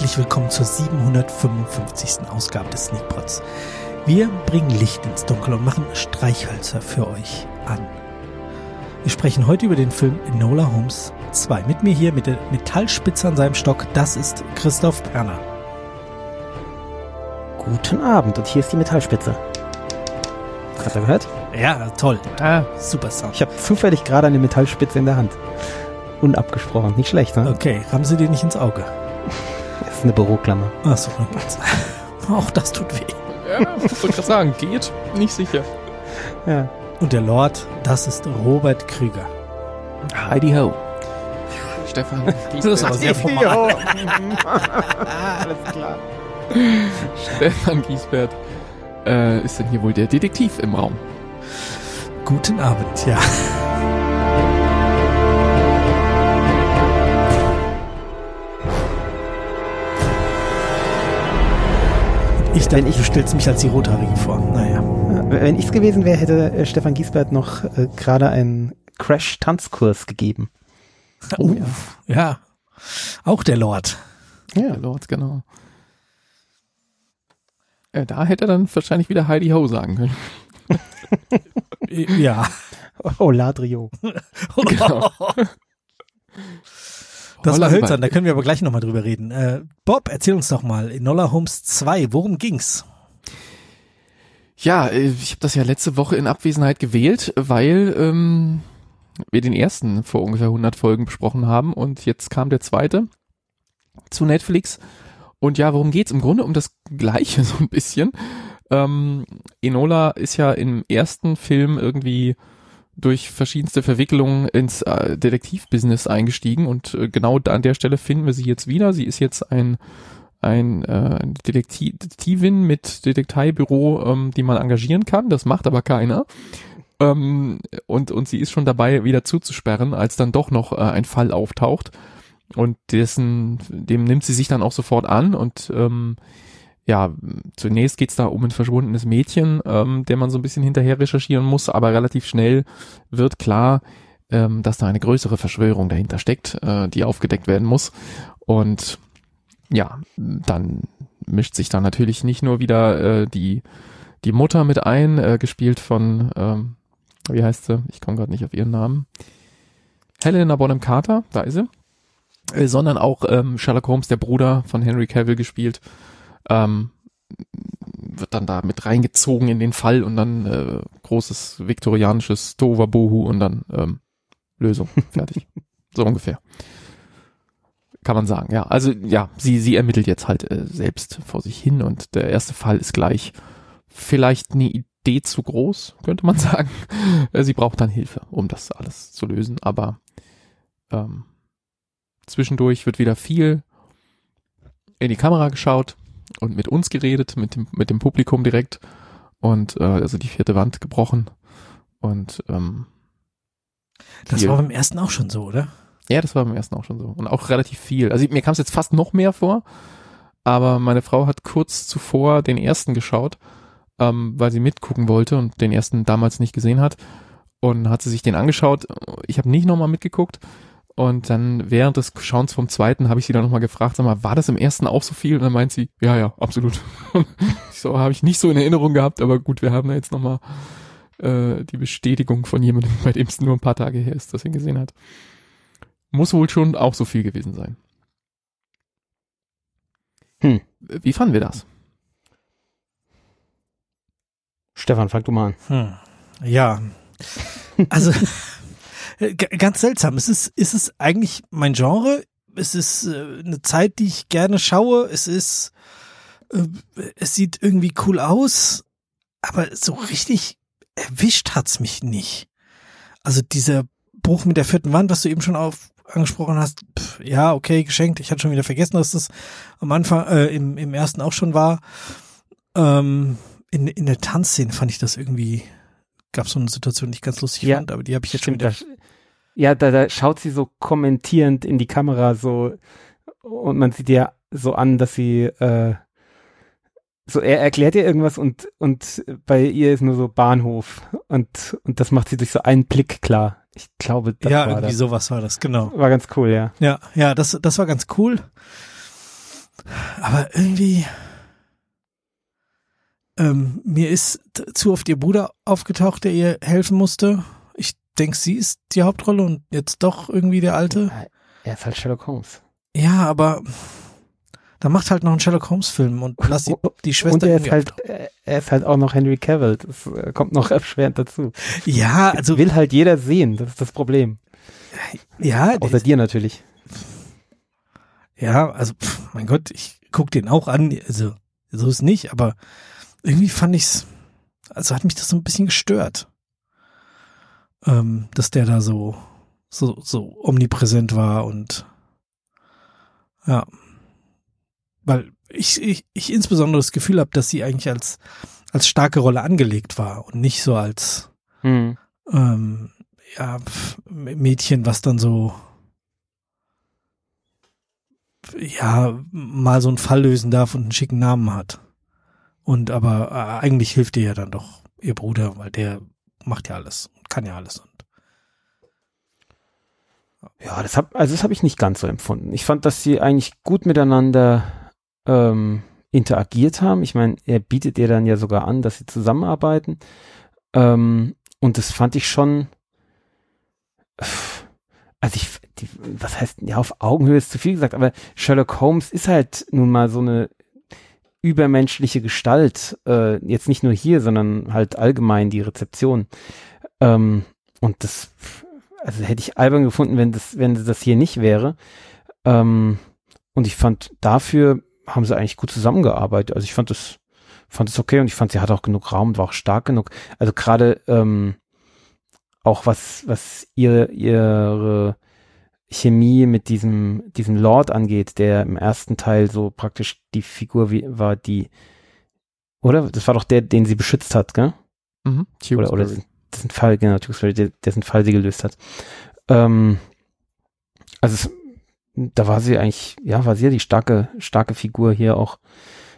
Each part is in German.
herzlich willkommen zur 755. Ausgabe des Sneakpots. Wir bringen Licht ins Dunkel und machen Streichhölzer für euch an. Wir sprechen heute über den Film Enola Holmes 2. Mit mir hier mit der Metallspitze an seinem Stock, das ist Christoph Perner. Guten Abend und hier ist die Metallspitze. Hast du gehört? Ja, toll. Ah, super Sound. Ich habe zufällig gerade eine Metallspitze in der Hand. Unabgesprochen, nicht schlecht, ne? Okay, haben sie dir nicht ins Auge? Das ist eine Büroklammer. Achso, auch das tut weh. Ja, ich wollte gerade sagen, geht, nicht sicher. Ja. Und der Lord, das ist Robert Krüger. Heidi Ho. Stefan. Das ist aber sehr formal. Alles klar. Stefan Giesbert. Äh, ist denn hier wohl der Detektiv im Raum? Guten Abend, ja. Ich denke, ich, du stellst mich als die Rothaarige vor. Naja. Wenn ich es gewesen wäre, hätte äh, Stefan Giesbert noch äh, gerade einen Crash-Tanzkurs gegeben. Oh, ja. ja. Auch der Lord. Ja. Der Lord, genau. Ja, da hätte er dann wahrscheinlich wieder Heidi Ho sagen können. ja. Oh, Ladrio. genau. Das war hölzern, da können wir aber gleich nochmal drüber reden. Äh, Bob, erzähl uns doch mal, Enola Holmes 2, worum ging's? Ja, äh, ich habe das ja letzte Woche in Abwesenheit gewählt, weil ähm, wir den ersten vor ungefähr 100 Folgen besprochen haben und jetzt kam der zweite zu Netflix. Und ja, worum geht's? Im Grunde um das Gleiche so ein bisschen. Ähm, Enola ist ja im ersten Film irgendwie durch verschiedenste Verwicklungen ins äh, Detektivbusiness eingestiegen und äh, genau an der Stelle finden wir sie jetzt wieder. Sie ist jetzt ein ein äh, Detektivin mit Detektivbüro, ähm, die man engagieren kann. Das macht aber keiner. Ähm, und und sie ist schon dabei, wieder zuzusperren, als dann doch noch äh, ein Fall auftaucht. Und dessen, dem nimmt sie sich dann auch sofort an und ähm, ja, zunächst geht's da um ein verschwundenes Mädchen, ähm, der man so ein bisschen hinterher recherchieren muss, aber relativ schnell wird klar, ähm, dass da eine größere Verschwörung dahinter steckt, äh, die aufgedeckt werden muss. Und ja, dann mischt sich da natürlich nicht nur wieder äh, die, die Mutter mit ein, äh, gespielt von, ähm, wie heißt sie? Ich komme gerade nicht auf ihren Namen. Helena Bonham Carter, da ist sie. Äh, sondern auch ähm, Sherlock Holmes, der Bruder von Henry Cavill gespielt ähm, wird dann da mit reingezogen in den Fall und dann äh, großes viktorianisches Tohuwabohu und dann ähm, Lösung. Fertig. so ungefähr. Kann man sagen, ja. Also ja, sie, sie ermittelt jetzt halt äh, selbst vor sich hin und der erste Fall ist gleich vielleicht eine Idee zu groß, könnte man sagen. Äh, sie braucht dann Hilfe, um das alles zu lösen, aber ähm, zwischendurch wird wieder viel in die Kamera geschaut, und mit uns geredet, mit dem, mit dem Publikum direkt und äh, also die vierte Wand gebrochen und ähm, das war beim ersten auch schon so, oder? Ja, das war beim ersten auch schon so und auch relativ viel. Also mir kam es jetzt fast noch mehr vor, aber meine Frau hat kurz zuvor den ersten geschaut, ähm, weil sie mitgucken wollte und den ersten damals nicht gesehen hat und hat sie sich den angeschaut. Ich habe nicht nochmal mitgeguckt und dann während des Schauens vom zweiten habe ich sie dann nochmal gefragt, sag mal, war das im ersten auch so viel? Und dann meint sie, ja, ja, absolut. so habe ich nicht so in Erinnerung gehabt, aber gut, wir haben da jetzt nochmal äh, die Bestätigung von jemandem, bei dem es nur ein paar Tage her ist, dass er ihn gesehen hat. Muss wohl schon auch so viel gewesen sein. Hm. Wie fanden wir das? Stefan, fang du mal an. Hm. Ja. Also ganz seltsam. Es ist, ist es eigentlich mein Genre? Es ist äh, eine Zeit, die ich gerne schaue. Es ist, äh, es sieht irgendwie cool aus, aber so richtig erwischt hat's mich nicht. Also dieser Bruch mit der vierten Wand, was du eben schon auf angesprochen hast, pff, ja, okay, geschenkt. Ich hatte schon wieder vergessen, dass das am Anfang, äh, im, im ersten auch schon war. Ähm, in, in der Tanzszene fand ich das irgendwie, gab so eine Situation, die ich ganz lustig ja, fand, aber die habe ich jetzt schon wieder. Ja, da, da schaut sie so kommentierend in die Kamera so und man sieht ja so an, dass sie äh, so er erklärt ihr irgendwas und und bei ihr ist nur so Bahnhof und und das macht sie durch so einen Blick klar. Ich glaube, das ja, war irgendwie das. sowas war das, genau. War ganz cool, ja. Ja, ja, das das war ganz cool. aber irgendwie, ähm, mir ist zu oft ihr Bruder aufgetaucht, der ihr helfen musste. Denke, sie ist die Hauptrolle und jetzt doch irgendwie der Alte. Er ist halt Sherlock Holmes. Ja, aber dann macht halt noch einen Sherlock Holmes Film und lass die, die Schwester Und er ist halt, er ist halt auch noch Henry Cavill. Das äh, kommt noch erschwerend dazu. Ja, also Will halt jeder sehen. Das ist das Problem. ja, Außer dir natürlich. ja, also pff, mein Gott, ich guck den auch an. Also so ist nicht, aber irgendwie fand ich's, also hat mich das so ein bisschen gestört, ähm, dass der da so so so omnipräsent war und ja, weil ich ich, ich insbesondere das Gefühl habe, dass sie eigentlich als als starke Rolle angelegt war und nicht so als Hm. ähm, ja, Mädchen, was dann so ja, mal so einen Fall lösen darf und einen schicken Namen hat. Und aber äh, eigentlich hilft ihr ja dann doch ihr Bruder, weil der macht ja alles, kann ja alles. Und Ja, das hab, also das habe ich nicht ganz so empfunden. Ich fand, dass sie eigentlich gut miteinander ähm, interagiert haben. Ich meine, er bietet ihr dann ja sogar an, dass sie zusammenarbeiten. Ähm, und das fand ich schon. Also ich, die, was heißt, ja, auf Augenhöhe ist zu viel gesagt, aber Sherlock Holmes ist halt nun mal so eine übermenschliche Gestalt, äh, jetzt nicht nur hier, sondern halt allgemein die Rezeption. Ähm, und das, also hätte ich albern gefunden, wenn das, wenn das hier nicht wäre. Ähm, und ich fand, dafür haben sie eigentlich gut zusammengearbeitet. Also ich fand das, fand das okay und ich fand, sie hat auch genug Raum und war auch stark genug. Also gerade ähm, auch was, was ihr, ihre Chemie mit diesem, diesem Lord angeht, der im ersten Teil so praktisch die Figur wie, war, die, oder? Das war doch der, den sie beschützt hat, gell? Mhm. Oder, oder. Dessen Fall, genau, Tewksbury, dessen Fall sie gelöst hat. Ähm, also es, da war sie eigentlich, ja, war sie ja die starke, starke Figur hier auch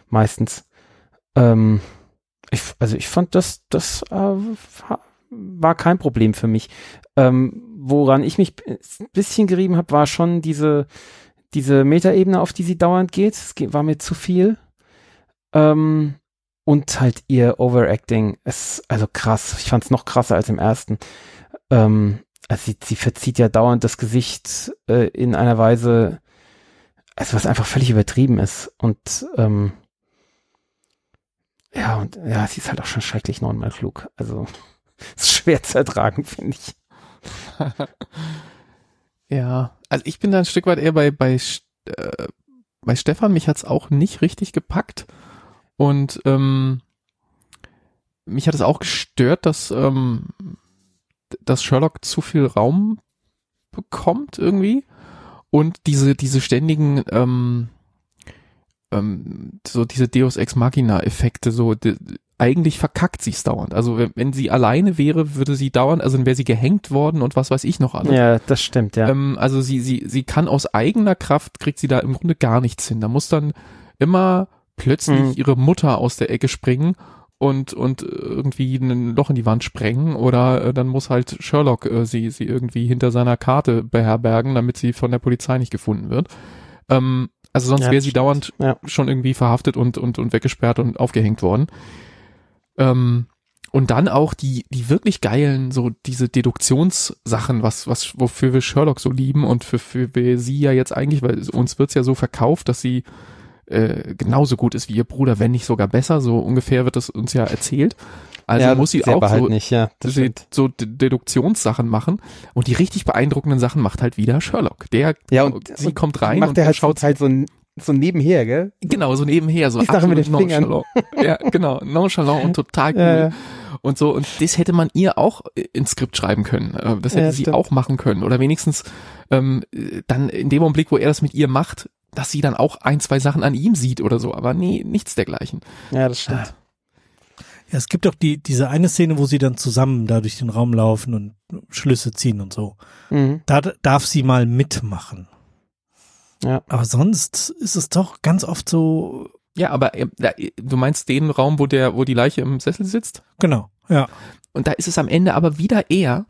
meistens. Ähm, ich, also ich fand das, das äh, war kein Problem für mich. Ähm, woran ich mich ein bisschen gerieben habe, war schon diese, diese Metaebene, auf die sie dauernd geht. Es war mir zu viel. Ähm, und halt ihr Overacting ist also krass. Ich fand es noch krasser als im ersten. Ähm, also sie, sie verzieht ja dauernd das Gesicht äh, in einer Weise, also was einfach völlig übertrieben ist. Und ähm, ja, und ja, sie ist halt auch schon schrecklich neunmal klug. Also ist schwer zu ertragen, finde ich. Ja, also ich bin da ein Stück weit eher bei, bei, äh, bei Stefan. Mich hat's auch nicht richtig gepackt. Und ähm, mich hat es auch gestört, dass, ähm, dass Sherlock zu viel Raum bekommt irgendwie. Und diese, diese ständigen, ähm, ähm, so diese Deus Ex Machina Effekte, so die, eigentlich verkackt sie's dauernd. Also wenn, wenn sie alleine wäre, würde sie dauernd, also dann wäre sie gehängt worden und was weiß ich noch alles. Ja, das stimmt, ja. Ähm, also sie, sie, sie kann aus eigener Kraft, kriegt sie da im Grunde gar nichts hin. Da muss dann immer plötzlich Mhm. ihre Mutter aus der Ecke springen und, und irgendwie ein Loch in die Wand sprengen oder äh, dann muss halt Sherlock äh, sie, sie irgendwie hinter seiner Karte beherbergen, damit sie von der Polizei nicht gefunden wird. Ähm, also sonst Ja, wäre sie stimmt. dauernd Ja. schon irgendwie verhaftet und, und, und weggesperrt und aufgehängt worden. Ähm, und dann auch die, die wirklich geilen, so diese Deduktionssachen, was, was, wofür wir Sherlock so lieben und für, für wir sie ja jetzt eigentlich, weil uns wird's ja so verkauft, dass sie äh, genauso gut ist wie ihr Bruder, wenn nicht sogar besser, so ungefähr wird es uns ja erzählt. Also ja, muss sie auch so, nicht, ja. So Deduktionssachen machen und die richtig beeindruckenden Sachen macht halt wieder Sherlock. Der, Ja, und- sie und kommt rein macht und der halt, schaut halt so, so nebenher, gell? Genau, so nebenher, so Die Sache mit absolut den Fingern. nonchalant. Ja, genau, nonchalant und total cool. Ja. Und so, und das hätte man ihr auch äh, ins Skript schreiben können. Äh, Das hätte Ja, sie stimmt. auch machen können. Oder wenigstens ähm, äh, dann in dem Augenblick, wo er das mit ihr macht, dass sie dann auch ein, zwei Sachen an ihm sieht oder so. Aber nee, nichts dergleichen. Ja, das stimmt. Ja, es gibt doch die, diese eine Szene, wo sie dann zusammen da durch den Raum laufen und Schlüsse ziehen und so. Mhm. Da darf sie mal mitmachen. Ja. Aber sonst ist es doch ganz oft so, Ja, aber äh, du meinst den Raum, wo der, wo die Leiche im Sessel sitzt? genau, ja. Und da ist es am Ende aber wieder er,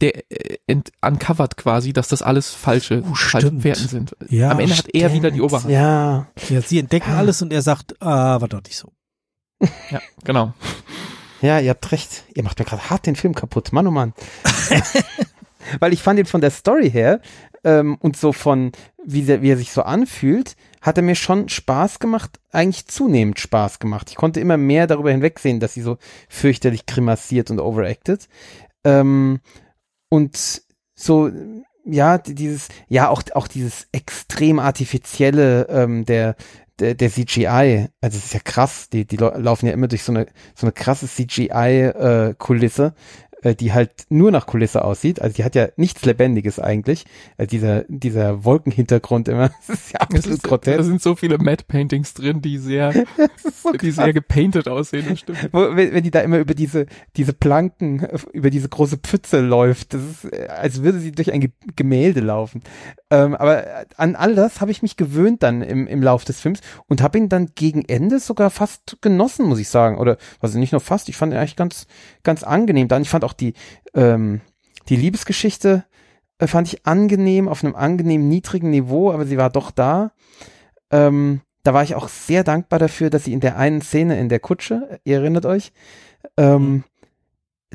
der äh, ent uncovert quasi, dass das alles falsche, Oh, falsche stimmt. Fährten sind. Ja, Am Ende hat er wieder die Oberhand. Ja. Ja, sie entdecken alles und er sagt, ah, war doch nicht so. Ja, genau. Ja, ihr habt recht. Ihr macht mir gerade hart den Film kaputt. Mann, oh Mann. Weil ich fand ihn von der Story her ähm, und so von, wie, der, wie er sich so anfühlt, hat er mir schon Spaß gemacht, eigentlich zunehmend Spaß gemacht. Ich konnte immer mehr darüber hinwegsehen, dass sie so fürchterlich grimassiert und overacted. Ähm, und so, ja, dieses, ja, auch, auch dieses extrem artifizielle ähm, der, der, der CGI. Also es ist ja krass, die, die lau- laufen ja immer durch so eine, so eine krasse CGI-Kulisse, äh, die halt nur nach Kulisse aussieht. Also die hat ja nichts Lebendiges eigentlich. Also dieser, dieser Wolkenhintergrund immer, das ist ja absolut ist, da grotesk. sind so viele Matte Paintings drin, die sehr, so die krass. sehr gepainted aussehen, das stimmt. Wo, wenn, wenn die da immer über diese, diese Planken, äh, über diese große Pfütze läuft, das ist, äh, als würde sie durch ein Ge Gemälde laufen. Ähm, aber äh, an all das habe ich mich gewöhnt dann im, im Lauf des Films und habe ihn dann gegen Ende sogar fast genossen, muss ich sagen. Oder, also nicht nur fast, ich fand ihn eigentlich ganz, ganz angenehm. Dann, ich fand auch die, ähm, die Liebesgeschichte äh, fand ich angenehm, auf einem angenehm niedrigen Niveau, aber sie war doch da. Ähm, da war ich auch sehr dankbar dafür, dass sie in der einen Szene in der Kutsche, ihr erinnert euch, ähm,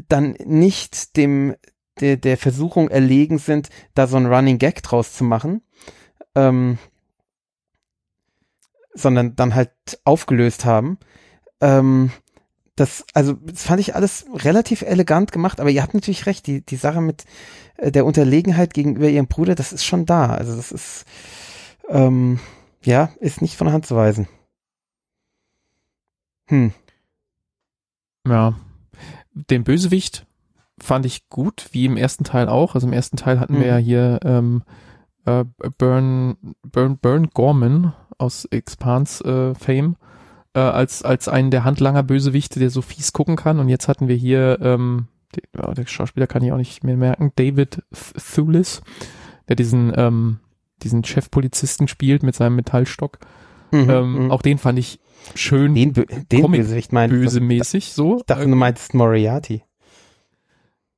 dann nicht dem der, der Versuchung erlegen sind, da so ein Running Gag draus zu machen, ähm, sondern dann halt aufgelöst haben. Ähm, das, also, das fand ich alles relativ elegant gemacht, aber ihr habt natürlich recht, die, die Sache mit äh, der Unterlegenheit gegenüber ihrem Bruder, das ist schon da. Also, das ist, ähm, ja, ist nicht von der Hand zu weisen. Hm. Ja. Den Bösewicht fand ich gut, wie im ersten Teil auch. Also im ersten Teil hatten wir Mhm. ja hier ähm, äh, Burn, Burn, Burn Gorman aus Expans äh, Fame äh, als, als einen der Handlanger Bösewichte, der so fies gucken kann. Und jetzt hatten wir hier, ähm, die, ja, der Schauspieler kann ich auch nicht mehr merken, David Th- Thewlis, der diesen, ähm, diesen Chefpolizisten spielt mit seinem Metallstock. Mhm, Ähm, mhm. Auch den fand ich schön den, den Comic- Bösewicht meint bösemäßig so. Ich dachte, du meintest Moriarty.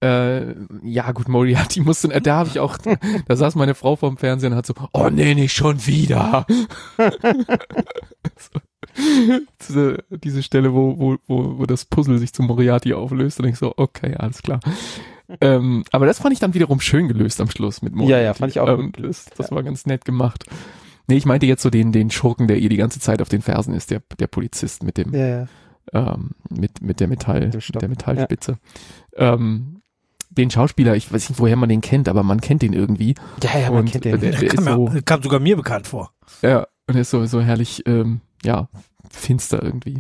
Äh, ja, gut, Moriarty musste, äh, da habe ich auch, da saß meine Frau vorm Fernsehen und hat so, oh nee, nicht schon wieder. so, diese, diese Stelle, wo, wo, wo, wo das Puzzle sich zu Moriarty auflöst und ich so, okay, alles klar. ähm, aber das fand ich dann wiederum schön gelöst am Schluss mit Moriarty. Ja, ja, fand ich auch ähm, gelöst, Das, das war ganz nett gemacht. Nee, ich meinte jetzt so den, den Schurken, der ihr die ganze Zeit auf den Fersen ist, der, der Polizist mit dem, Ja, ja. ähm, mit, mit der Metall, mit der Metallspitze. Ähm, den Schauspieler, ich weiß nicht, woher man den kennt, aber man kennt den irgendwie. Ja, ja, man Und, kennt den. der- der kam, ist so, mir, kam sogar mir bekannt vor. ja, und er ist so, so herrlich, ähm, ja, finster irgendwie.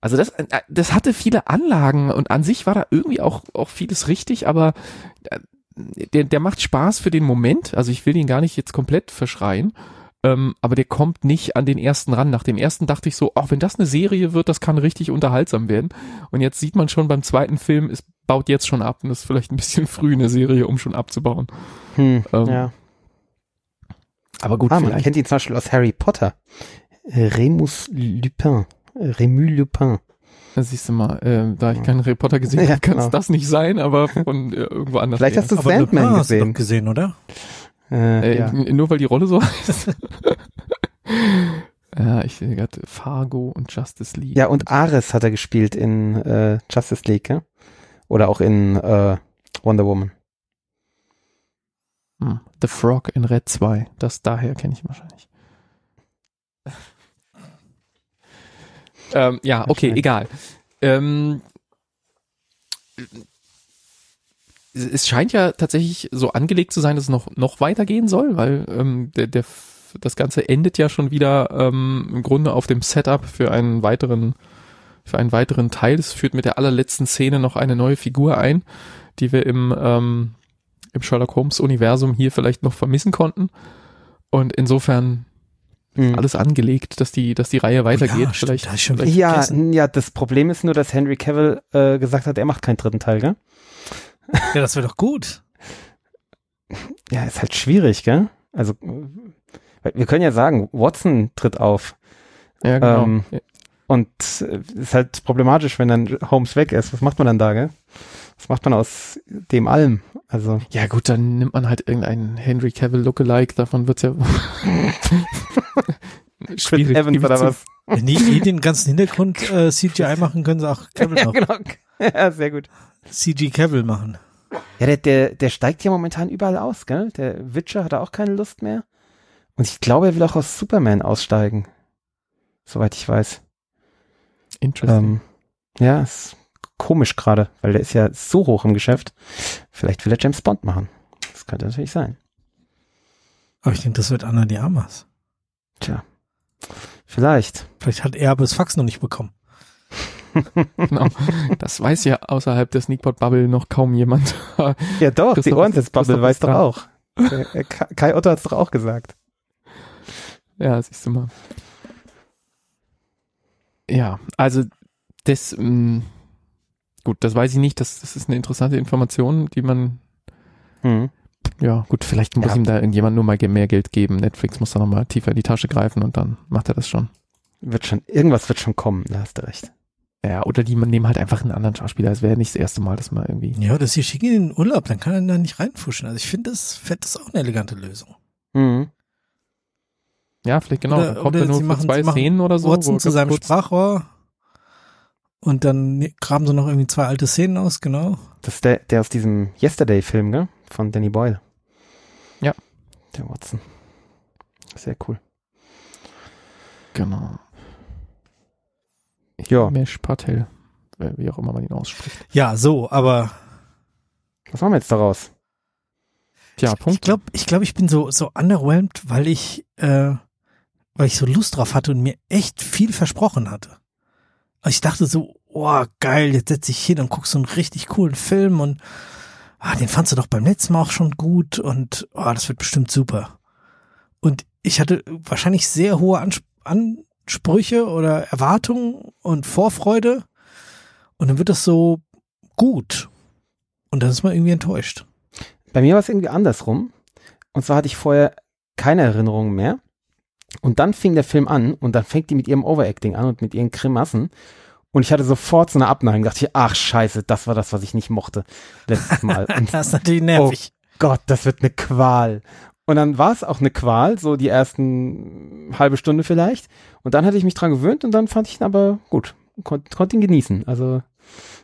Also das, äh, das hatte viele Anlagen und an sich war da irgendwie auch, auch vieles richtig, aber äh, der, der macht Spaß für den Moment. Also ich will ihn gar nicht jetzt komplett verschreien. Ähm, aber der kommt nicht an den ersten ran. Nach dem ersten dachte ich so, auch wenn das eine Serie wird, das kann richtig unterhaltsam werden. Und jetzt sieht man schon beim zweiten Film, es baut jetzt schon ab und ist vielleicht ein bisschen früh eine Serie, um schon abzubauen. Hm, ähm, ja. Aber gut, Ah, man kennt ihn zum Beispiel aus Harry Potter. Remus Lupin. Remu Lupin. Da siehst du mal, äh, da ich keinen Reporter gesehen Ja, habe, kann es genau. das nicht sein, aber von äh, irgendwo anders. Vielleicht hast du Aber Sandman Lupin hast du gesehen. gesehen, oder? Äh, äh, ja. Nur weil die Rolle so heißt. ja, ich sehe gerade Fargo und Justice League. ja, und Ares hat er gespielt in äh, Justice League, ja? Oder auch in äh, Wonder Woman. Hm. The Frog in Red 2. Das daher kenne ich ihn wahrscheinlich. Ähm, ja, okay, egal. Ähm, es- scheint ja tatsächlich so angelegt zu sein, dass es noch, noch weitergehen soll, weil ähm, der, der, das Ganze endet ja schon wieder ähm, im Grunde auf dem Setup für einen weiteren für einen weiteren Teil. Es führt mit der allerletzten Szene noch eine neue Figur ein, die wir im, ähm, im Sherlock Holmes Universum hier vielleicht noch vermissen konnten. Und insofern Hm. alles angelegt, dass die, dass die Reihe weitergeht. Ja, stimmt, vielleicht, da hab ich schon vielleicht Ja, vergessen. ja, das Problem ist nur, dass Henry Cavill äh, gesagt hat, er macht keinen dritten Teil, gell? Ja, das wäre doch gut. Ja, ist halt schwierig, gell? Also, wir können ja sagen, Watson tritt auf. ja, genau. ähm, Und äh, ist halt problematisch, wenn dann Holmes weg ist. Was macht man dann da, gell? Was macht man aus dem allem? Also. Ja gut, dann nimmt man halt irgendeinen Henry Cavill Lookalike, davon wird's ja Chris Evans oder was? Wenn die eh den ganzen Hintergrund äh, CGI machen, können sie auch Cavill ja, noch genau. Ja, sehr gut. CG Cavill machen. Ja, der, der, der steigt ja momentan überall aus, gell? Der Witcher hat da auch keine Lust mehr. Und ich glaube, er will auch aus Superman aussteigen. Soweit ich weiß. Interesting. Ähm, ja, ist komisch gerade, weil der ist ja so hoch im Geschäft. Vielleicht will er James Bond machen. Das könnte natürlich sein. Aber ich denke, das wird Anna de Armas. Tja. Vielleicht. Vielleicht hat er aber das Fax noch nicht bekommen. genau. Das weiß ja außerhalb der Sneakpot-Bubble noch kaum jemand. Ja doch, die Ohrensitz-Bubble weiß doch auch. Der, äh, Kai Otto hat's doch auch gesagt. Ja, siehst du mal. Ja, also das, mh, gut, das weiß ich nicht. Das, das ist eine interessante Information, die man, Hm. Ja, gut, vielleicht muss Ja. ihm da irgendjemand nur mal mehr Geld geben. Netflix muss da nochmal tiefer in die Tasche greifen und dann macht er das schon. Wird schon, irgendwas wird schon kommen, da hast du recht. Ja, oder die nehmen halt einfach einen anderen Schauspieler. Es wäre nicht das erste Mal, dass man irgendwie. Ja, das hier schicken ihn in den Urlaub, dann kann er da nicht reinfuschen. Also ich finde das, fett ist auch eine elegante Lösung. Mhm. Ja, vielleicht genau. Oder- dann kommt oder er nur sie für machen- zwei sie Szenen oder so. wo Watson zu seinem kurz- Sprachrohr und dann ne- graben sie noch irgendwie zwei alte Szenen aus, genau. Das ist der, der aus diesem Yesterday-Film, gell? Von Danny Boyle. Ja. Der Watson. Sehr cool. Genau. Ja. Mesh Patel. äh, Wie auch immer man ihn ausspricht. Ja, so, aber Was machen wir jetzt daraus? Tja, ich Punkt. glaube, ich, glaub, ich bin so, so underwhelmed, weil ich, äh, weil ich so Lust drauf hatte und mir echt viel versprochen hatte. Also ich dachte so, oh geil, jetzt setz ich hin und guck so einen richtig coolen Film und ah, den fandst du doch beim letzten Mal auch schon gut und oh, das wird bestimmt super. Und ich hatte wahrscheinlich sehr hohe Ansp Ansprüche oder Erwartungen und Vorfreude und dann wird das so gut. Und dann ist man irgendwie enttäuscht. Bei mir war es irgendwie andersrum. Und zwar hatte ich vorher keine Erinnerungen mehr. Und dann fing der Film an und dann fängt die mit ihrem Overacting an und mit ihren Grimassen. Und ich hatte sofort so eine Abneigung. Dachte ich, ach scheiße, das war das, was ich nicht mochte letztes Mal. Und Das ist natürlich nervig. Gott, das wird eine Qual. Und dann war es auch eine Qual, so die ersten halbe Stunde vielleicht. Und dann hatte ich mich dran gewöhnt und dann fand ich ihn aber gut. Kon konnte ihn genießen. Also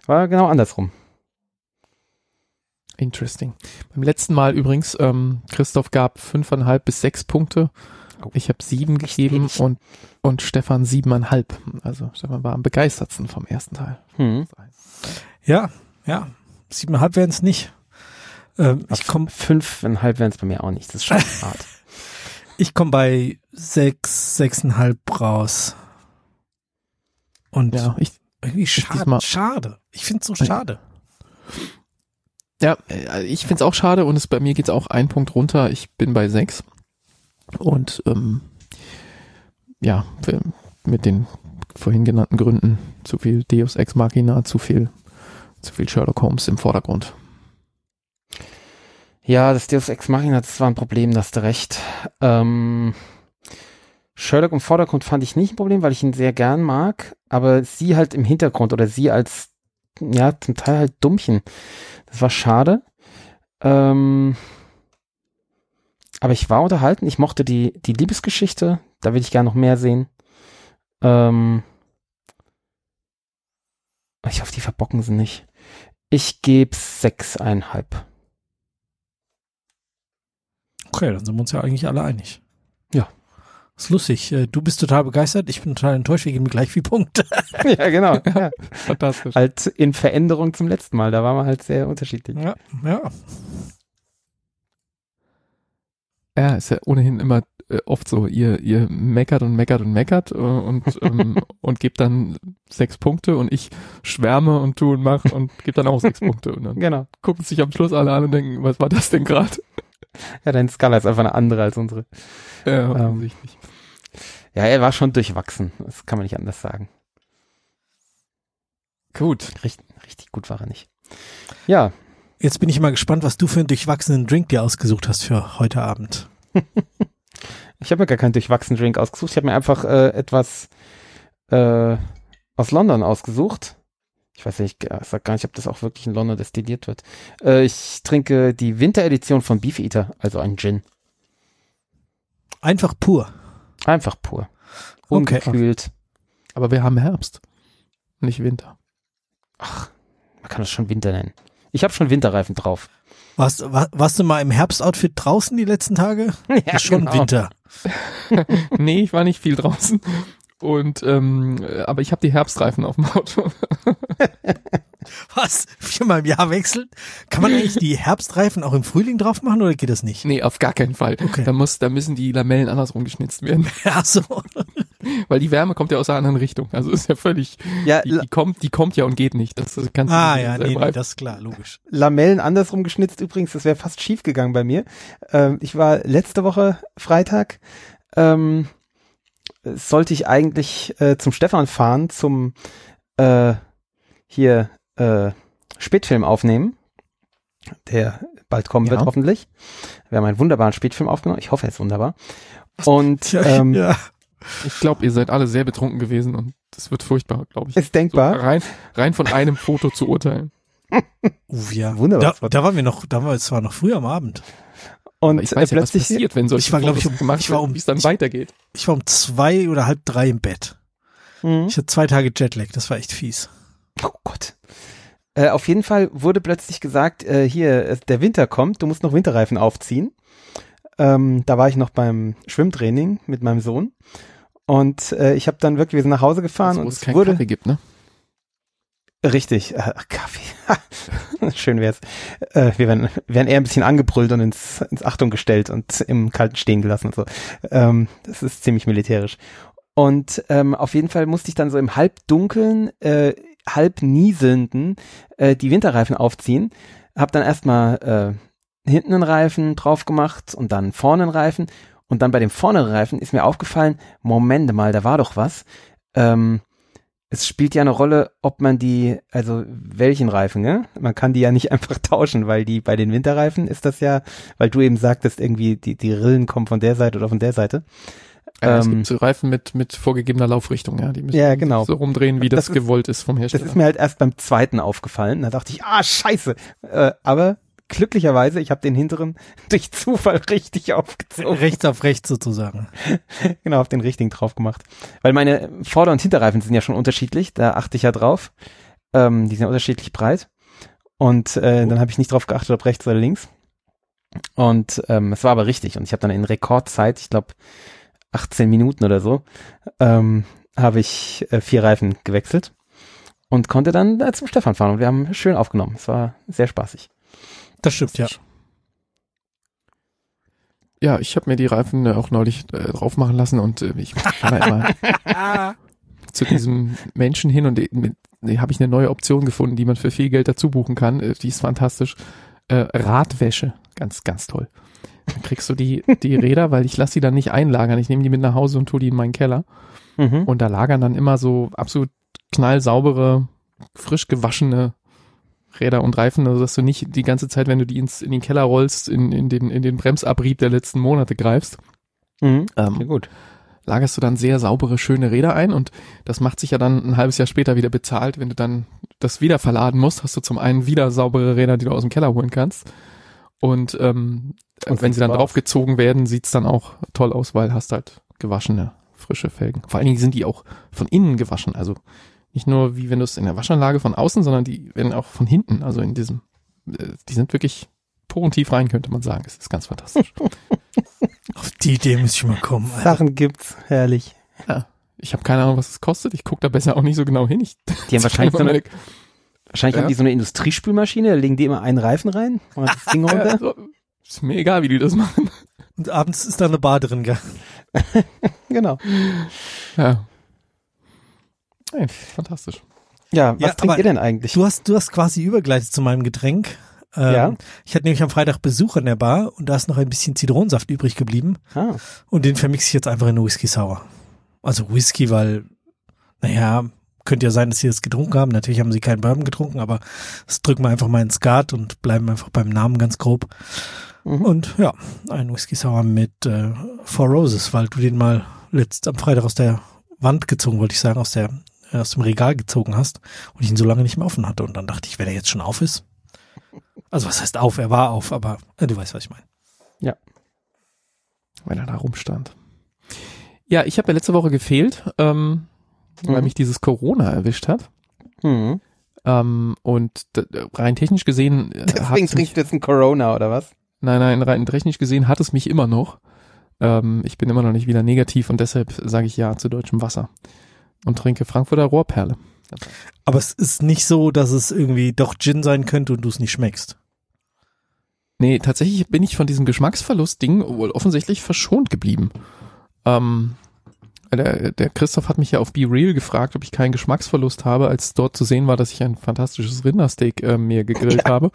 war genau andersrum. Interesting. Beim letzten Mal übrigens, ähm, Christoph gab fünfeinhalb bis sechs Punkte. Oh. Ich habe sieben Echt gegeben und, und Stefan siebeneinhalb. Also Stefan war am begeistertsten vom ersten Teil. Hm. Ja, ja. Siebeneinhalb wären es nicht. Ähm, ich komme fünfeinhalb wären es bei mir auch nicht. Das ist schon hart. ich komm bei sechs, sechseinhalb raus. Und Ja, ich, irgendwie schade. diesmal- Schade. Ich finde so schade. ja, äh, ich find's auch schade und es, bei mir geht's auch ein Punkt runter. Ich bin bei sechs. Und ähm, ja, mit den vorhin genannten Gründen zu viel Deus Ex Machina, zu viel, zu viel Sherlock Holmes im Vordergrund. Ja, das Deus Ex Machina, das war ein Problem, da hast du recht. Ähm, Sherlock im Vordergrund fand ich nicht ein Problem, weil ich ihn sehr gern mag, aber sie halt im Hintergrund oder sie als, ja, zum Teil halt Dummchen. Das war schade. Ähm, aber ich war unterhalten, ich mochte die, die Liebesgeschichte, da will ich gern noch mehr sehen. Ähm, ich hoffe, die verbocken sie nicht. Ich gebe sechseinhalb. Okay, dann sind wir uns ja eigentlich alle einig. Ja. ist lustig. Äh, Du bist total begeistert, ich bin total enttäuscht, wir geben gleich viel Punkte. ja, genau. Ja. Fantastisch. Halt in Veränderung zum letzten Mal. Da waren wir halt sehr unterschiedlich. Ja, ja. Ja, ist ja ohnehin immer äh, oft so, ihr, ihr meckert und meckert und meckert äh, und, ähm, und gebt dann sechs Punkte und ich schwärme und tu und mach und gebe dann auch sechs Punkte und dann Genau. gucken sich am Schluss alle an und denken, was war das denn gerade? Ja, deine Skala ist einfach eine andere als unsere. Ja, offensichtlich. Ja, er war schon durchwachsen. Das kann man nicht anders sagen. Gut. Richtig, richtig gut war er nicht. Ja, Jetzt bin ich mal gespannt, was du für einen durchwachsenen Drink dir ausgesucht hast für heute Abend. ich habe mir gar keinen durchwachsenen Drink ausgesucht. Ich habe mir einfach äh, etwas äh, aus London ausgesucht. Ich weiß nicht, ich sag gar nicht, ob das auch wirklich in London destilliert wird. Äh, ich trinke die Winteredition von Beefeater, also ein Gin. Einfach pur. Einfach pur. Okay. Ungekühlt. Aber wir haben Herbst, nicht Winter. Ach, man kann das schon Winter nennen. Ich habe schon Winterreifen drauf. Warst, war, warst du mal im Herbstoutfit draußen die letzten Tage? Ja, ist schon genau. Winter. nee, ich war nicht viel draußen. Und ähm, äh, aber ich habe die Herbstreifen auf dem Auto. Was? Viermal im Jahr wechseln? Kann man eigentlich die Herbstreifen auch im Frühling drauf machen oder geht das nicht? nee, auf gar keinen Fall. Okay. Da muss, da müssen die Lamellen andersrum geschnitzt werden, Ja, so. weil die Wärme kommt ja aus der anderen Richtung. Also ist ja völlig, Ja, die, die kommt, die kommt ja und geht nicht. Das, das kannst du Ah nicht ja, nee, nee, das ist klar, logisch. Lamellen andersrum geschnitzt übrigens, das wäre fast schief gegangen bei mir. Ähm, ich war letzte Woche Freitag, ähm, sollte ich eigentlich äh, zum Stefan fahren, zum äh, hier äh, Spätfilm aufnehmen, der bald kommen Ja. wird hoffentlich. Wir haben einen wunderbaren Spätfilm aufgenommen. Ich hoffe, er ist wunderbar. Und Ja, ähm, ja. Ich glaube, ihr seid alle sehr betrunken gewesen und das wird furchtbar, glaube ich. ist So denkbar. rein, rein von einem Foto zu urteilen. Uff, ja. Wunderbar. Da, da waren wir noch, da war es war noch früh am Abend. Und Aber ich weiß äh, ja, was plötzlich passiert, wenn solche Ich war, glaub ich, Fotos um- gemacht ich war um- wie es dann ich- weitergeht. Ich war um zwei oder halb drei im Bett. Mhm. Ich hatte zwei Tage Jetlag, das war echt fies. Oh Gott. Äh, auf jeden Fall wurde plötzlich gesagt, äh, hier, äh, der Winter kommt, du musst noch Winterreifen aufziehen. Ähm, da war ich noch beim Schwimmtraining mit meinem Sohn. Und äh, ich habe dann wirklich, wir sind nach Hause gefahren Also, wo und es es keinen wurde Kaffee gibt, ne? richtig, äh, Kaffee. Schön wär's. Äh, wir werden, werden eher ein bisschen angebrüllt und ins, ins Achtung gestellt und im Kalten stehen gelassen und so. Ähm, das ist ziemlich militärisch. Und ähm, auf jeden Fall musste ich dann so im Halbdunkeln, äh, halb nieselnden äh, die Winterreifen aufziehen. Hab dann erstmal äh, hinten einen Reifen drauf gemacht und dann vorne einen Reifen. Und dann bei dem vorne Reifen ist mir aufgefallen, Moment mal, da war doch was. Ähm, es spielt ja eine Rolle, ob man die, also welchen Reifen, ne? Man kann die ja nicht einfach tauschen, weil die bei den Winterreifen ist das ja, weil du eben sagtest, irgendwie die, die Rillen kommen von der Seite oder von der Seite. Ja, es Ähm, gibt so Reifen mit, mit vorgegebener Laufrichtung, ja. Die müssen Ja, genau. so rumdrehen, wie das, Das ist- gewollt ist vom Das Hersteller. ist mir halt erst beim zweiten aufgefallen. Da dachte ich, ah, scheiße. Äh, aber glücklicherweise, ich habe den hinteren durch Zufall richtig aufgezogen. Rechts auf rechts sozusagen. genau, auf den richtigen drauf gemacht. Weil meine Vorder- und Hinterreifen sind ja schon unterschiedlich, da achte ich ja drauf. Ähm, die sind ja unterschiedlich breit. Und äh, dann habe ich nicht drauf geachtet, ob rechts oder links. Und ähm, es war aber richtig. Und ich habe dann in Rekordzeit, ich glaube 18 Minuten oder so, ähm, habe ich äh, vier Reifen gewechselt und konnte dann äh, zum Stefan fahren. Und wir haben schön aufgenommen. Es war sehr spaßig. Das stimmt, ja. Ja, ich habe mir die Reifen äh, auch neulich äh, drauf machen lassen und äh, ich war immer zu diesem Menschen hin und äh, äh, habe ich eine neue Option gefunden, die man für viel Geld dazu buchen kann. Äh, die ist fantastisch. Äh, Radwäsche, ganz, ganz toll. Kriegst du die, die Räder, weil ich lasse die dann nicht einlagern. Ich nehme die mit nach Hause und tue die in meinen Keller. Mhm. Und da lagern dann immer so absolut knallsaubere, frisch gewaschene Räder und Reifen, also dass du nicht die ganze Zeit, wenn du die ins, in den Keller rollst, in, in, den, in den Bremsabrieb der letzten Monate greifst, Mhm. ähm, Sehr gut. lagerst du dann sehr saubere, schöne Räder ein und das macht sich ja dann ein halbes Jahr später wieder bezahlt. Wenn du dann das wieder verladen musst, hast du zum einen wieder saubere Räder, die du aus dem Keller holen kannst. Und, ähm, Und wenn sie dann draufgezogen werden, sieht's dann auch toll aus, weil hast halt gewaschene, frische Felgen. Vor allen Dingen sind die auch von innen gewaschen. Also nicht nur wie wenn du es in der Waschanlage von außen, sondern die werden auch von hinten, also in diesem, äh, die sind wirklich porentief rein, könnte man sagen. Es ist ganz fantastisch. Auf die Idee muss ich mal kommen. Alter. Sachen gibt's, herrlich. Ich habe keine Ahnung, was es kostet. Ich gucke da besser auch nicht so genau hin. Ich Die haben wahrscheinlich so eine, wahrscheinlich Ja. haben die so eine Industriespülmaschine, da legen die immer einen Reifen rein und das Ding Ja, runter. so, ist mir egal, wie die das machen. Und abends ist da eine Bar drin, gell? Genau. Ja. Ey, fantastisch. Ja, was Ja, trinkt ihr denn eigentlich? Du hast, du hast quasi übergeleitet zu meinem Getränk. Ähm, Ja. Ich hatte nämlich am Freitag Besuch in der Bar und da ist noch ein bisschen Zitronensaft übrig geblieben Ah, und den vermixe ich jetzt einfach in Whisky Sour. Also Whisky, weil, naja, könnte ja sein, dass sie das getrunken haben. Natürlich haben sie keinen Bourbon getrunken, aber das drücken wir einfach mal ins Skat und bleiben einfach beim Namen ganz grob. Mhm. Und ja, ein Whisky Sour mit äh, Four Roses, weil du den mal letzt am Freitag aus der Wand gezogen, wollte ich sagen, aus der äh, aus dem Regal gezogen hast und ich ihn so lange nicht mehr offen hatte. Und dann dachte ich, wenn er jetzt schon auf ist. Also was heißt auf? Er war auf, aber äh, du weißt, was ich meine. Ja. Wenn er da rumstand. Ja, ich habe ja letzte Woche gefehlt, ähm, mhm. weil mich dieses Corona erwischt hat. Mhm. Ähm, und rein technisch gesehen. Äh, Deswegen trinkst du jetzt ein Corona oder was? Nein, nein, rein technisch gesehen hat es mich immer noch. Ähm, ich bin immer noch nicht wieder negativ und deshalb sage ich ja zu deutschem Wasser und trinke Frankfurter Rohrperle. Aber es ist nicht so, dass es irgendwie doch Gin sein könnte und du es nicht schmeckst. Nee, tatsächlich bin ich von diesem Geschmacksverlust-Ding wohl offensichtlich verschont geblieben. Ähm, der, der Christoph hat mich ja auf Be Real gefragt, ob ich keinen Geschmacksverlust habe, als dort zu sehen war, dass ich ein fantastisches Rindersteak äh, mir gegrillt ja. habe.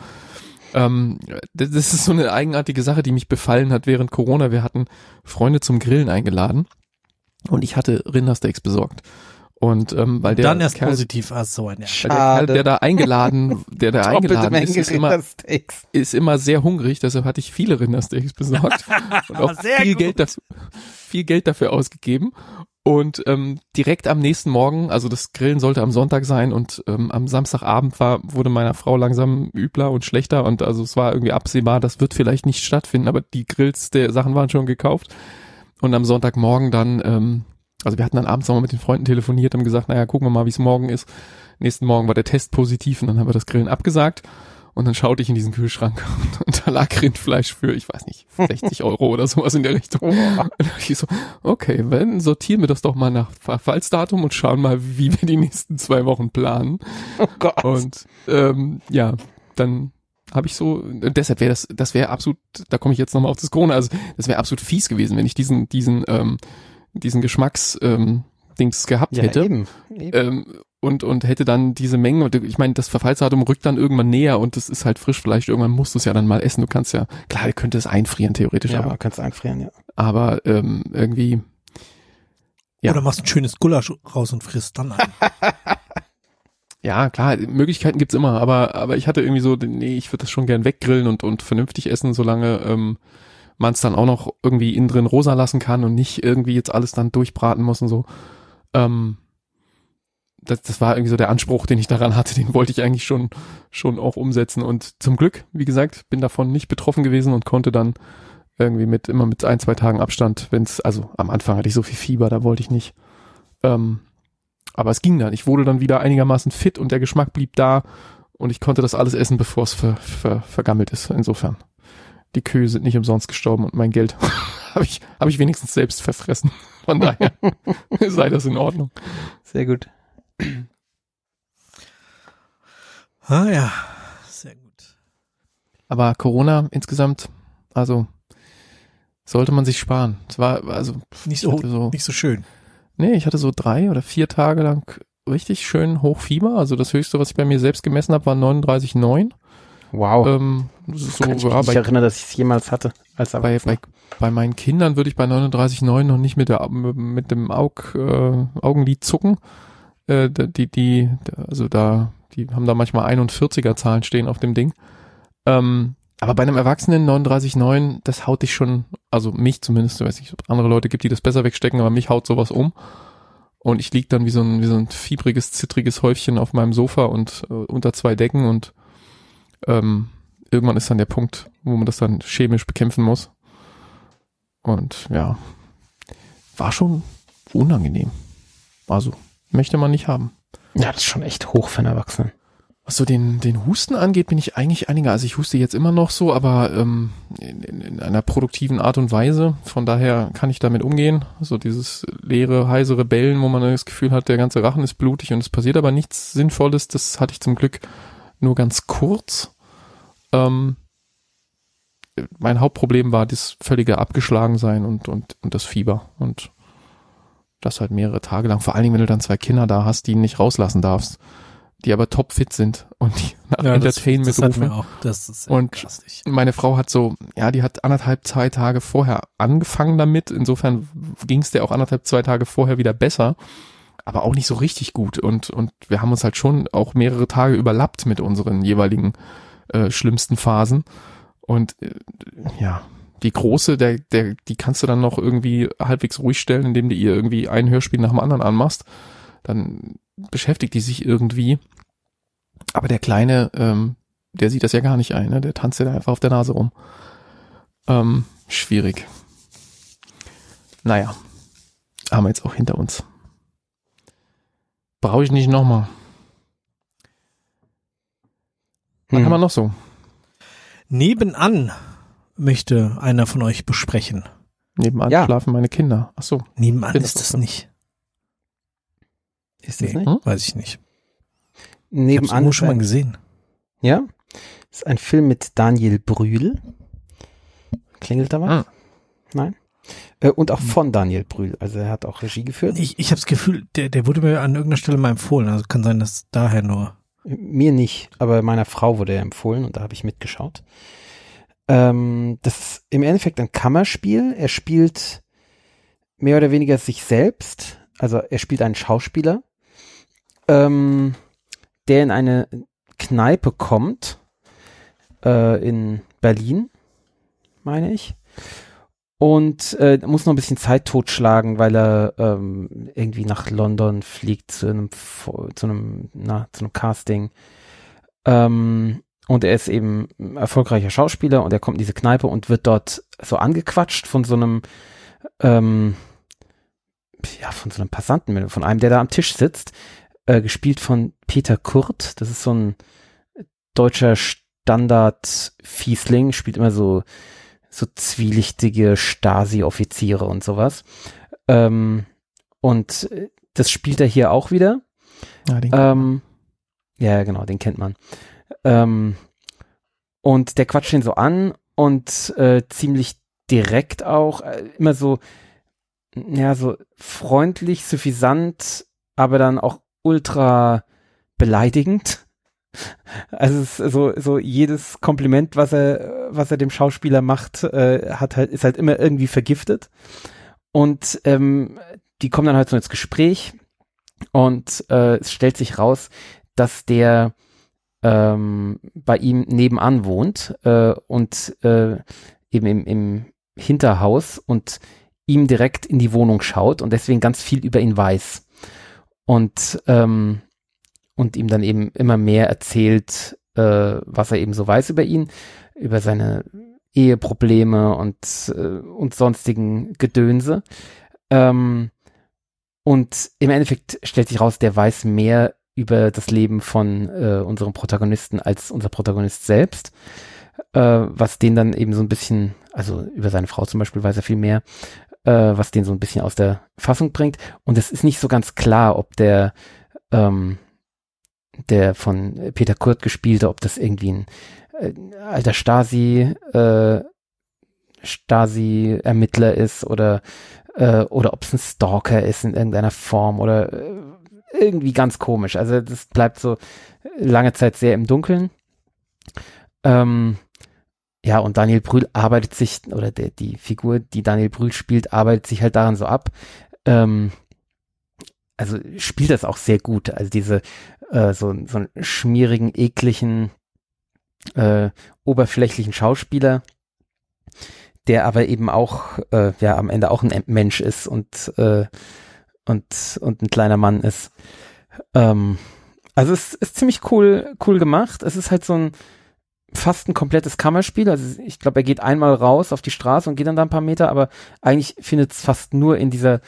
Ähm, das ist so eine eigenartige Sache, die mich befallen hat während Corona. Wir hatten Freunde zum Grillen eingeladen und ich hatte Rindersteaks besorgt. Und ähm, weil der dann erst Kerl, positiv ah, so ein ja. der Kerl, der da eingeladen, der da eingeladen ist, ist immer, ist immer sehr hungrig, deshalb hatte ich viele Rindersteaks besorgt und auch viel gut. Geld dafür, viel Geld dafür ausgegeben. Und ähm, direkt am nächsten Morgen, also das Grillen sollte am Sonntag sein und ähm, am Samstagabend war, wurde meiner Frau langsam übler und schlechter und also es war irgendwie absehbar, das wird vielleicht nicht stattfinden, aber die Grills der Sachen waren schon gekauft. Und am Sonntagmorgen dann ähm, also wir hatten dann abends nochmal mit den Freunden telefoniert, haben gesagt, naja, gucken wir mal, wie es morgen ist. Nächsten Morgen war der Test positiv und dann haben wir das Grillen abgesagt. Und dann schaute ich in diesen Kühlschrank und da lag Rindfleisch für, ich weiß nicht, 60 Euro oder sowas in der Richtung. Und ich so, okay, wenn, sortieren wir das doch mal nach Verfallsdatum und schauen mal, wie wir die nächsten zwei Wochen planen. Oh Gott. Und ähm, ja, dann habe ich so, deshalb wäre das, das wäre absolut, da komme ich jetzt nochmal auf das Corona, also das wäre absolut fies gewesen, wenn ich diesen, diesen ähm, diesen Geschmacks ähm, Dings gehabt ja, hätte. Eben, eben. Ähm, und, und hätte dann diese Mengen, und ich meine, das Verfallsdatum rückt dann irgendwann näher und das ist halt frisch, vielleicht irgendwann musst du es ja dann mal essen. Du kannst ja, klar, du könntest einfrieren, theoretisch. Ja, aber kannst einfrieren, ja. Aber ähm, irgendwie. Ja. Oder machst ein schönes Gulasch raus und frisst dann ein. ja, klar, Möglichkeiten gibt's immer, aber, aber ich hatte irgendwie so, nee, ich würde das schon gern weggrillen und, und vernünftig essen, solange ähm, man es dann auch noch irgendwie innen drin rosa lassen kann und nicht irgendwie jetzt alles dann durchbraten muss und so. Ähm, das, das war irgendwie so der Anspruch, den ich daran hatte, den wollte ich eigentlich schon, schon auch umsetzen. Und zum Glück, wie gesagt, bin davon nicht betroffen gewesen und konnte dann irgendwie mit, immer mit ein, zwei Tagen Abstand, wenn es, also am Anfang hatte ich so viel Fieber, da wollte ich nicht. Ähm, aber es ging dann. Ich wurde dann wieder einigermaßen fit und der Geschmack blieb da und ich konnte das alles essen, bevor es ver, ver, vergammelt ist. Insofern die Kühe sind nicht umsonst gestorben und mein Geld habe ich, hab ich wenigstens selbst verfressen. Von daher sei das in Ordnung. Sehr gut. Ah ja, sehr gut. Aber Corona insgesamt, also sollte man sich sparen. Es war also nicht so, so nicht so schön. Nee, ich hatte so drei oder vier Tage lang richtig schön Hochfieber. Also das höchste, was ich bei mir selbst gemessen habe, war 39,9. Wow. Ähm, so, Kann ich mich ja, nicht erinnern, dass ich es jemals hatte. Als bei, bei, bei meinen Kindern würde ich bei 39,9 noch nicht mit, der, mit dem Aug, äh, Augenlid zucken. Äh, die, die, also da, die haben da manchmal 41er Zahlen stehen auf dem Ding. Ähm, aber bei einem Erwachsenen 39,9, das haut dich schon, also mich zumindest, ich weiß nicht, ob es andere Leute gibt, die das besser wegstecken, aber mich haut sowas um. Und ich lieg dann wie so ein, wie so ein fiebriges, zittriges Häufchen auf meinem Sofa und äh, unter zwei Decken und ähm, irgendwann ist dann der Punkt, wo man das dann chemisch bekämpfen muss. Und ja, war schon unangenehm. Also, möchte man nicht haben. Ja, das ist schon echt hoch für einen Erwachsenen. Was so den, den Husten angeht, bin ich eigentlich einiger. Also ich huste jetzt immer noch so, aber ähm, in, in einer produktiven Art und Weise. Von daher kann ich damit umgehen. So dieses leere, heisere Bellen, wo man das Gefühl hat, der ganze Rachen ist blutig und es passiert aber nichts Sinnvolles. Das hatte ich zum Glück nur ganz kurz. Ähm, mein Hauptproblem war das völlige Abgeschlagensein und, und, und das Fieber. Und das halt mehrere Tage lang. Vor allen Dingen, wenn du dann zwei Kinder da hast, die nicht rauslassen darfst, die aber topfit sind und die nach ja, Entertainment das, das rufen. Auch, das ist und krassig. meine Frau hat so, ja, die hat anderthalb, zwei Tage vorher angefangen damit. Insofern ging es der auch anderthalb, zwei Tage vorher wieder besser. Aber auch nicht so richtig gut. Und, und wir haben uns halt schon auch mehrere Tage überlappt mit unseren jeweiligen äh, schlimmsten Phasen. Und äh, ja, die große, der, der, die kannst du dann noch irgendwie halbwegs ruhig stellen, indem du ihr irgendwie ein Hörspiel nach dem anderen anmachst. Dann beschäftigt die sich irgendwie. Aber der Kleine, ähm, der sieht das ja gar nicht ein, ne? Der tanzt ja da einfach auf der Nase rum. Ähm, schwierig. Naja, haben wir jetzt auch hinter uns. Brauche ich nicht nochmal. Was Hm. haben wir noch so? Nebenan möchte einer von euch besprechen. Nebenan Ja. schlafen meine Kinder. Ach so. Nebenan ist das nicht. Ist das Nee. nicht? Hm? Weiß ich nicht. Ich hab's Nebenan irgendwo ist schon mal gesehen. ja, ist ein Film mit Daniel Brühl. Klingelt da was? Ah. Nein. Äh, und auch von Daniel Brühl. Also er hat auch Regie geführt. Ich, ich habe das Gefühl, der, der wurde mir an irgendeiner Stelle mal empfohlen. Also kann sein, dass daher nur. Mir nicht, aber meiner Frau wurde er empfohlen und da habe ich mitgeschaut. Ähm, das ist im Endeffekt ein Kammerspiel. Er spielt mehr oder weniger sich selbst. Also er spielt einen Schauspieler, ähm, der in eine Kneipe kommt äh, in Berlin, meine ich. Und äh, muss noch ein bisschen Zeit totschlagen, weil er ähm, irgendwie nach London fliegt zu einem, zu einem, na, zu einem Casting. Ähm, und er ist eben ein erfolgreicher Schauspieler und er kommt in diese Kneipe und wird dort so angequatscht von so einem, ähm, ja, von so einem Passanten, von einem, der da am Tisch sitzt, äh, gespielt von Peter Kurt. Das ist so ein deutscher Standard-Fiesling, spielt immer so so zwielichtige Stasi-Offiziere und sowas. Ähm, und äh, das spielt er hier auch wieder. Ja, den Ähm, ja, genau, den kennt man. Ähm, und der quatscht ihn so an und äh, ziemlich direkt auch, äh, immer so, ja, so freundlich, suffisant, aber dann auch ultra beleidigend. Also so, so jedes Kompliment, was er, was er dem Schauspieler macht, äh, hat halt, ist halt immer irgendwie vergiftet. Und ähm, die kommen dann halt so ins Gespräch und äh, es stellt sich raus, dass der ähm, bei ihm nebenan wohnt äh, und äh, eben im, im Hinterhaus und ihm direkt in die Wohnung schaut und deswegen ganz viel über ihn weiß. Und ähm, und ihm dann eben immer mehr erzählt, äh, was er eben so weiß über ihn, über seine Eheprobleme und, äh, und sonstigen Gedönse. Ähm, und im Endeffekt stellt sich raus, der weiß mehr über das Leben von äh, unserem Protagonisten als unser Protagonist selbst, äh, was den dann eben so ein bisschen, also über seine Frau zum Beispiel weiß er viel mehr, äh, was den so ein bisschen aus der Fassung bringt. Und es ist nicht so ganz klar, ob der ähm, der von Peter Kurt gespielte, ob das irgendwie ein äh, alter Stasi, äh, Stasi-Ermittler ist oder, äh, oder ob es ein Stalker ist in irgendeiner Form oder äh, irgendwie ganz komisch. Also das bleibt so lange Zeit sehr im Dunkeln. Ähm, ja, und Daniel Brühl arbeitet sich, oder der, die Figur, die Daniel Brühl spielt, arbeitet sich halt daran so ab. Ähm, also spielt das auch sehr gut. Also diese äh, so, so einen schmierigen, ekligen, äh, oberflächlichen Schauspieler, der aber eben auch äh, ja am Ende auch ein Mensch ist und äh, und und ein kleiner Mann ist. Ähm, also es ist ziemlich cool cool gemacht. Es ist halt so ein fast ein komplettes Kammerspiel. Also ich glaube, er geht einmal raus auf die Straße und geht dann da ein paar Meter, aber eigentlich findet es fast nur in dieser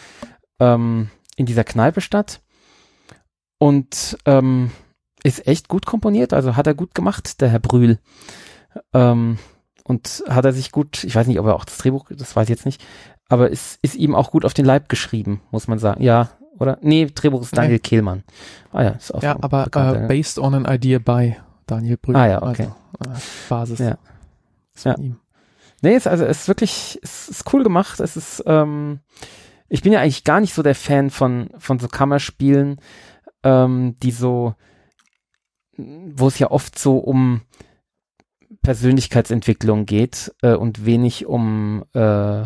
ähm, in dieser Kneipe statt und ähm, ist echt gut komponiert. Also hat er gut gemacht, der Herr Brühl. Ähm, und hat er sich gut, ich weiß nicht, ob er auch das Drehbuch, das weiß ich jetzt nicht, aber ist, ist ihm auch gut auf den Leib geschrieben, muss man sagen. Ja, oder? Nee, Drehbuch ist Daniel Nee. Kehlmann. Ah ja, ist auch Ja, aber bekannter, äh, based on an idea by Daniel Brühl. Ah ja, okay. Also, äh, Basis. Ja. ist von Ja. ihm. Nee, ist also es ist wirklich, es ist cool gemacht. Es ist, ähm, ich bin ja eigentlich gar nicht so der Fan von von so Kammerspielen, ähm, die so, wo es ja oft so um Persönlichkeitsentwicklung geht äh, und wenig um äh,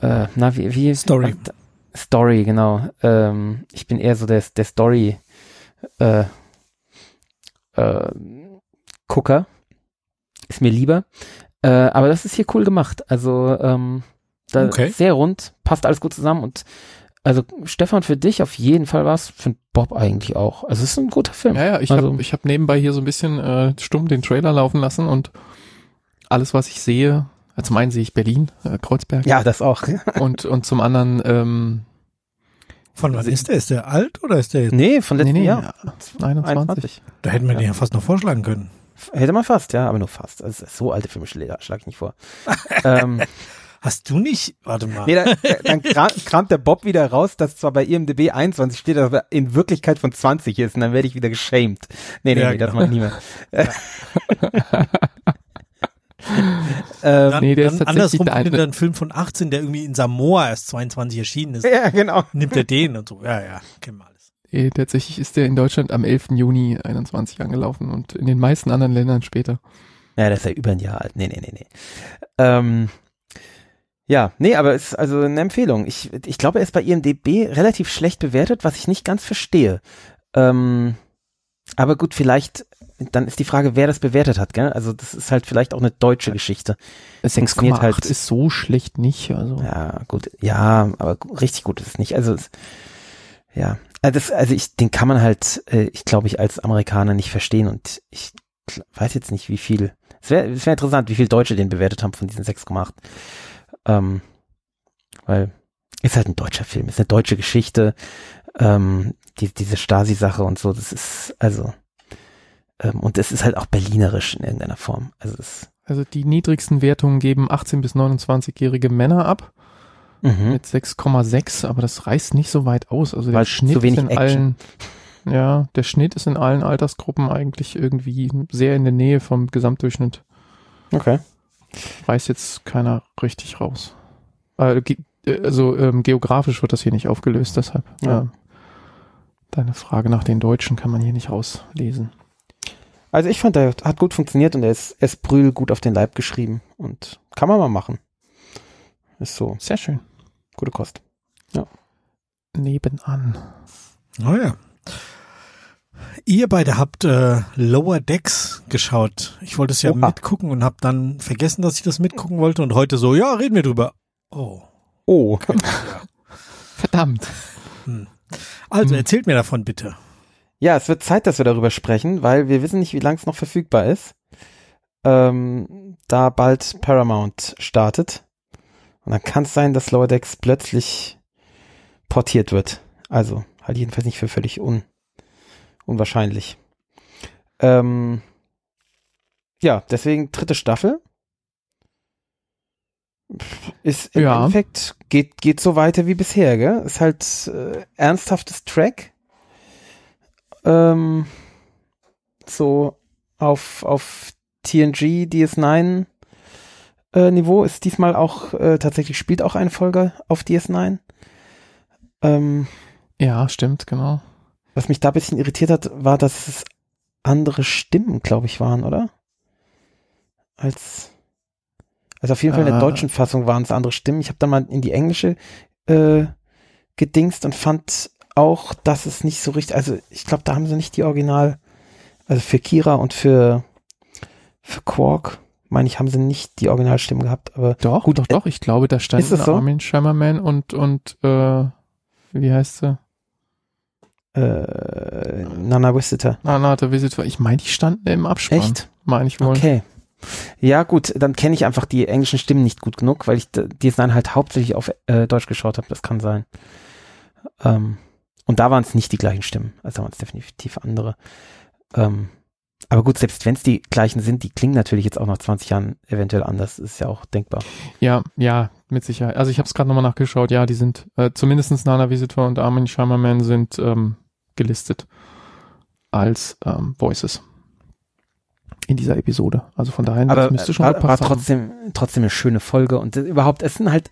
äh, na wie wie Story. Story genau. Ähm, ich bin eher so der der Story äh, äh, Gucker ist mir lieber. Äh, aber das ist hier cool gemacht. Also ähm, da Okay. sehr rund, passt alles gut zusammen und also Stefan für dich auf jeden Fall was, für Bob eigentlich auch. Also es ist ein guter Film. Ja, ja, ich also, habe hab nebenbei hier so ein bisschen äh, stumm den Trailer laufen lassen und alles, was ich sehe, zum einen sehe ich Berlin, äh, Kreuzberg ja, das auch. und, und zum anderen, ähm, Von wann ist der? Ist der alt oder ist der jetzt? nee, von nee, letztem nee, Jahr. 21. 21. Da hätten wir den ja fast noch vorschlagen können. Hätte man fast, ja, aber nur fast. Also so alte Filme schlage schlag ich nicht vor. ähm, Hast du nicht? Warte mal. nee, dann, dann kram, kramt der Bob wieder raus, dass zwar bei IMDb 21 steht, aber in Wirklichkeit von 20 ist und dann werde ich wieder geschämt. Nee, nee, Ja, nee, das genau. mache ich nie mehr. ähm, Dann, nee, der dann ist tatsächlich andersrum der findet er einen Film von 18, der irgendwie in Samoa erst 22 erschienen ist. ja, genau. Nimmt er den und so. Ja, ja, kennen wir alles. Eh, tatsächlich ist der in Deutschland am 11. Juni 21 angelaufen und in den meisten anderen Ländern später. Ja, das ist ja über ein Jahr alt. Nee, nee, nee, nee. Ähm, ja, nee, aber es ist also eine Empfehlung. Ich, ich glaube, er ist bei IMDB relativ schlecht bewertet, was ich nicht ganz verstehe. Ähm, aber gut, vielleicht, dann ist die Frage, wer das bewertet hat, gell? Also das ist halt vielleicht auch eine deutsche Geschichte. funktioniert 6,8 halt- ist so schlecht nicht, also. Ja, gut, ja, aber richtig gut ist es nicht. Also, es, ja, also, das, also ich, den kann man halt, äh, ich glaube, ich als Amerikaner nicht verstehen und ich weiß jetzt nicht, wie viel. Es wäre wär interessant, wie viel Deutsche den bewertet haben von diesen 6,8. Ähm, weil ist halt ein deutscher Film, ist eine deutsche Geschichte. Ähm, die, diese Stasi-Sache und so, das ist also ähm, und es ist halt auch berlinerisch in irgendeiner Form. Also Also die niedrigsten Wertungen geben 18 bis 29-jährige Männer ab mhm. mit 6,6, aber das reißt nicht so weit aus. Also der Weil Schnitt ist in Action. allen, ja, der Schnitt ist in allen Altersgruppen eigentlich irgendwie sehr in der Nähe vom Gesamtdurchschnitt. Okay. Weiß jetzt keiner richtig raus. Äh, äh, also ähm, geografisch wird das hier nicht aufgelöst, deshalb. Ja. äh, deine Frage nach den Deutschen kann man hier nicht rauslesen. Also ich fand, der hat gut funktioniert und er ist, er ist Brühl gut auf den Leib geschrieben und kann man mal machen. Ist so Sehr schön. gute Kost. Nebenan. Oh ja. Ihr beide habt äh, Lower Decks geschaut. Ich wollte es ja Oha. mitgucken und habe dann vergessen, dass ich das mitgucken wollte und heute so, ja, reden wir drüber. Oh. Oh. Verdammt. Also Hm. erzählt mir davon bitte. Ja, es wird Zeit, dass wir darüber sprechen, weil wir wissen nicht, wie lange es noch verfügbar ist. Ähm, da bald Paramount startet. Und dann kann es sein, dass Lower Decks plötzlich portiert wird. Also halt jedenfalls nicht für völlig un unwahrscheinlich. Ähm, ja, deswegen dritte Staffel. Ist im Ja. Endeffekt, geht, geht so weiter wie bisher, gell? Ist halt äh, ernsthaftes Track. Ähm, so auf, auf TNG, DS9 äh, Niveau ist diesmal auch, äh, tatsächlich spielt auch eine Folge auf DS9. Ähm, Ja, stimmt, genau. was mich da ein bisschen irritiert hat, war, dass es andere Stimmen, glaube ich, waren, oder? Als, also auf jeden Fall in der Ah. deutschen Fassung waren es andere Stimmen. Ich habe dann mal in die englische äh, gedingst und fand auch, dass es nicht so richtig, also ich glaube, da haben sie nicht die Original, also für Kira und für, für Quark, meine ich, haben sie nicht die Originalstimmen gehabt, aber Doch, Gut, doch, doch. Ich glaube, da stand ist es so? Armin Scheimerman und, und, äh, wie heißt sie? äh, Nana Visitor. Ah, na, der Visitor. Ich meine, die standen im Abspann. Echt? Meine ich wohl. Okay. Ja, gut, dann kenne ich einfach die englischen Stimmen nicht gut genug, weil ich die dann halt hauptsächlich auf äh, Deutsch geschaut habe. Das kann sein. Ähm, und da waren es nicht die gleichen Stimmen. Also da waren es definitiv andere. Ähm, aber gut, selbst wenn es die gleichen sind, die klingen natürlich jetzt auch nach 20 Jahren eventuell anders. Ist ja auch denkbar. Ja, ja, mit Sicherheit. Also ich habe es gerade nochmal nachgeschaut. Ja, die sind, äh, zumindestens Nana Visitor und Armin Scheimerman sind ähm, gelistet als ähm, Voices in dieser Episode. Also von daher, Aber das müsste schon gepasst haben. trotzdem, trotzdem eine schöne Folge und äh, überhaupt, es sind halt,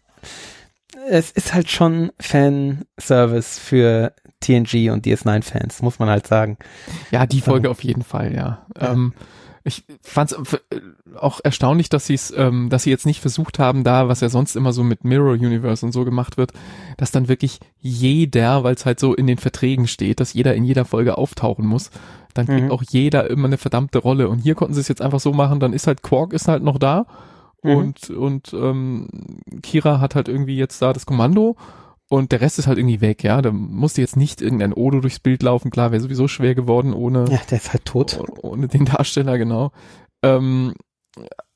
es ist halt schon Fanservice für TNG und DS9-Fans, muss man halt sagen. Ja, die Folge auf jeden Fall, ja. Ja. Ähm, ich fand es auch erstaunlich, dass sie es, ähm, dass sie jetzt nicht versucht haben, da, was ja sonst immer so mit Mirror Universe und so gemacht wird, dass dann wirklich jeder, weil es halt so in den Verträgen steht, dass jeder in jeder Folge auftauchen muss, dann kriegt Mhm. auch jeder immer eine verdammte Rolle. Und hier konnten sie es jetzt einfach so machen, dann ist halt Quark ist halt noch da Mhm. Und, und ähm, Kira hat halt irgendwie jetzt da das Kommando und der Rest ist halt irgendwie weg, ja. Da musste jetzt nicht irgendein Odo durchs Bild laufen, klar, wäre sowieso schwer geworden ohne. Ja, der ist halt tot. Ohne den Darsteller, genau. Ähm,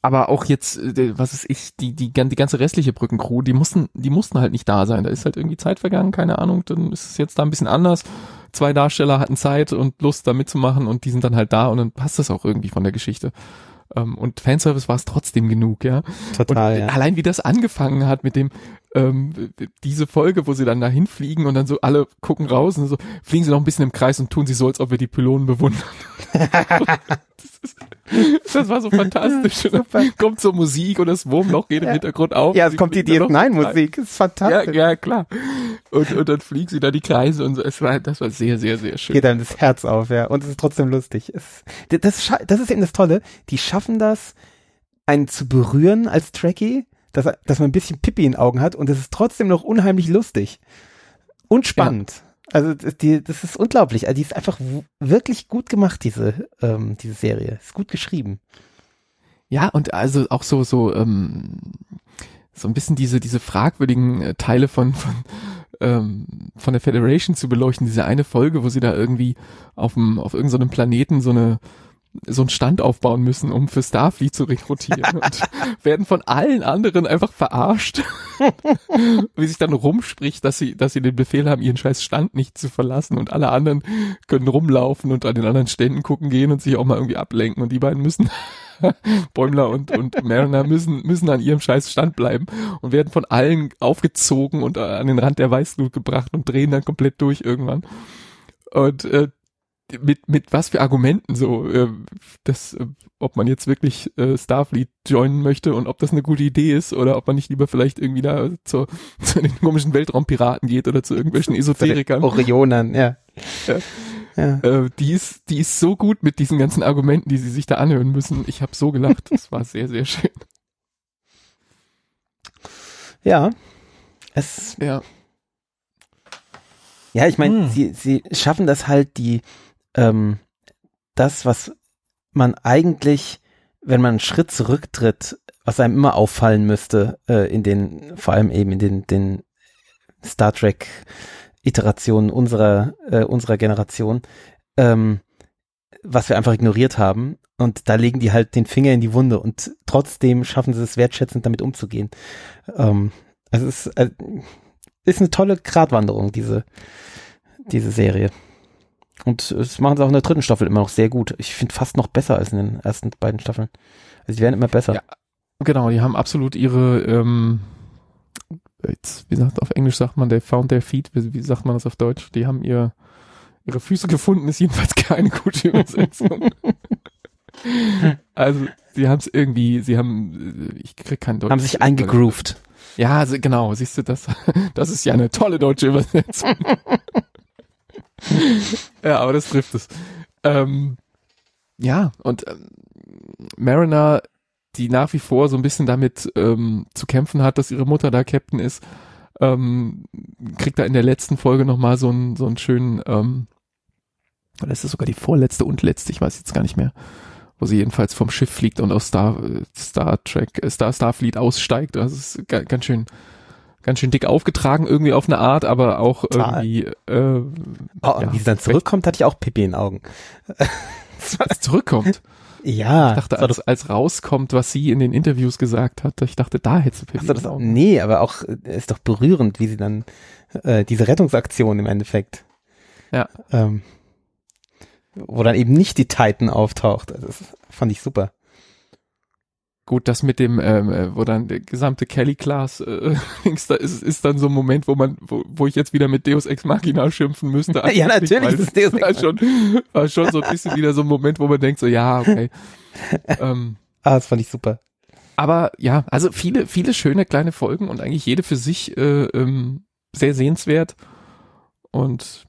aber auch jetzt, äh, was ist ich, die, die, die ganze restliche Brückencrew, die mussten, die mussten halt nicht da sein. Da ist halt irgendwie Zeit vergangen, keine Ahnung, dann ist es jetzt da ein bisschen anders. Zwei Darsteller hatten Zeit und Lust da mitzumachen und die sind dann halt da und dann passt das auch irgendwie von der Geschichte. Ähm, und Fanservice war es trotzdem genug, ja. Total. Und ja. allein wie das angefangen hat mit dem, ähm, diese Folge, wo sie dann dahin fliegen und dann so alle gucken raus und so, fliegen sie noch ein bisschen im Kreis und tun sie so, als ob wir die Pylonen bewundern. das, ist, das war so fantastisch. Kommt so Musik und das Wurmloch geht im Ja. Hintergrund auf. Ja, es kommt die fliegen dann noch- DS9-Musik. Ist Ja, fantastisch. ja, klar. Und, und dann fliegen sie da die Kreise und so. Es war, das war sehr, sehr, sehr schön. Geht einem das Herz auf, ja. Und es ist trotzdem lustig. Es, das, das ist eben das Tolle. Die schaffen das, einen zu berühren als Trekkie, dass, dass man ein bisschen Pippi in den Augen hat und es ist trotzdem noch unheimlich lustig. Und spannend. Also das- die, das ist unglaublich. Also die ist einfach wirklich gut gemacht, diese, ähm, diese Serie. Ist gut geschrieben. Ja, und also auch so, so, ähm, so ein bisschen diese, diese fragwürdigen äh, Teile von, von, ähm, von der Federation zu beleuchten. Diese eine Folge, wo sie da irgendwie auf dem, auf irgendeinem Planeten so eine, so einen Stand aufbauen müssen, um für Starfleet zu rekrutieren und werden von allen anderen einfach verarscht. Wie sich dann rumspricht, dass sie, dass sie den Befehl haben, ihren scheiß Stand nicht zu verlassen und alle anderen können rumlaufen und an den anderen Ständen gucken gehen und sich auch mal irgendwie ablenken und die beiden müssen Bäumler und, und Mariner müssen, müssen an ihrem scheiß Stand bleiben und werden von allen aufgezogen und an den Rand der Weißglut gebracht und drehen dann komplett durch irgendwann. Und äh, mit, mit was für Argumenten so, äh, das, äh, ob man jetzt wirklich äh, Starfleet joinen möchte und ob das eine gute Idee ist oder ob man nicht lieber vielleicht irgendwie da zu, zu den komischen Weltraumpiraten geht oder zu irgendwelchen Esoterikern. Orionern, ja. Ja. ja. Äh, die ist, die ist so gut mit diesen ganzen Argumenten, die sie sich da anhören müssen. Ich habe so gelacht. Das war sehr, sehr schön. Ja. Es, Ja. ja, ich meine, Hm. sie, sie schaffen das halt, die, ähm, das, was man eigentlich, wenn man einen Schritt zurücktritt, was einem immer auffallen müsste, äh, in den, vor allem eben in den, den Star Trek Iterationen unserer, äh, unserer Generation, ähm, was wir einfach ignoriert haben. Und da legen die halt den Finger in die Wunde und trotzdem schaffen sie es wertschätzend damit umzugehen. Ähm, also es ist, äh, ist eine tolle Gratwanderung, diese, diese Serie. Und es machen sie auch in der dritten Staffel immer noch sehr gut. Ich finde fast noch besser als in den ersten beiden Staffeln. Also sie werden immer besser. Ja. Genau, die haben absolut ihre, ähm, jetzt, wie sagt auf Englisch sagt man, they found their feet, wie, wie sagt man das auf Deutsch? Die haben ihr, ihre Füße gefunden, ist jedenfalls keine gute Übersetzung. also, sie haben es irgendwie, sie haben, äh, ich krieg kein Deutsch. Haben sich eingegroovt. Ja, genau, siehst du, das, das ist ja eine tolle deutsche Übersetzung. ja, aber das trifft es. Ähm, ja, und ähm, Mariner, die nach wie vor so ein bisschen damit ähm, zu kämpfen hat, dass ihre Mutter da Captain ist, ähm, kriegt da in der letzten Folge nochmal so einen, so einen schönen, ähm, oder ist das sogar die vorletzte und letzte, ich weiß jetzt gar nicht mehr, wo sie jedenfalls vom Schiff fliegt und aus Star, äh, Star Trek, äh, Star, Starfleet aussteigt. Das ist ga, ganz schön, ganz schön dick aufgetragen irgendwie auf eine Art, aber auch Total. irgendwie, äh, Oh, Ja, wie sie dann zurückkommt, hatte ich auch Pipi in den Augen. was zurückkommt. Ja. Ich dachte, als, als rauskommt, was sie in den Interviews gesagt hat, ich dachte, da hätte sie Pippi in das auch? Nee, aber auch äh, ist doch berührend, wie sie dann äh, diese Rettungsaktion im Endeffekt. Ja. Ähm, wo dann eben nicht die Titan auftaucht. Also das fand ich super. Gut, das mit dem, ähm, äh, wo dann der gesamte Kelly-Class äh, Dings da ist, ist dann so ein Moment, wo man, wo, wo ich jetzt wieder mit Deus Ex Machina schimpfen müsste. Ja, natürlich, das Deus Ex war schon, war schon so ein bisschen wieder so ein Moment, wo man denkt so, ja, okay. ähm, Ah, das fand ich super. aber ja, also viele, viele schöne kleine Folgen und eigentlich jede für sich äh, ähm, sehr sehenswert und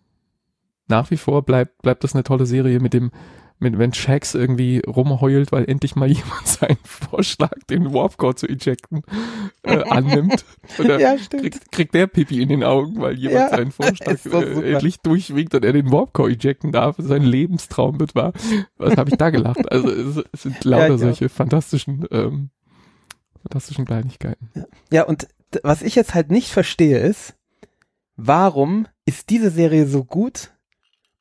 nach wie vor bleibt bleibt das eine tolle Serie mit dem mit wenn Shax irgendwie rumheult, weil endlich mal jemand seinen Vorschlag, den Warpcore zu ejecten, äh, annimmt. Oder Ja, stimmt. kriegt, kriegt der Pipi in den Augen, weil jemand Ja, seinen Vorschlag äh, endlich durchwinkt und er den Warpcore ejecten darf, sein Lebenstraum wird wahr. Was habe ich da gelacht? Also es, es sind lauter Ja, solche fantastischen ähm, fantastischen Kleinigkeiten. Ja, und was ich jetzt halt nicht verstehe ist, warum ist diese Serie so gut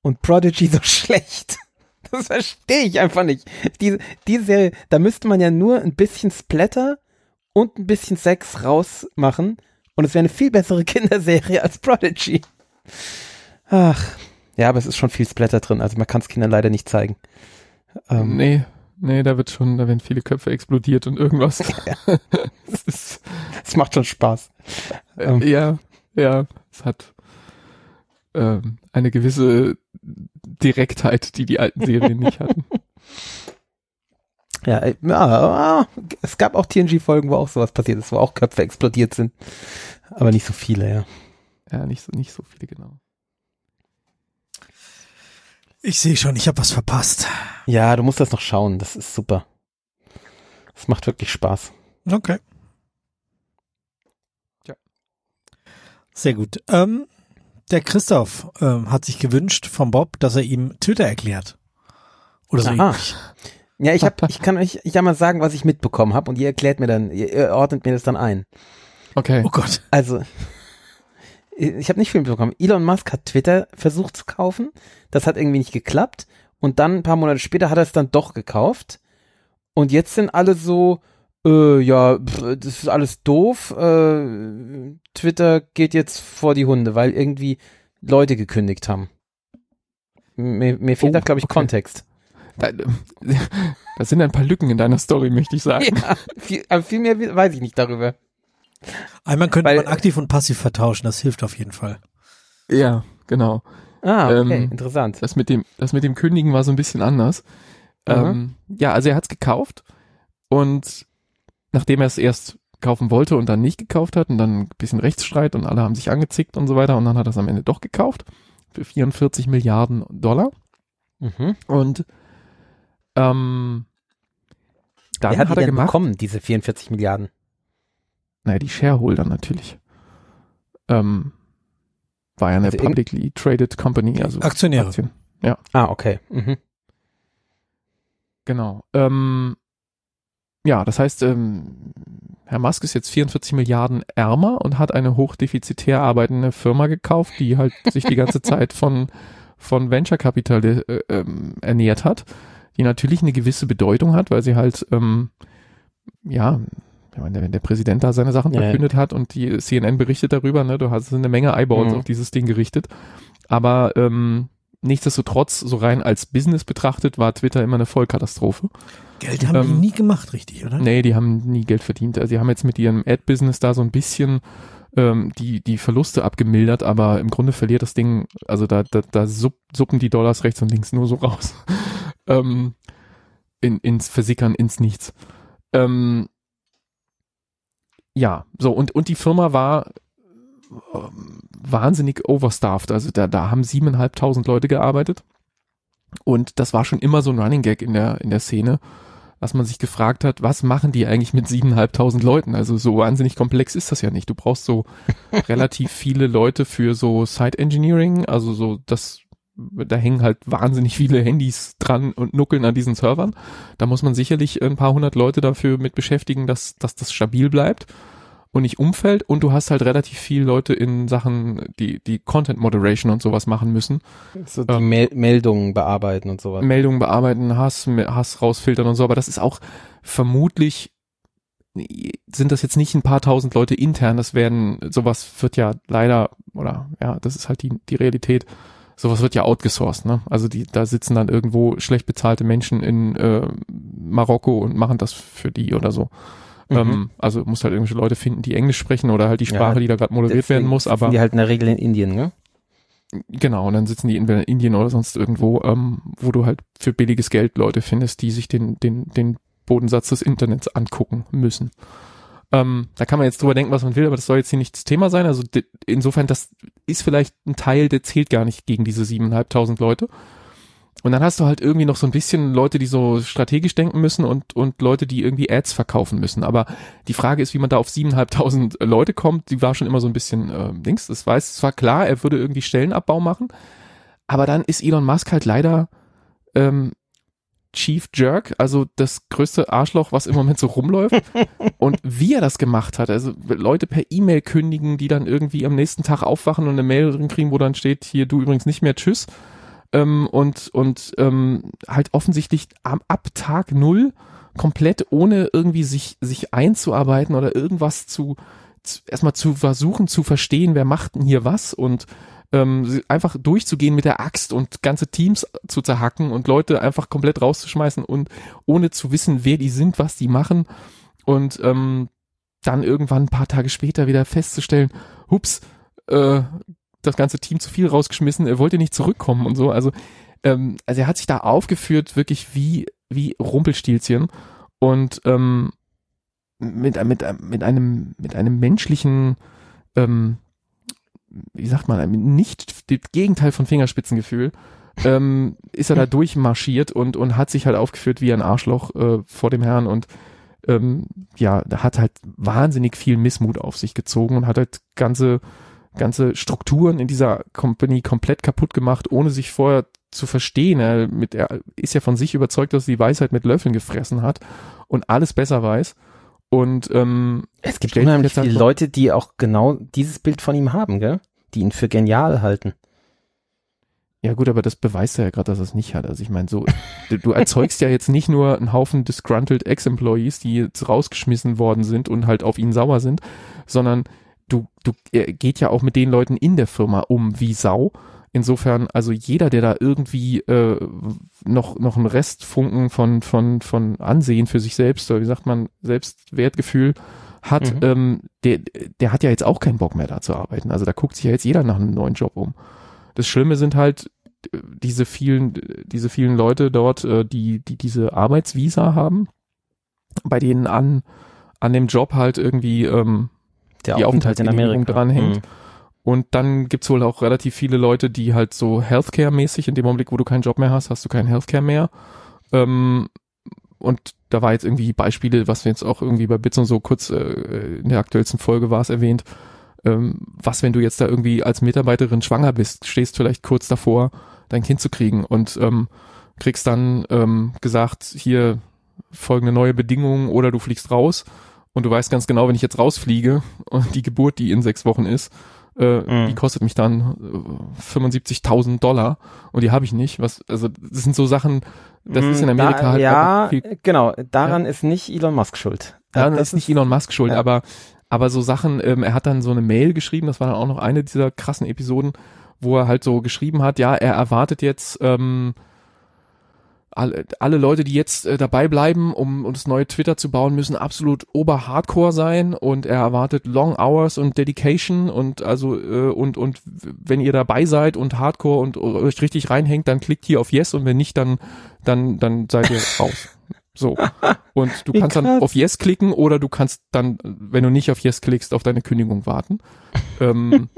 und Prodigy so schlecht? Das verstehe ich einfach nicht. Diese, diese Serie, da müsste man ja nur ein bisschen Splatter und ein bisschen Sex rausmachen und es wäre eine viel bessere Kinderserie als Prodigy. Ach, ja, aber es ist schon viel Splatter drin, also man kann es Kindern leider nicht zeigen. Ähm, nee, nee, da wird schon, da werden viele Köpfe explodiert und irgendwas. das ist, Es macht schon Spaß. äh, Ähm. ja, ja, es hat ähm, eine gewisse Direktheit, die die alten Serien nicht hatten. Ja, äh, ja, es gab auch TNG-Folgen, wo auch sowas passiert ist, wo auch Köpfe explodiert sind. Aber nicht so viele, ja. Ja, nicht so, nicht so viele, genau. Ich sehe schon, ich habe was verpasst. Ja, du musst das noch schauen, das ist super. Es macht wirklich Spaß. Okay. Tja. Sehr gut. Ähm, der Christoph ähm, hat sich gewünscht vom Bob, dass er ihm Twitter erklärt. Oder so Aha. ähnlich. Ja, ich hab, ich kann euch ich kann mal sagen, was ich mitbekommen habe und ihr erklärt mir dann, ihr, ihr ordnet mir das dann ein. Okay. Oh Gott. Also, ich habe nicht viel mitbekommen. Elon Musk hat Twitter versucht zu kaufen. Das hat irgendwie nicht geklappt. Und dann ein paar Monate später hat er es dann doch gekauft. Und jetzt sind alle so, äh, ja, pf, das ist alles doof. Äh, Twitter geht jetzt vor die Hunde, weil irgendwie Leute gekündigt haben. Mir, mir fehlt Oh, da, glaube ich, okay. Kontext. Da, da sind ein paar Lücken in deiner Story, möchte ich sagen. Ja, viel, aber viel mehr weiß ich nicht darüber. Einmal könnte Weil- man aktiv und passiv vertauschen, das hilft auf jeden Fall. Ja, genau. Ah, okay, Ähm, interessant. Das mit dem, das mit dem Kündigen war so ein bisschen anders. Aha. Ähm, ja, also er hat es gekauft und nachdem er es erst kaufen wollte und dann nicht gekauft hat und dann ein bisschen Rechtsstreit und alle haben sich angezickt und so weiter und dann hat er es am Ende doch gekauft für 44 Milliarden Dollar Mhm. und ähm, dann Wer hat, hat die er denn gemacht, bekommen, diese 44 Milliarden? naja, die Shareholder natürlich. Ähm, war ja eine Also publicly traded company, also Aktionäre. Aktien. Ah, okay. Mhm. Genau. Ähm, ja, das heißt, ähm, Herr Musk ist jetzt 44 Milliarden ärmer und hat eine hochdefizitär arbeitende Firma gekauft, die halt sich die ganze Zeit von, von Venture Capital äh, ähm, ernährt hat, die natürlich eine gewisse Bedeutung hat, weil sie halt, ähm, ja, wenn der Präsident da seine Sachen ja. verkündet hat und die CNN berichtet darüber, ne, du hast eine Menge Eyeballs Mhm. auf dieses Ding gerichtet. Aber ähm, nichtsdestotrotz, so rein als Business betrachtet, war Twitter immer eine Vollkatastrophe. Geld haben die Ähm, nie gemacht, richtig, oder? Nee, die haben nie Geld verdient. Also die haben jetzt mit ihrem Ad-Business da so ein bisschen ähm, die, die Verluste abgemildert, aber im Grunde verliert das Ding, also da, da, da supp, suppen die Dollars rechts und links nur so raus. ähm, in, ins Versickern, ins Nichts. Ähm, ja, so, und, und die Firma war ähm, wahnsinnig overstaffed. Also da, da haben siebeneinhalbtausend Leute gearbeitet. Und das war schon immer so ein Running Gag in der, in der Szene dass man sich gefragt hat, was machen die eigentlich mit siebeneinhalbtausend Leuten? Also so wahnsinnig komplex ist das ja nicht. Du brauchst so relativ viele Leute für so Site Engineering, also so das, da hängen halt wahnsinnig viele Handys dran und nuckeln an diesen Servern. Da muss man sicherlich ein paar hundert Leute dafür mit beschäftigen, dass, dass das stabil bleibt und nicht umfällt. Und du hast halt relativ viele Leute in Sachen, die, die Content Moderation und sowas machen müssen. So die Ähm, Mel Meldungen bearbeiten und sowas. Meldungen bearbeiten, Hass, Hass rausfiltern und so, aber das ist auch vermutlich sind das jetzt nicht ein paar tausend Leute intern, das werden, sowas wird ja leider, oder ja, das ist halt die, die Realität, sowas wird ja outgesourced, ne? Also die, da sitzen dann irgendwo schlecht bezahlte Menschen in äh, Marokko und machen das für die oder so. Mhm. Ähm, also muss halt irgendwelche Leute finden, die Englisch sprechen oder halt die Ja, Sprache, die da gerade moderiert werden muss, aber Die halt in der Regel in Indien, ne? Genau, und dann sitzen die entweder in Indien oder sonst irgendwo, ähm, wo du halt für billiges Geld Leute findest, die sich den, den, den Bodensatz des Internets angucken müssen. Ähm, da kann man jetzt drüber denken, was man will, aber das soll jetzt hier nicht das Thema sein. Also insofern, das ist vielleicht ein Teil, der zählt gar nicht gegen diese siebeneinhalbtausend Leute. Und dann hast du halt irgendwie noch so ein bisschen Leute, die so strategisch denken müssen und, und Leute, die irgendwie Ads verkaufen müssen. Aber die Frage ist, wie man da auf siebeneinhalbtausend Leute kommt. Die war schon immer so ein bisschen äh, Dings. Das weiß zwar klar, er würde irgendwie Stellenabbau machen, aber dann ist Elon Musk halt leider ähm, Chief Jerk, also das größte Arschloch, was im Moment so rumläuft. und wie er das gemacht hat, also Leute per E-Mail kündigen, die dann irgendwie am nächsten Tag aufwachen und eine Mail drin kriegen, wo dann steht, hier du übrigens nicht mehr, tschüss. Ähm, und und ähm, halt offensichtlich ab, ab Tag null komplett ohne irgendwie sich sich einzuarbeiten oder irgendwas zu, zu erstmal zu versuchen zu verstehen, wer macht denn hier was und ähm, einfach durchzugehen mit der Axt und ganze Teams zu zerhacken und Leute einfach komplett rauszuschmeißen und ohne zu wissen, wer die sind, was die machen und ähm, dann irgendwann ein paar Tage später wieder festzustellen, hups, äh, das ganze Team zu viel rausgeschmissen, er wollte nicht zurückkommen und so. Also, ähm, also er hat sich da aufgeführt, wirklich wie, wie Rumpelstilzchen und ähm, mit, mit, mit einem, mit einem menschlichen ähm, wie sagt man, nicht das Gegenteil von Fingerspitzengefühl, ähm, ist er da durchmarschiert und, und hat sich halt aufgeführt wie ein Arschloch äh, vor dem Herrn und ähm, ja, da hat halt wahnsinnig viel Missmut auf sich gezogen und hat halt ganze, ganze Strukturen in dieser Company komplett kaputt gemacht, ohne sich vorher zu verstehen. Er, mit, er ist ja von sich überzeugt, dass er die Weisheit mit Löffeln gefressen hat und alles besser weiß. Und ähm, es gibt unheimlich viele Leute, die auch genau dieses Bild von ihm haben, gell? Die ihn für genial halten. Ja gut, aber das beweist ja gerade, dass er es nicht hat. Also ich meine, so, du, du erzeugst ja jetzt nicht nur einen Haufen disgruntled Ex-Employees, die jetzt rausgeschmissen worden sind und halt auf ihn sauer sind, sondern du, du er geht ja auch mit den Leuten in der Firma um wie Sau Insofern, also jeder, der da irgendwie äh, noch, noch einen Restfunken von, von, von Ansehen für sich selbst, oder wie sagt man, Selbstwertgefühl hat, mhm. ähm, der, der hat ja jetzt auch keinen Bock mehr da zu arbeiten. Also da guckt sich ja jetzt jeder nach einem neuen Job um. Das Schlimme sind halt äh, diese vielen, diese vielen Leute dort, äh, die, die diese Arbeitsvisa haben, bei denen an, an dem Job halt irgendwie ähm, der die Aufenthalt in Amerika dranhängt. Mhm. Und dann gibt's wohl auch relativ viele Leute, die halt so Healthcare-mäßig, in dem Augenblick, wo du keinen Job mehr hast, hast du keinen Healthcare mehr. Ähm, und da war jetzt irgendwie Beispiele, was wir jetzt auch irgendwie bei Bits und so kurz äh, in der aktuellsten Folge war es erwähnt. Ähm, was, wenn du jetzt da irgendwie als Mitarbeiterin schwanger bist, stehst vielleicht kurz davor, dein Kind zu kriegen und ähm, kriegst dann ähm, gesagt, hier folgende neue Bedingungen oder du fliegst raus und du weißt ganz genau, wenn ich jetzt rausfliege und die Geburt, die in sechs Wochen ist, äh, mhm. die kostet mich dann äh, 75.000 Dollar und die habe ich nicht. Was, also das sind so Sachen, das ist in mhm, Amerika da, halt ja, viel, genau. Daran ja. ist nicht Elon Musk schuld. Daran das ist nicht Elon Musk schuld, ja. aber aber so Sachen. Ähm, er hat dann so eine Mail geschrieben. Das war dann auch noch eine dieser krassen Episoden, wo er halt so geschrieben hat, ja, er erwartet jetzt ähm, alle, alle Leute, die jetzt äh, dabei bleiben, um, um das neue Twitter zu bauen, müssen absolut ober-hardcore sein und er erwartet Long Hours und Dedication und also äh, und und wenn ihr dabei seid und Hardcore und euch richtig reinhängt, dann klickt hier auf Yes und wenn nicht, dann dann dann seid ihr raus. So. Und du kannst dann auf Yes klicken oder du kannst dann, wenn du nicht auf Yes klickst, auf deine Kündigung warten. ähm,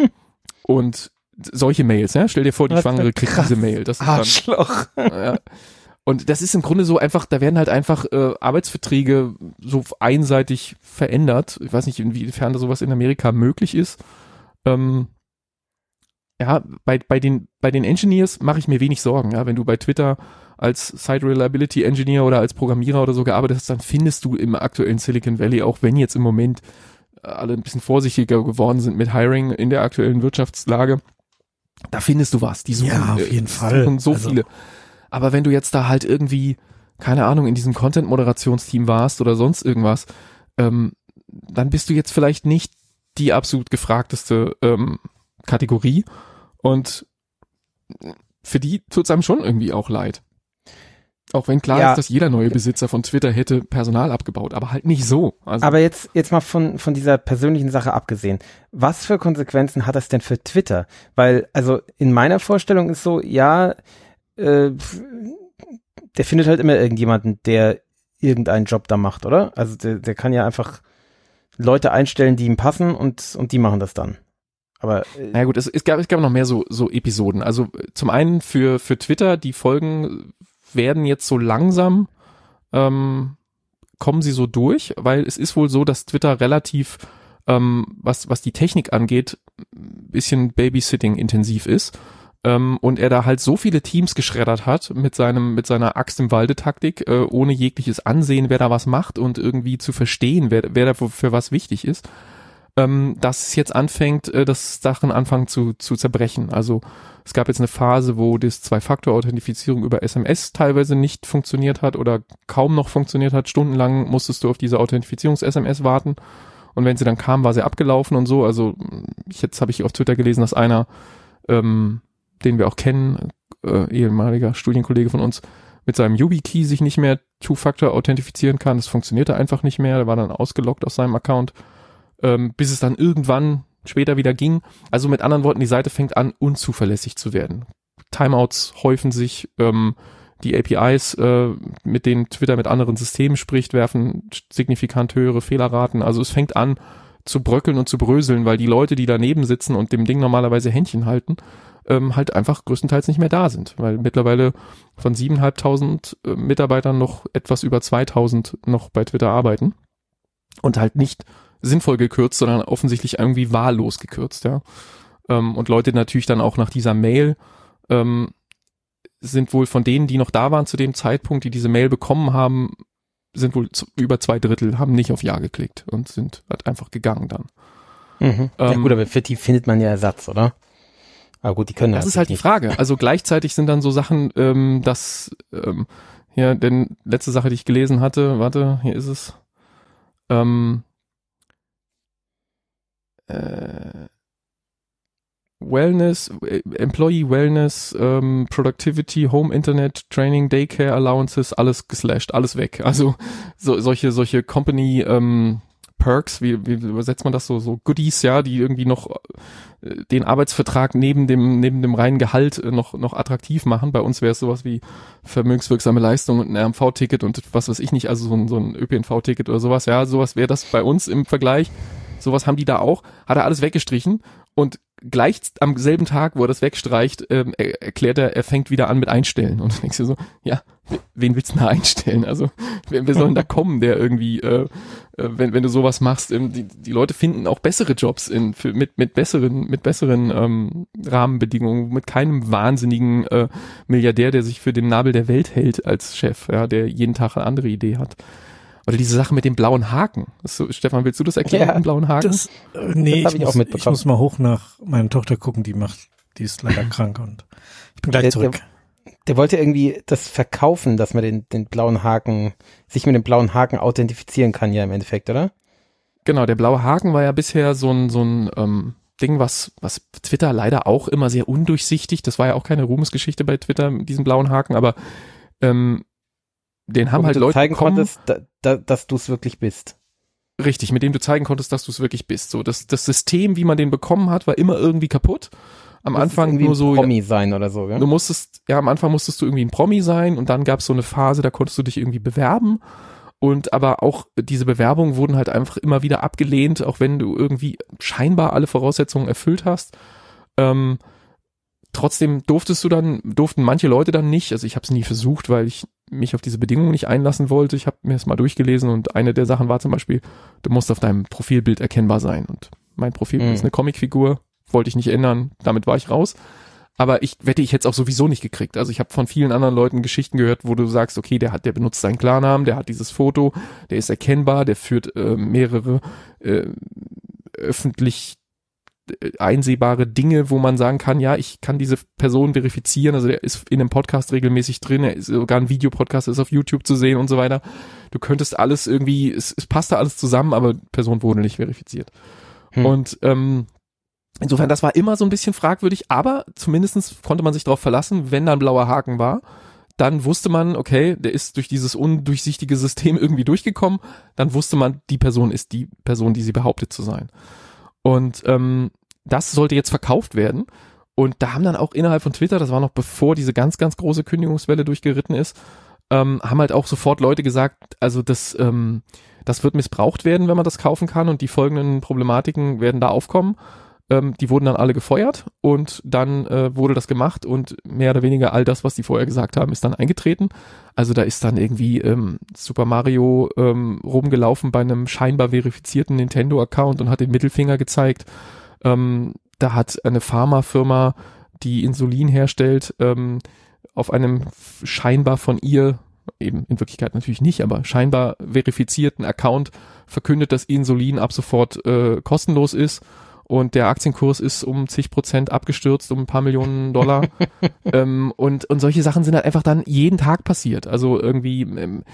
und solche Mails, ja. Stell dir vor, die Schwangere kriegt diese Mail. Das ist Arschloch. Dann, ja. Und das ist im Grunde so einfach, da werden halt einfach äh, Arbeitsverträge so einseitig verändert. Ich weiß nicht, inwiefern da sowas in Amerika möglich ist. Ähm, ja, bei, bei, den, bei den Engineers mache ich mir wenig Sorgen. Ja, wenn du bei Twitter als Site Reliability Engineer oder als Programmierer oder so gearbeitet hast, dann findest du im aktuellen Silicon Valley, auch wenn jetzt im Moment alle ein bisschen vorsichtiger geworden sind mit Hiring in der aktuellen Wirtschaftslage, da findest du was. Die suchen, ja, auf jeden äh, Fall. so also. viele. Aber wenn du jetzt da halt irgendwie, keine Ahnung, in diesem Content-Moderationsteam warst oder sonst irgendwas, ähm, dann bist du jetzt vielleicht nicht die absolut gefragteste ähm, Kategorie. Und für die tut es einem schon irgendwie auch leid. Auch wenn klar ja. ist, dass jeder neue Besitzer von Twitter hätte Personal abgebaut, aber halt nicht so. Also aber jetzt, jetzt mal von, von dieser persönlichen Sache abgesehen. Was für Konsequenzen hat das denn für Twitter? Weil, also in meiner Vorstellung ist so, ja, äh, der findet halt immer irgendjemanden, der irgendeinen Job da macht, oder? Also der, der kann ja einfach Leute einstellen, die ihm passen und, und die machen das dann. Aber äh, na gut, es, es, gab, es gab noch mehr so, so Episoden. Also zum einen für, für Twitter, die Folgen werden jetzt so langsam, ähm, kommen sie so durch, weil es ist wohl so, dass Twitter relativ, ähm, was, was die Technik angeht, bisschen Babysitting intensiv ist ähm, und er da halt so viele Teams geschreddert hat mit seinem mit seiner Axt im Walde Taktik, äh, ohne jegliches Ansehen, wer da was macht und irgendwie zu verstehen, wer wer da für was wichtig ist, ähm, dass es jetzt anfängt, äh, das Sachen anfangen zu zu zerbrechen. Also es gab jetzt eine Phase, wo das Zwei-Faktor-Authentifizierung über SMS teilweise nicht funktioniert hat oder kaum noch funktioniert hat. Stundenlang musstest du auf diese Authentifizierungs-SMS warten. Und wenn sie dann kam, war sie abgelaufen und so. Also jetzt habe ich auf Twitter gelesen, dass einer ähm, den wir auch kennen, äh, ehemaliger Studienkollege von uns, mit seinem YubiKey sich nicht mehr Two-Factor authentifizieren kann. Das funktionierte einfach nicht mehr. Der war dann ausgelockt aus seinem Account, ähm, bis es dann irgendwann später wieder ging. Also mit anderen Worten, die Seite fängt an, unzuverlässig zu werden. Timeouts häufen sich, ähm, die APIs, äh, mit denen Twitter mit anderen Systemen spricht, werfen signifikant höhere Fehlerraten. Also es fängt an zu bröckeln und zu bröseln, weil die Leute, die daneben sitzen und dem Ding normalerweise Händchen halten, ähm, halt einfach größtenteils nicht mehr da sind, weil mittlerweile von 7.500 äh, Mitarbeitern noch etwas über 2.000 noch bei Twitter arbeiten und halt nicht sinnvoll gekürzt, sondern offensichtlich irgendwie wahllos gekürzt, ja. Ähm, und Leute natürlich dann auch nach dieser Mail ähm, sind wohl von denen, die noch da waren zu dem Zeitpunkt, die diese Mail bekommen haben, sind wohl über zwei Drittel, haben nicht auf Ja geklickt und sind halt einfach gegangen dann. Mhm. ja ähm, gut, aber für die findet man ja Ersatz, oder? Aber gut, die können das. Das ist halt die Frage. Also gleichzeitig sind dann so Sachen, ähm, dass ähm, ja, denn letzte Sache, die ich gelesen hatte, warte, hier ist es. Ähm, äh, Wellness, äh, Employee Wellness, ähm, Productivity, Home Internet, Training, Daycare Allowances, alles geslashed, alles weg. Also so, solche, solche Company ähm, Perks, wie, wie übersetzt man das so, so Goodies, ja, die irgendwie noch äh, den Arbeitsvertrag neben dem, neben dem reinen Gehalt äh, noch, noch attraktiv machen. Bei uns wäre es sowas wie vermögenswirksame Leistung und ein RMV-Ticket und was weiß ich nicht, also so ein, so ein ÖPNV-Ticket oder sowas, ja, sowas wäre das bei uns im Vergleich. Sowas haben die da auch, hat er alles weggestrichen und gleich am selben Tag, wo er das wegstreicht, ähm, er, erklärt er, er fängt wieder an mit Einstellen. Und du denkst dir so, ja, wen willst du da einstellen? Also, wer, wer soll denn da kommen, der irgendwie, äh, äh, wenn, wenn du sowas machst, ähm, die, die Leute finden auch bessere Jobs in, für, mit, mit besseren, mit besseren ähm, Rahmenbedingungen, mit keinem wahnsinnigen äh, Milliardär, der sich für den Nabel der Welt hält als Chef, ja, der jeden Tag eine andere Idee hat. Oder diese Sache mit dem blauen Haken. So, Stefan, willst du das erklären, ja, den blauen Haken? Das, äh, nee, das ich, ich, muss, ich muss mal hoch nach meiner Tochter gucken, die macht, die ist leider krank und ich bin gleich der, zurück. Der, der, wollte irgendwie das verkaufen, dass man den, den blauen Haken, sich mit dem blauen Haken authentifizieren kann, ja im Endeffekt, oder? Genau, der blaue Haken war ja bisher so ein, so ein ähm, Ding, was, was Twitter leider auch immer sehr undurchsichtig, das war ja auch keine Ruhmesgeschichte bei Twitter mit diesem blauen Haken, aber ähm, den haben halt Leute zeigen bekommen, konntest, da, da, dass du es wirklich bist. Richtig, mit dem du zeigen konntest, dass du es wirklich bist. So, das, das System, wie man den bekommen hat, war immer irgendwie kaputt. Am Anfang nur so. Promi sein oder so, ja? Du musstest, ja, am Anfang musstest du irgendwie ein Promi sein und dann gab es so eine Phase, da konntest du dich irgendwie bewerben. Und aber auch diese Bewerbungen wurden halt einfach immer wieder abgelehnt, auch wenn du irgendwie scheinbar alle Voraussetzungen erfüllt hast. Ähm, trotzdem durftest du dann, durften manche Leute dann nicht, also ich habe es nie versucht, weil ich mich auf diese Bedingungen nicht einlassen wollte. Ich habe mir das mal durchgelesen und eine der Sachen war zum Beispiel, du musst auf deinem Profilbild erkennbar sein. Und mein Profilbild mhm. ist eine Comicfigur, wollte ich nicht ändern, damit war ich raus. Aber ich wette, ich hätte es auch sowieso nicht gekriegt. Also ich habe von vielen anderen Leuten Geschichten gehört, wo du sagst, okay, der hat, der benutzt seinen Klarnamen, der hat dieses Foto, der ist erkennbar, der führt äh, mehrere äh, öffentlich einsehbare Dinge, wo man sagen kann, ja, ich kann diese Person verifizieren. Also der ist in einem Podcast regelmäßig drin, er ist sogar ein Videopodcast, ist auf YouTube zu sehen und so weiter. Du könntest alles irgendwie, es, es passt da alles zusammen, aber Person wurde nicht verifiziert. Hm. Und ähm, insofern, das war immer so ein bisschen fragwürdig, aber zumindestens konnte man sich darauf verlassen, wenn da ein blauer Haken war, dann wusste man, okay, der ist durch dieses undurchsichtige System irgendwie durchgekommen, dann wusste man, die Person ist die Person, die sie behauptet zu sein. Und ähm, das sollte jetzt verkauft werden. Und da haben dann auch innerhalb von Twitter, das war noch bevor diese ganz, ganz große Kündigungswelle durchgeritten ist, ähm, haben halt auch sofort Leute gesagt, also das, ähm, das wird missbraucht werden, wenn man das kaufen kann und die folgenden Problematiken werden da aufkommen. Ähm, die wurden dann alle gefeuert und dann äh, wurde das gemacht und mehr oder weniger all das, was die vorher gesagt haben, ist dann eingetreten. Also da ist dann irgendwie ähm, Super Mario ähm, rumgelaufen bei einem scheinbar verifizierten Nintendo-Account und hat den Mittelfinger gezeigt. Ähm, da hat eine Pharmafirma die Insulin herstellt, ähm, auf einem scheinbar von ihr, eben in Wirklichkeit natürlich nicht, aber scheinbar verifizierten Account verkündet, dass Insulin ab sofort äh, kostenlos ist und der Aktienkurs ist um zig Prozent abgestürzt, um ein paar Millionen Dollar. ähm, und, und solche Sachen sind halt einfach dann jeden Tag passiert. Also irgendwie ähm,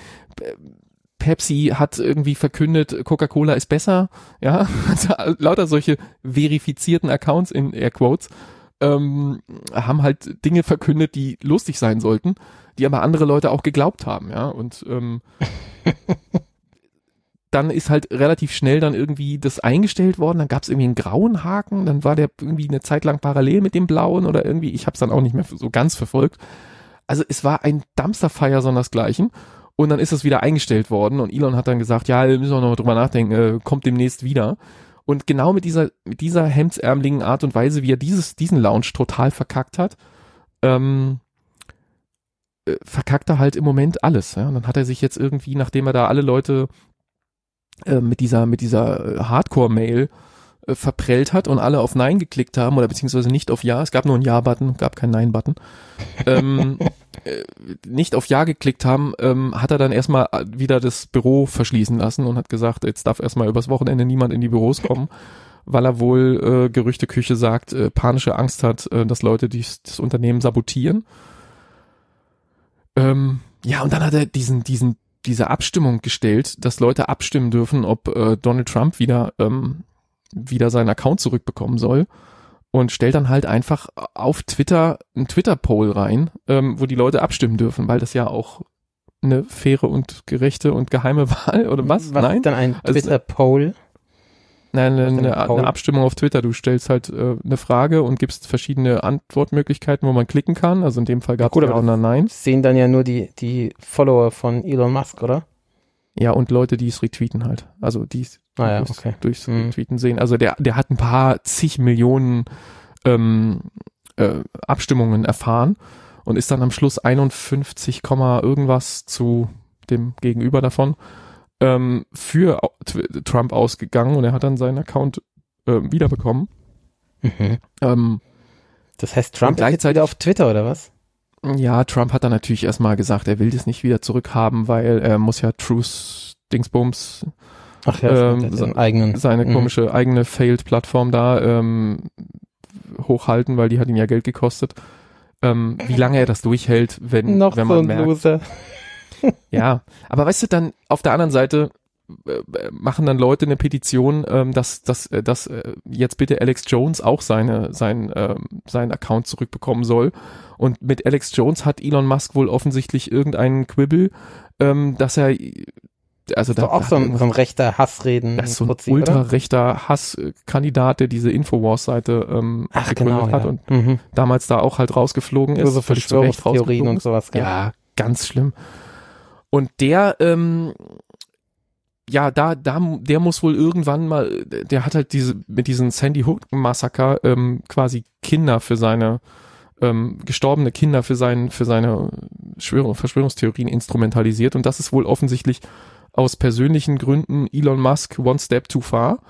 Pepsi hat irgendwie verkündet, Coca-Cola ist besser, ja, also lauter solche verifizierten Accounts in Airquotes ähm, haben halt Dinge verkündet, die lustig sein sollten, die aber andere Leute auch geglaubt haben, ja, und ähm, dann ist halt relativ schnell dann irgendwie das eingestellt worden, dann gab es irgendwie einen grauen Haken, dann war der irgendwie eine Zeit lang parallel mit dem blauen oder irgendwie, ich habe es dann auch nicht mehr so ganz verfolgt. Also es war ein Dumpsterfire sondersgleichen und dann ist es wieder eingestellt worden und Elon hat dann gesagt, ja, wir müssen auch noch mal drüber nachdenken, äh, kommt demnächst wieder. Und genau mit dieser, mit dieser hemdsärmeligen Art und Weise, wie er dieses, diesen Lounge total verkackt hat, ähm, äh, verkackt er halt im Moment alles. Ja? Und dann hat er sich jetzt irgendwie, nachdem er da alle Leute äh, mit dieser, mit dieser äh, Hardcore-Mail äh, verprellt hat und alle auf Nein geklickt haben oder beziehungsweise nicht auf Ja, es gab nur einen Ja-Button, gab keinen Nein-Button, ähm, äh, nicht auf Ja geklickt haben, ähm, hat er dann erstmal wieder das Büro verschließen lassen und hat gesagt, jetzt darf erstmal übers Wochenende niemand in die Büros kommen, weil er wohl äh, Gerüchteküche sagt, äh, panische Angst hat, äh, dass Leute dies, das Unternehmen sabotieren. Ähm, ja, und dann hat er diesen, diesen diese Abstimmung gestellt, dass Leute abstimmen dürfen, ob äh, Donald Trump wieder ähm, wieder seinen Account zurückbekommen soll und stellt dann halt einfach auf Twitter ein Twitter-Poll rein, ähm, wo die Leute abstimmen dürfen, weil das ja auch eine faire und gerechte und geheime Wahl oder was? Was Nein? ist dann ein Also- Twitter-Poll? Nein, eine, eine, ein eine Abstimmung auf Twitter. Du stellst halt äh, eine Frage und gibst verschiedene Antwortmöglichkeiten, wo man klicken kann. Also in dem Fall gab es ja aber oder Nein. sehen dann ja nur die, die Follower von Elon Musk, oder? Ja, und Leute, die es retweeten halt. Also die es Ah ja, durchs, okay. durchs Mhm. Retweeten sehen. Also der, der hat ein paar zig Millionen ähm, äh, Abstimmungen erfahren und ist dann am Schluss 51, Komma irgendwas zu dem Gegenüber davon ähm, für Trump ausgegangen und er hat dann seinen Account äh, wiederbekommen. Mhm. Ähm, Das heißt, Trump ist jetzt gleichzeitig- wieder auf Twitter, oder was? Ja, Trump hat dann natürlich erstmal gesagt, er will das nicht wieder zurückhaben, weil er muss ja Truth Dingsbums Ach ja, Ähm, so- seinen eigenen. seine Mhm. komische eigene Failed-Plattform da ähm, hochhalten, weil die hat ihn ja Geld gekostet. Ähm, wie lange er das durchhält, wenn, Noch wenn so man ein merkt. Loser. Ja, aber weißt du, dann auf der anderen Seite äh, machen dann Leute eine Petition, ähm, dass, dass, äh, dass äh, jetzt bitte Alex Jones auch seine, sein, ähm, seinen Account zurückbekommen soll. Und mit Alex Jones hat Elon Musk wohl offensichtlich irgendeinen Quibble, ähm, dass er also Das ist doch auch so ein, so ein rechter Hassreden. das ist so ein ultra-rechter Hasskandidat, der diese Infowars-Seite ähm, Ach, genau, hat ja. und Mhm. damals da auch halt rausgeflogen ist. so völlig zu Recht Verschwörungstheorien rausgeflogen und sowas. gell? Ja, ganz schlimm. Und der, ähm, ja, da, da, der muss wohl irgendwann mal, der hat halt diese, mit diesem Sandy Hook Massaker, ähm, quasi Kinder für seine, ähm, gestorbene Kinder für sein, für seine Schwörung, Verschwörungstheorien instrumentalisiert. Und das ist wohl offensichtlich aus persönlichen Gründen Elon Musk one step too far.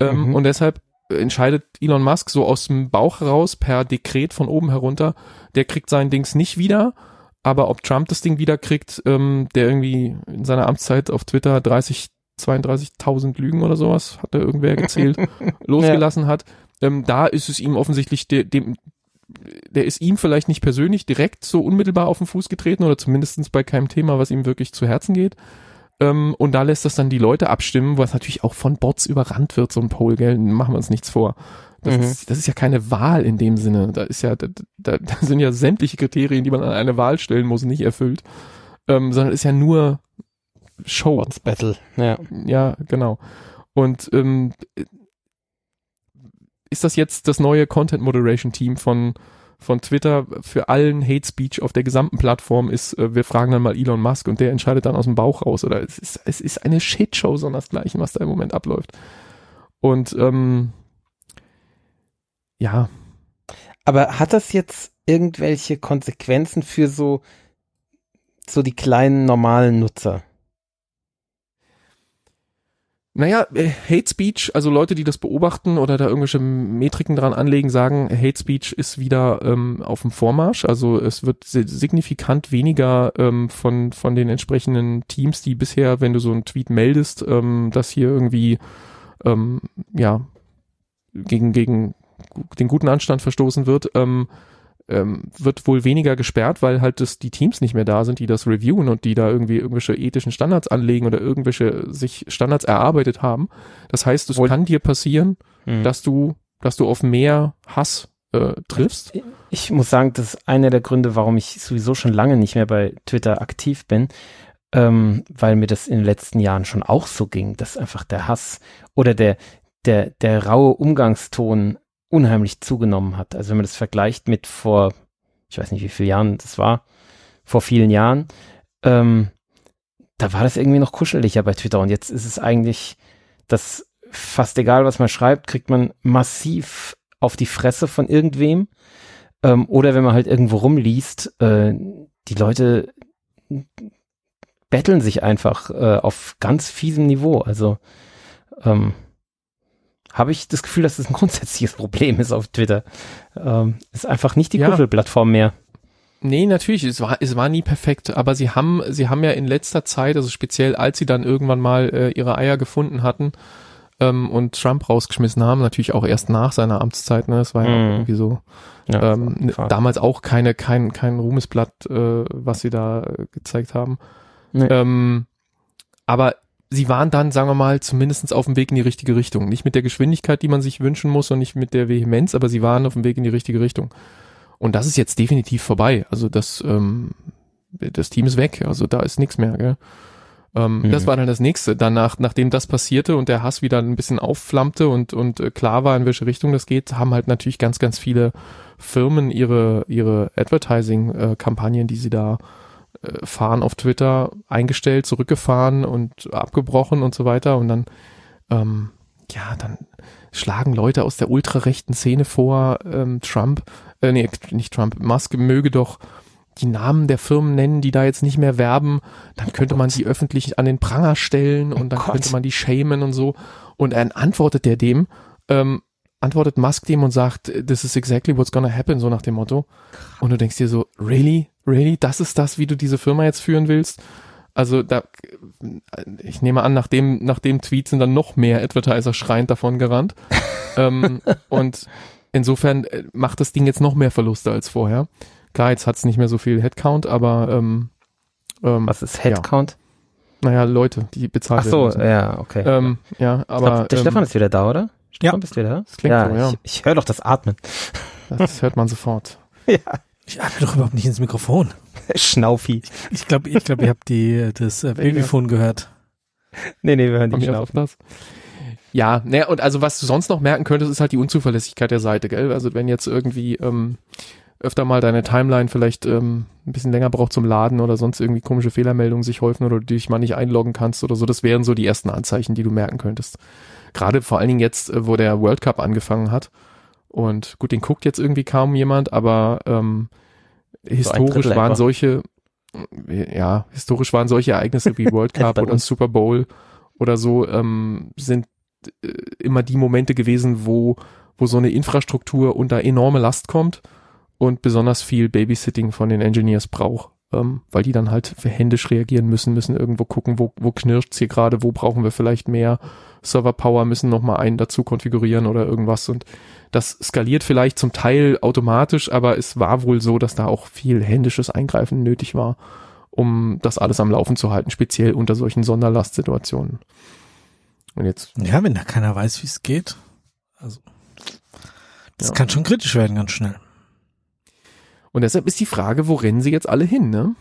Ähm, Mhm. Und deshalb entscheidet Elon Musk so aus dem Bauch heraus per Dekret von oben herunter, der kriegt sein Dings nicht wieder, aber ob Trump das Ding wieder kriegt, ähm, der irgendwie in seiner Amtszeit auf Twitter 30, 32.000 Lügen oder sowas, hat er irgendwer gezählt, losgelassen hat, ähm, da ist es ihm offensichtlich der, dem, der ist ihm vielleicht nicht persönlich direkt so unmittelbar auf den Fuß getreten oder zumindestens bei keinem Thema, was ihm wirklich zu Herzen geht. Ähm, und da lässt das dann die Leute abstimmen, was natürlich auch von Bots überrannt wird, so ein Poll, gell? Machen wir uns nichts vor. Das, Mhm. ist, das ist ja keine Wahl in dem Sinne. Da ist ja, da, da, da sind ja sämtliche Kriterien, die man an eine Wahl stellen muss, nicht erfüllt. Ähm, sondern ist ja nur Show. Bots Battle. Ja. Ja, genau. Und ähm, ist das jetzt das neue Content Moderation Team von von Twitter für allen Hate Speech auf der gesamten Plattform ist, äh, wir fragen dann mal Elon Musk und der entscheidet dann aus dem Bauch raus. Oder es ist, es ist eine Shitshow sondersgleichen, was da im Moment abläuft. Und ähm, ja, Aber hat das jetzt irgendwelche Konsequenzen für so, so die kleinen normalen Nutzer? Naja, äh, Hate Speech, also Leute, die das beobachten oder da irgendwelche Metriken dran anlegen, sagen, Hate Speech ist wieder ähm, auf dem Vormarsch. Also es wird signifikant weniger ähm, von, von den entsprechenden Teams, die bisher, wenn du so einen Tweet meldest, ähm, dass hier irgendwie ähm, ja gegen, gegen den guten Anstand verstoßen wird, ähm, ähm, wird wohl weniger gesperrt, weil halt das, die Teams nicht mehr da sind, die das reviewen und die da irgendwie irgendwelche ethischen Standards anlegen oder irgendwelche sich Standards erarbeitet haben. Das heißt, es kann dir passieren, mhm. dass du, dass du auf mehr Hass äh, triffst. Ich, ich muss sagen, das ist einer der Gründe, warum ich sowieso schon lange nicht mehr bei Twitter aktiv bin, ähm, weil mir das in den letzten Jahren schon auch so ging, dass einfach der Hass oder der, der, der raue Umgangston unheimlich zugenommen hat. Also wenn man das vergleicht mit vor, ich weiß nicht wie viele Jahren das war, vor vielen Jahren, ähm, da war das irgendwie noch kuscheliger bei Twitter und jetzt ist es eigentlich, dass fast egal, was man schreibt, kriegt man massiv auf die Fresse von irgendwem. Ähm, oder wenn man halt irgendwo rumliest, äh, die Leute betteln sich einfach äh, auf ganz fiesem Niveau. Also ähm, habe ich das Gefühl, dass das ein grundsätzliches Problem ist auf Twitter. Ähm, ist einfach nicht die ja. Kuschelplattform mehr. Nee, natürlich, es war, es war nie perfekt, aber sie haben, sie haben ja in letzter Zeit, also speziell als sie dann irgendwann mal äh, ihre Eier gefunden hatten ähm, und Trump rausgeschmissen haben, natürlich auch erst nach seiner Amtszeit, ne, das war ja mm. irgendwie so, ja, ähm, damals auch keine, kein, kein Ruhmesblatt, äh, was sie da äh, gezeigt haben. Nee. Ähm, aber sie waren dann, sagen wir mal, zumindestens auf dem Weg in die richtige Richtung. Nicht mit der Geschwindigkeit, die man sich wünschen muss und nicht mit der Vehemenz, aber sie waren auf dem Weg in die richtige Richtung. Und das ist jetzt definitiv vorbei. Also das, ähm, das Team ist weg. Also da ist nichts mehr. Gell? Ähm, mhm. Das war dann das nächste. Danach, nachdem das passierte und der Hass wieder ein bisschen aufflammte und, und äh, klar war, in welche Richtung das geht, haben halt natürlich ganz, ganz viele Firmen ihre, ihre Advertising-Kampagnen, die sie da äh, fahren auf Twitter eingestellt, zurückgefahren und abgebrochen und so weiter. Und dann, ähm, ja, dann schlagen Leute aus der ultrarechten Szene vor, ähm, Trump, äh, nee, nicht Trump, Musk möge doch die Namen der Firmen nennen, die da jetzt nicht mehr werben, dann könnte oh man sie öffentlich an den Pranger stellen und oh dann Gott. könnte man die shamen und so. Und dann antwortet der dem, ähm, antwortet Musk dem und sagt, this is exactly what's gonna happen, so nach dem Motto. Und du denkst dir so, really? Really? Das ist das, wie du diese Firma jetzt führen willst? Also da, ich nehme an, nach dem, nach dem Tweet sind dann noch mehr Advertiser schreiend davon gerannt. ähm, und insofern äh, macht das Ding jetzt noch mehr Verluste als vorher. Klar, jetzt hat es nicht mehr so viel Headcount, aber ähm, ähm, was ist Headcount? Ja. Naja, Leute, die bezahlt Ach so, ja, okay. Ähm, ja, aber glaub, der ähm, Stefan ist wieder da, oder? Stefan, ja. bist du wieder da? Das klingt ja, so, ja. Ich, ich höre doch das Atmen. Das hört man sofort. ja. Ich atme doch überhaupt nicht ins Mikrofon. Schnaufi. Ich glaube, ich glaube, ihr habt die, das äh, Babyphone gehört. Nee, nee, wir hören nicht Schnaufen. Das. Ja, ne, und also was du sonst noch merken könntest, ist halt die Unzuverlässigkeit der Seite, gell? Also wenn jetzt irgendwie ähm, öfter mal deine Timeline vielleicht ähm, ein bisschen länger braucht zum Laden oder sonst irgendwie komische Fehlermeldungen sich häufen oder du dich mal nicht einloggen kannst oder so, das wären so die ersten Anzeichen, die du merken könntest. Gerade vor allen Dingen jetzt, äh, wo der World Cup angefangen hat. Und gut, den guckt jetzt irgendwie kaum jemand, aber ähm, historisch waren solche, ja, historisch waren solche Ereignisse wie World Cup oder Super Bowl oder so, ähm, sind äh, immer die Momente gewesen, wo, wo so eine Infrastruktur unter enorme Last kommt und besonders viel Babysitting von den Engineers braucht. Ähm, weil die dann halt händisch reagieren müssen, müssen irgendwo gucken, wo, wo knirscht's hier gerade, wo brauchen wir vielleicht mehr Server Power, müssen nochmal einen dazu konfigurieren oder irgendwas und das skaliert vielleicht zum Teil automatisch, aber es war wohl so, dass da auch viel händisches Eingreifen nötig war, um das alles am Laufen zu halten, speziell unter solchen Sonderlastsituationen. Und jetzt. Ja, wenn da keiner weiß, wie es geht. Also, das ja. kann schon kritisch werden, ganz schnell. Und deshalb ist die Frage, wo rennen sie jetzt alle hin, ne?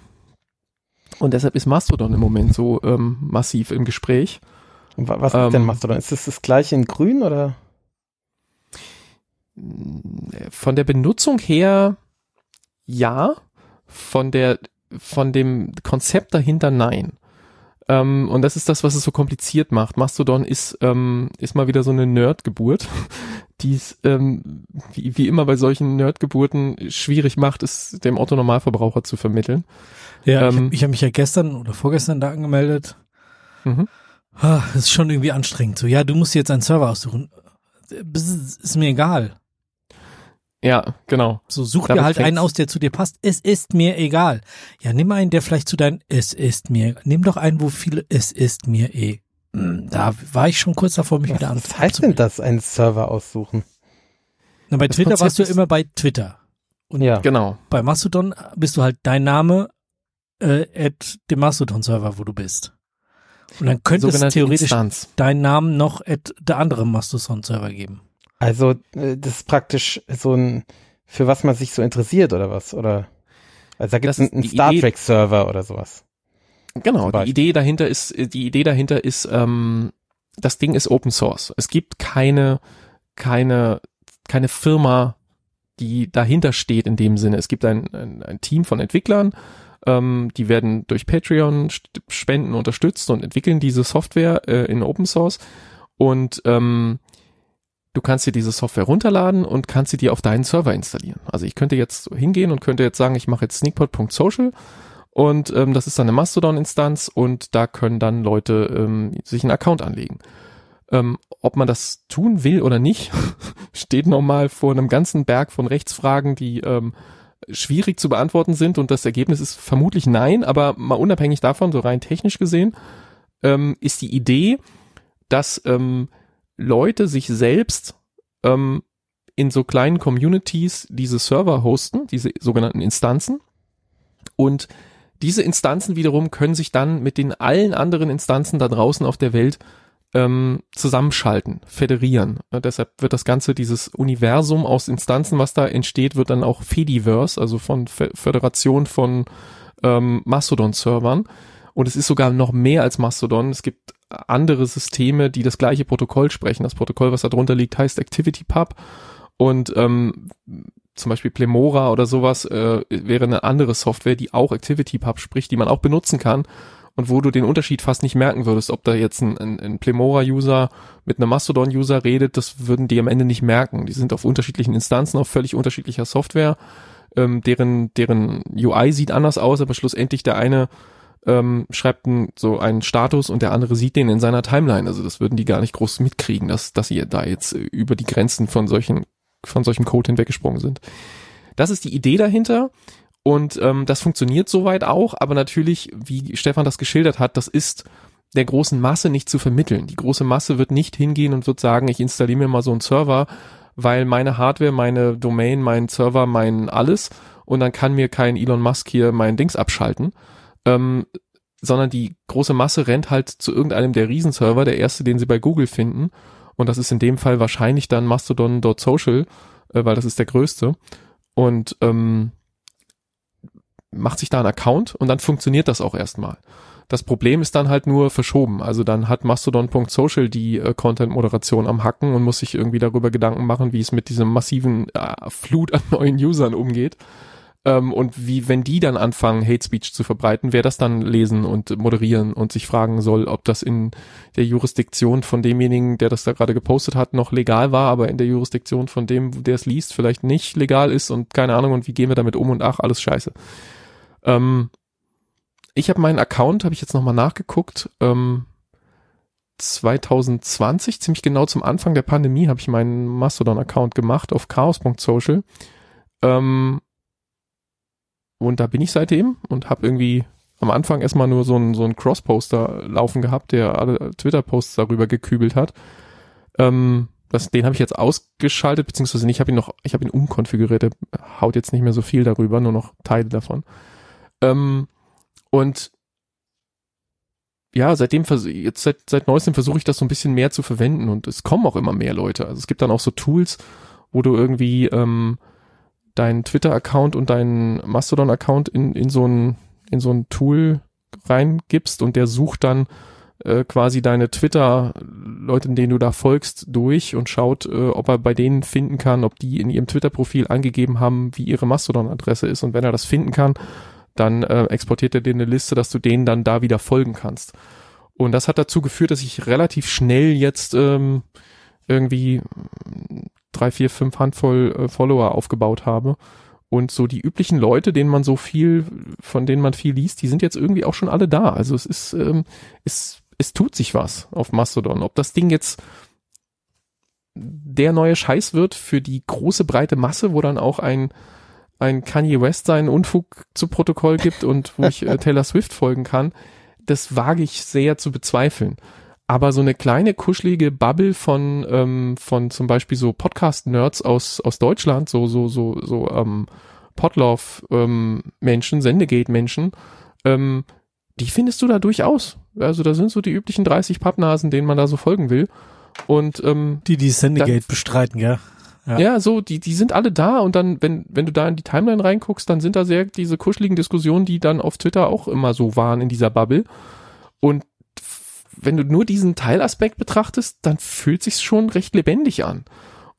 Und deshalb ist Mastodon im Moment so ähm, massiv im Gespräch. Was ist ähm, denn Mastodon? Ist das das gleiche in grün oder? von der Benutzung her ja, von der von dem Konzept dahinter nein. Ähm, und das ist das, was es so kompliziert macht. Mastodon ist ähm, ist mal wieder so eine Nerdgeburt, die es ähm, wie, wie immer bei solchen Nerdgeburten schwierig macht, es dem Otto Normalverbraucher zu vermitteln. Ja, ähm, ich habe hab mich ja gestern oder vorgestern da angemeldet. Mhm. Ah, Das ist schon irgendwie anstrengend. So, ja, du musst jetzt einen Server aussuchen. Ist, ist mir egal. Ja, genau. So, such Damit dir halt einen aus, der zu dir passt. Es ist mir egal. Ja, nimm einen, der vielleicht zu deinen Es ist mir. Nimm doch einen, wo viele Es ist mir eh. Hm, Da war ich schon kurz davor, mich wieder an. Was heißt denn das, einen Server aussuchen? Na, bei Das Twitter Konzept warst du ist- immer bei Twitter. Ja. Genau. Bei Mastodon bist du halt dein Name äh, at dem Mastodon-Server, wo du bist. Und dann könnte es Sogenannte theoretisch Instanz. deinen Namen noch at der andere Mastodon-Server geben. Also, äh, das ist praktisch so ein, für was man sich so interessiert oder was? Oder, also da gibt es einen, Star Trek Server oder sowas. Genau, die. Idee dahinter ist, die Idee dahinter ist, ähm, das Ding ist Open Source. Es gibt keine, keine, keine Firma, die dahinter steht in dem Sinne. Es gibt ein, ein, ein Team von Entwicklern, ähm, die werden durch Patreon Spenden unterstützt und entwickeln diese Software äh, in Open Source und ähm, du kannst dir diese Software runterladen und kannst sie dir auf deinen Server installieren. Also ich könnte jetzt hingehen und könnte jetzt sagen, ich mache jetzt sneakpot.social und ähm, das ist dann eine Mastodon-Instanz und da können dann Leute ähm, sich einen Account anlegen. Ähm, ob man das tun will oder nicht, steht nochmal vor einem ganzen Berg von Rechtsfragen, die ähm, schwierig zu beantworten sind und das Ergebnis ist vermutlich nein, aber mal unabhängig davon, so rein technisch gesehen, ähm, ist die Idee, dass ähm, Leute sich selbst ähm, in so kleinen Communities diese Server hosten, diese sogenannten Instanzen und diese Instanzen wiederum können sich dann mit den allen anderen Instanzen da draußen auf der Welt ähm, zusammenschalten, federieren. Äh, deshalb wird das Ganze, dieses Universum aus Instanzen, was da entsteht, wird dann auch Fediverse, also von Föderation von ähm, Mastodon-Servern. Und es ist sogar noch mehr als Mastodon. Es gibt andere Systeme, die das gleiche Protokoll sprechen. Das Protokoll, was da drunter liegt, heißt ActivityPub. Und ähm, zum Beispiel Plemora oder sowas äh, wäre eine andere Software, die auch ActivityPub spricht, die man auch benutzen kann und wo du den Unterschied fast nicht merken würdest, ob da jetzt ein, ein, ein Plemora-User mit einem Mastodon-User redet, das würden die am Ende nicht merken. Die sind auf unterschiedlichen Instanzen, auf völlig unterschiedlicher Software, ähm, deren, deren UI sieht anders aus, aber schlussendlich der eine ähm, schreibt ein, so einen Status und der andere sieht den in seiner Timeline. Also das würden die gar nicht groß mitkriegen, dass, dass sie da jetzt über die Grenzen von solchen, von solchem Code hinweggesprungen sind. Das ist die Idee dahinter. Und ähm, das funktioniert soweit auch, aber natürlich, wie Stefan das geschildert hat, das ist der großen Masse nicht zu vermitteln. Die große Masse wird nicht hingehen und wird sagen, ich installiere mir mal so einen Server, weil meine Hardware, meine Domain, mein Server, mein alles und dann kann mir kein Elon Musk hier mein Dings abschalten. Ähm, sondern die große Masse rennt halt zu irgendeinem der Riesenserver, der erste, den sie bei Google finden. Und das ist in dem Fall wahrscheinlich dann Mastodon.social, äh, weil das ist der größte. Und ähm, macht sich da einen Account und dann funktioniert das auch erstmal. Das Problem ist dann halt nur verschoben. Also dann hat Mastodon.social die äh, Content-Moderation am Hacken und muss sich irgendwie darüber Gedanken machen, wie es mit diesem massiven äh, Flut an neuen Usern umgeht. Ähm, und wie, wenn die dann anfangen, Hate Speech zu verbreiten, wer das dann lesen und moderieren und sich fragen soll, ob das in der Jurisdiktion von demjenigen, der das da gerade gepostet hat, noch legal war, aber in der Jurisdiktion von dem, der es liest, vielleicht nicht legal ist und keine Ahnung, und wie gehen wir damit um und ach, alles scheiße. Ähm, ich habe meinen Account, habe ich jetzt nochmal nachgeguckt, ähm, 2020, ziemlich genau zum Anfang der Pandemie, habe ich meinen Mastodon-Account gemacht auf chaos.social. Ähm, und da bin ich seitdem und habe irgendwie am Anfang erstmal nur so einen so Cross-Poster laufen gehabt, der alle Twitter-Posts darüber gekübelt hat. Ähm, das, den habe ich jetzt ausgeschaltet, beziehungsweise ich habe ihn noch, ich habe ihn umkonfiguriert, der haut jetzt nicht mehr so viel darüber, nur noch Teile davon. Ähm, und ja, seitdem jetzt seit seit neuestem versuche ich das so ein bisschen mehr zu verwenden und es kommen auch immer mehr Leute. Also es gibt dann auch so Tools, wo du irgendwie ähm, deinen Twitter-Account und deinen Mastodon-Account in in so ein in so ein Tool reingibst und der sucht dann äh, quasi deine Twitter-Leute, denen du da folgst, durch und schaut, äh, ob er bei denen finden kann, ob die in ihrem Twitter-Profil angegeben haben, wie ihre Mastodon-Adresse ist. Und wenn er das finden kann, dann äh, exportiert er dir eine Liste, dass du denen dann da wieder folgen kannst. Und das hat dazu geführt, dass ich relativ schnell jetzt ähm, irgendwie drei, vier, fünf Handvoll äh, Follower aufgebaut habe. Und so die üblichen Leute, denen man so viel, von denen man viel liest, die sind jetzt irgendwie auch schon alle da. Also es ist, ähm, es es tut sich was auf Mastodon. Ob das Ding jetzt der neue Scheiß wird für die große breite Masse, wo dann auch ein ein Kanye West seinen Unfug zu Protokoll gibt und wo ich äh, Taylor Swift folgen kann, das wage ich sehr zu bezweifeln. Aber so eine kleine kuschelige Bubble von ähm, von zum Beispiel so Podcast-Nerds aus aus Deutschland, so so so so ähm, Podlove-Menschen, ähm, Sendegate-Menschen, ähm, die findest du da durchaus. Also da sind so die üblichen 30 Pappnasen, denen man da so folgen will. Und ähm, die die Sendegate bestreiten, gell? Ja. ja, so, die, die sind alle da und dann, wenn, wenn du da in die Timeline reinguckst, dann sind da sehr diese kuscheligen Diskussionen, die dann auf Twitter auch immer so waren in dieser Bubble. Und wenn du nur diesen Teilaspekt betrachtest, dann fühlt sich's schon recht lebendig an.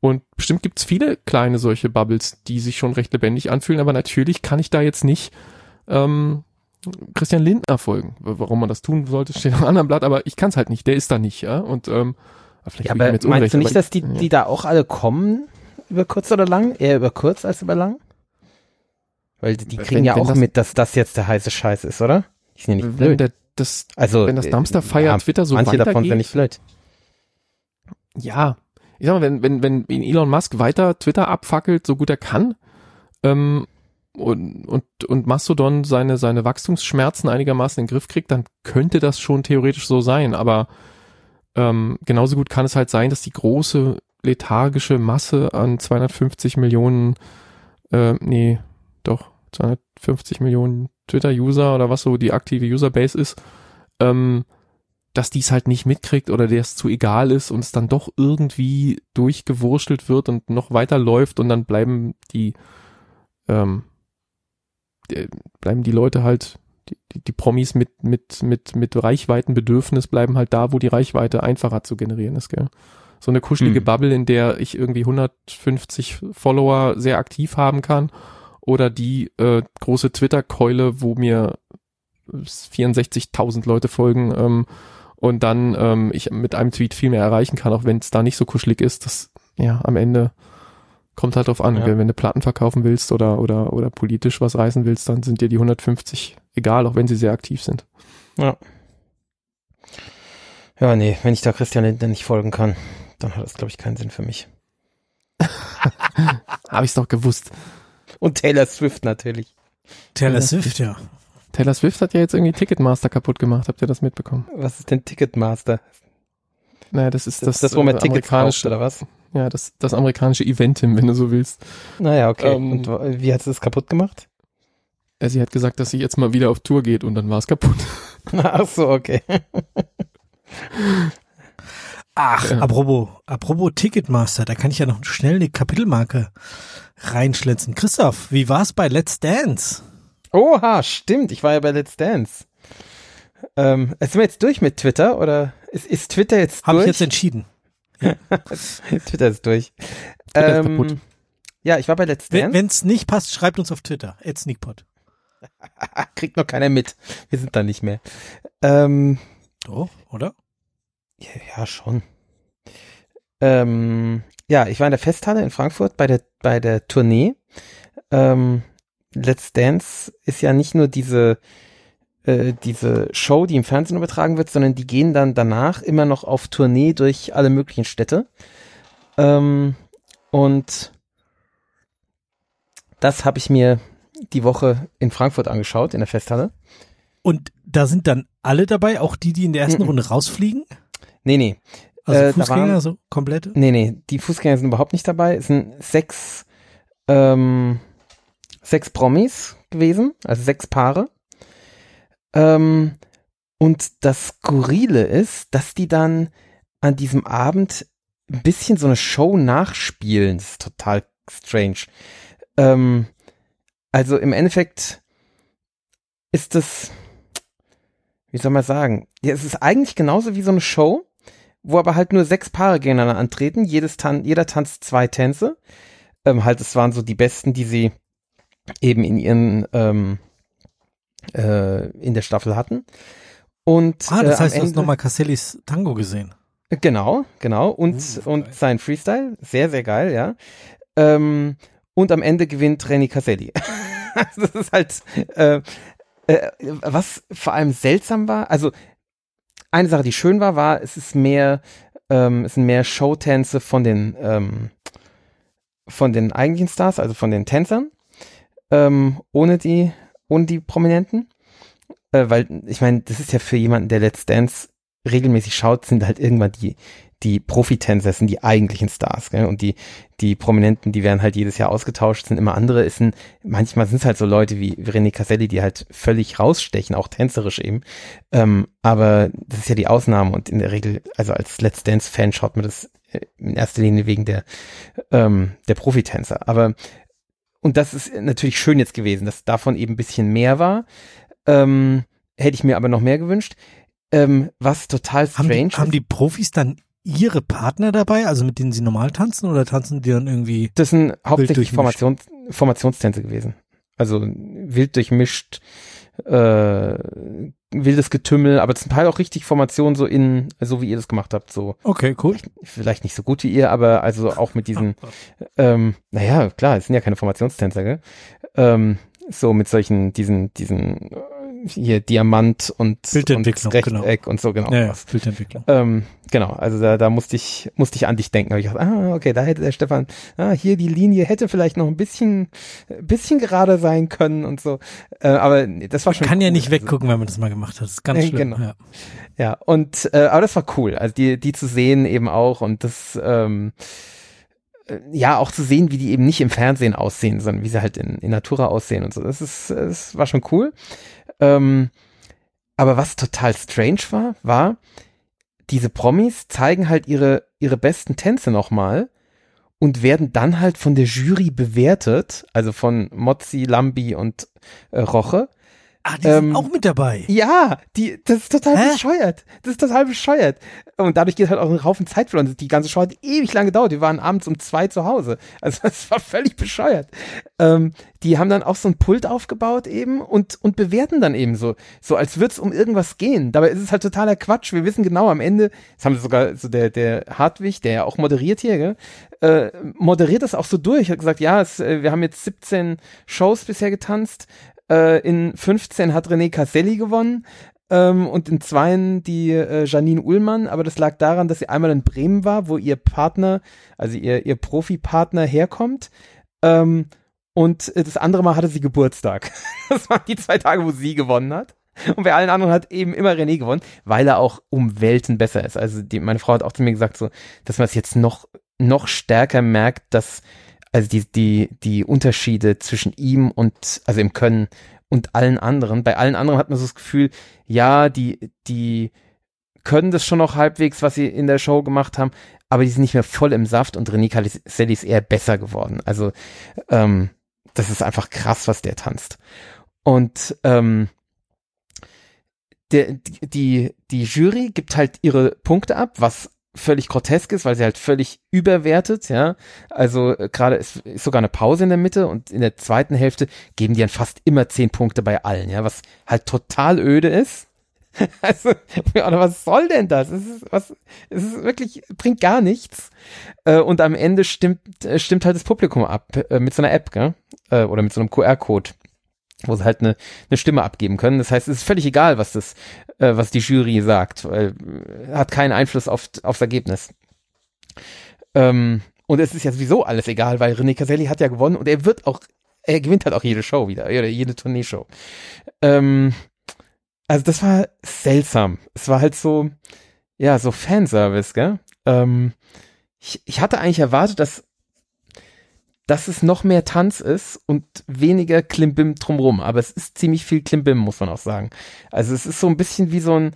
Und bestimmt gibt's viele kleine solche Bubbles, die sich schon recht lebendig anfühlen, aber natürlich kann ich da jetzt nicht ähm, Christian Lindner folgen. Warum man das tun sollte, steht auf einem anderen Blatt, aber ich kann es halt nicht, der ist da nicht, ja. Und ähm, vielleicht ja, aber meinst unrecht, du nicht, dass die, die da auch alle kommen, über kurz oder lang? Eher über kurz als über lang? Weil die kriegen wenn, ja auch das, mit, dass das jetzt der heiße Scheiß ist, oder? Die sind ja nicht blöd. Der, das, also, wenn das Dumpster Fire ja, Twitter so manche davon sind nicht blöd. Ja, ich sag mal, wenn, wenn, wenn Elon Musk weiter Twitter abfackelt, so gut er kann, ähm, und, und, und Mastodon seine, seine Wachstumsschmerzen einigermaßen in den Griff kriegt, dann könnte das schon theoretisch so sein. Aber ähm, genauso gut kann es halt sein, dass die große lethargische Masse an 250 Millionen, äh, nee, doch, 250 Millionen Twitter-User oder was so die aktive Userbase ist, ähm, dass dies halt nicht mitkriegt oder der es zu egal ist und es dann doch irgendwie durchgewurschtelt wird und noch weiter läuft und dann bleiben die, ähm, die bleiben die Leute halt, die, die, die Promis mit, mit, mit, mit Reichweitenbedürfnis bleiben halt da, wo die Reichweite einfacher zu generieren ist, gell? So eine kuschelige hm. Bubble, in der ich irgendwie 150 Follower sehr aktiv haben kann oder die äh, große Twitter-Keule, wo mir 64.000 Leute folgen, ähm, und dann ähm, ich mit einem Tweet viel mehr erreichen kann, auch wenn es da nicht so kuschelig ist. Das ja am Ende kommt halt drauf an. Ja. Wenn du Platten verkaufen willst oder oder oder politisch was reißen willst, dann sind dir die 150 egal, auch wenn sie sehr aktiv sind. Ja. Ja, nee, wenn ich da Christian Lindner nicht folgen kann, dann hat das glaube ich keinen Sinn für mich. Habe ich's doch gewusst. Und Taylor Swift natürlich. Taylor Swift, ja. Taylor Swift hat ja jetzt irgendwie Ticketmaster kaputt gemacht. Habt ihr das mitbekommen? Was ist denn Ticketmaster? Naja, das ist das, das, das wo man äh, Tickets kauft, oder was? Ja, das, das amerikanische Eventim, wenn du so willst. Naja, okay. Ähm, und wie hat sie das kaputt gemacht? Äh, sie hat gesagt, dass sie jetzt mal wieder auf Tour geht und dann war es kaputt. Ach so, okay. Ach, ja. apropos, apropos Ticketmaster, da kann ich ja noch schnell eine Kapitelmarke reinschlitzen. Christoph, wie war's bei Let's Dance? Oha, stimmt. Ich war ja bei Let's Dance. Ähm, sind wir jetzt durch mit Twitter oder ist, ist Twitter jetzt Hab durch? Habe ich jetzt entschieden. Ja. Twitter ist durch. Twitter ähm, ist ja, ich war bei Let's Dance. Wenn es nicht passt, schreibt uns auf Twitter. At Sneakpot. Kriegt noch keiner mit. Wir sind da nicht mehr. Ähm, Doch, oder? Ja, ja schon. Ähm, ja, ich war in der Festhalle in Frankfurt bei der bei der Tournee. Ähm, Let's Dance ist ja nicht nur diese äh, diese Show, die im Fernsehen übertragen wird, sondern die gehen dann danach immer noch auf Tournee durch alle möglichen Städte. Ähm, und das habe ich mir die Woche in Frankfurt angeschaut, in der Festhalle. Und da sind dann alle dabei, auch die, die in der ersten. Runde rausfliegen? Nee, nee. Also äh, Fußgänger, waren, so komplette? Nee, nee, die Fußgänger sind überhaupt nicht dabei. Es sind sechs ähm, sechs Promis gewesen, also sechs Paare. Ähm, und das Skurrile ist, dass die dann an diesem Abend ein bisschen so eine Show nachspielen. Das ist total strange. Ähm, also im Endeffekt ist das, wie soll man sagen? Ja, es ist eigentlich genauso wie so eine Show, wo aber halt nur sechs Paare gegeneinander antreten. Jedes Tan jeder tanzt zwei Tänze. Ähm, halt, es waren so die besten, die sie eben in ihren ähm, äh, in der Staffel hatten. Und ah, das äh, heißt, du hast nochmal Casellis Tango gesehen. Genau, genau. Und, uh, und sein Freestyle, sehr, sehr geil, ja. Ähm, und am Ende gewinnt René Caselli. das ist halt, äh, äh, was vor allem seltsam war, also eine Sache, die schön war, war, es ist mehr, ähm, es sind mehr Showtänze von den, ähm, von den eigentlichen Stars, also von den Tänzern, ähm, ohne die, ohne die Prominenten. Äh, weil, ich meine, das ist ja für jemanden, der Let's Dance regelmäßig schaut, sind halt irgendwann die, die Profitänzer sind die eigentlichen Stars, gell? Und die, die Prominenten, die werden halt jedes Jahr ausgetauscht, sind immer andere. Ist ein, manchmal sind es halt so Leute wie René Caselli, die halt völlig rausstechen, auch tänzerisch eben. Ähm, aber das ist ja die Ausnahme und in der Regel, also als Let's Dance-Fan schaut man das äh, in erster Linie wegen der, ähm, der Profitänzer. Aber, und das ist natürlich schön jetzt gewesen, dass davon eben ein bisschen mehr war. Ähm, hätte ich mir aber noch mehr gewünscht. Ähm, was total strange haben die, haben die Profis dann ihre Partner dabei, also mit denen sie normal tanzen oder tanzen die dann irgendwie? Das sind hauptsächlich Formations, Formationstänze gewesen. Also wild durchmischt, äh, wildes Getümmel, aber zum Teil auch richtig Formationen so in, so wie ihr das gemacht habt, so. Okay, cool. Vielleicht, vielleicht nicht so gut wie ihr, aber also auch mit diesen, ähm, naja, klar, es sind ja keine Formationstänzer, gell? Ähm, so mit solchen, diesen, diesen hier Diamant und, und Rechteck genau. und so, genau. Ja, ja Bildentwicklung. Ähm, genau, also da, da musste ich, musste ich an dich denken. Hab ich gedacht, ah, okay, da hätte der Stefan, ah, hier die Linie hätte vielleicht noch ein bisschen, bisschen gerade sein können und so. Äh, aber das war schon. Man kann cool. ja nicht Also, weggucken, wenn man das mal gemacht hat. Das ist ganz Nee, schlimm. genau. Ja. Ja, und äh, aber das war cool, also die, die zu sehen eben auch und das ähm, äh, ja auch zu sehen, wie die eben nicht im Fernsehen aussehen, sondern wie sie halt in, in Natura aussehen und so. Das ist, das war schon cool. Ähm, aber was total strange war, war, diese Promis zeigen halt ihre, ihre besten Tänze nochmal und werden dann halt von der Jury bewertet, also von Mozzi, Lambi und äh, Roche. Ah, die Ähm, sind auch mit dabei. Ja, die, das ist total Hä? bescheuert. Das ist total bescheuert. Und dadurch geht halt auch ein Haufen Zeit verloren. Die ganze Show hat ewig lang gedauert. Wir waren abends um zwei zu Hause. Also das war völlig bescheuert. Ähm, die haben dann auch so ein Pult aufgebaut eben und, und bewerten dann eben so, so als würde es um irgendwas gehen. Dabei ist es halt totaler Quatsch. Wir wissen genau am Ende, das haben sogar so der, der Hartwig, der ja auch moderiert hier, gell, äh, moderiert das auch so durch. Hat gesagt, ja, es, äh, wir haben jetzt 17 Shows bisher getanzt. Äh, in 15 hat René Caselli gewonnen ähm, und in zweien die äh, Janine Ullmann, aber das lag daran, dass sie einmal in Bremen war, wo ihr Partner, also ihr, ihr Profipartner herkommt. Ähm, und äh, das andere Mal hatte sie Geburtstag. Das waren die zwei Tage, wo sie gewonnen hat. Und bei allen anderen hat eben immer René gewonnen, weil er auch um Welten besser ist. Also die, meine Frau hat auch zu mir gesagt, so, dass man es jetzt noch, noch stärker merkt, dass also die, die, die Unterschiede zwischen ihm und, also im Können und allen anderen. Bei allen anderen hat man so das Gefühl, ja, die, die können das schon noch halbwegs, was sie in der Show gemacht haben, aber die sind nicht mehr voll im Saft und René Caselli ist eher besser geworden. Also, ähm, das ist einfach krass, was der tanzt. Und ähm, der, die, die Jury gibt halt ihre Punkte ab, was völlig grotesk ist, weil sie halt völlig überwertet, ja. Also äh, gerade ist, ist sogar eine Pause in der Mitte und in der zweiten Hälfte geben die dann fast immer zehn Punkte bei allen, ja, was halt total öde ist. Also, was soll denn das? Es ist, was, es ist wirklich, bringt gar nichts. Äh, und am Ende stimmt, äh, stimmt halt das Publikum ab, mit so einer App, gell? Oder mit so einem QR-Code, wo sie halt eine, eine Stimme abgeben können. Das heißt, es ist völlig egal, was das, äh, was die Jury sagt, weil äh, hat keinen Einfluss auf, aufs Ergebnis. Ähm, und es ist ja sowieso alles egal, weil René Caselli hat ja gewonnen und er wird auch, er gewinnt halt auch jede Show wieder, oder jede Tourneeshow. Ähm, also das war seltsam. Es war halt so, ja, so Fanservice, gell? Ähm, ich, ich hatte eigentlich erwartet, dass, dass es noch mehr Tanz ist und weniger Klimbim drumrum. Aber es ist ziemlich viel Klimbim, muss man auch sagen. Also es ist so ein bisschen wie so ein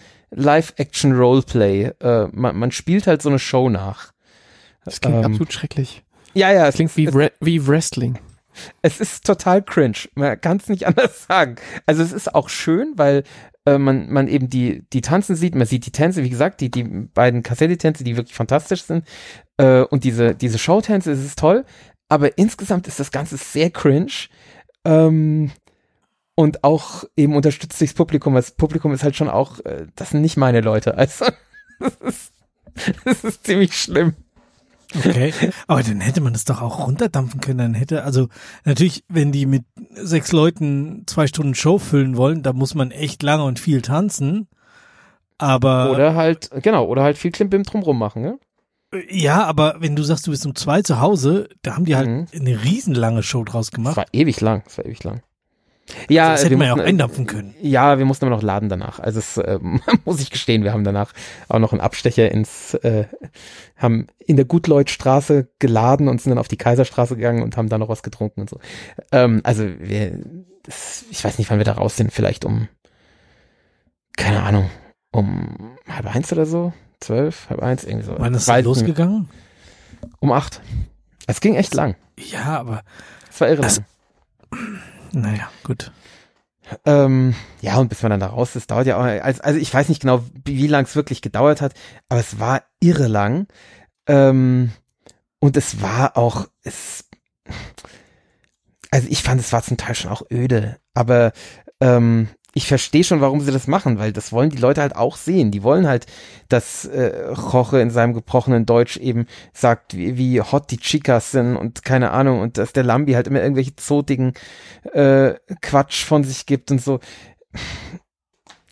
Live-Action-Roleplay. Äh, man, man spielt halt so eine Show nach. Das klingt Ähm, absolut schrecklich. Ja, ja, Das klingt wie, Re wie Wrestling. es ist total cringe. Man kann es nicht anders sagen. Also es ist auch schön, weil äh, man, man eben die, die Tanzen sieht, man sieht die Tänze, wie gesagt, die, die beiden Cassetti-Tänze, die wirklich fantastisch sind. Äh, und diese, diese Showtänze, es ist toll. Aber insgesamt ist das Ganze sehr cringe. Ähm, und auch eben unterstützt durchs Publikum. Das Publikum ist halt schon auch, äh, das sind nicht meine Leute. Also, das ist, das ist ziemlich schlimm. Okay. Aber dann hätte man das doch auch runterdampfen können. Dann hätte, also natürlich, wenn die mit sechs Leuten zwei Stunden Show füllen wollen, da muss man echt lange und viel tanzen. Aber Oder halt, genau, oder halt viel Klimbim drumrum machen, ne? Ja, aber wenn du sagst, du bist um zwei zu Hause, da haben die halt Mhm. eine riesenlange Show draus Das gemacht. war ewig lang, das war ewig lang. Ja, das hätte wir man ja auch mussten- eindampfen können. Ja, wir mussten aber noch laden danach. Also es ähm, muss ich gestehen, wir haben danach auch noch einen Abstecher ins, äh, haben in der Gutleutstraße geladen und sind dann auf die Kaiserstraße gegangen und haben da noch was getrunken und so. Ähm, also wir, das, ich weiß nicht, wann wir da raus sind, vielleicht um, keine Ahnung, um halb eins oder so, zwölf, halb eins, irgendwie so. Wann ist das losgegangen? Um acht. Es ging echt lang. Ja, aber Es war irre lang. naja, gut. Ähm, ja, und bis man dann da raus ist, dauert ja auch, also, also ich weiß nicht genau, wie, wie lang es wirklich gedauert hat, aber es war irre lang. Ähm, und es war auch, es, also ich fand, es war zum Teil schon auch öde, aber ähm, ich verstehe schon, warum sie das machen, weil das wollen die Leute halt auch sehen. Die wollen halt, dass äh, Roche in seinem gebrochenen Deutsch eben sagt, wie, wie hot die Chicas sind und keine Ahnung und dass der Lambi halt immer irgendwelche zotigen äh, Quatsch von sich gibt und so.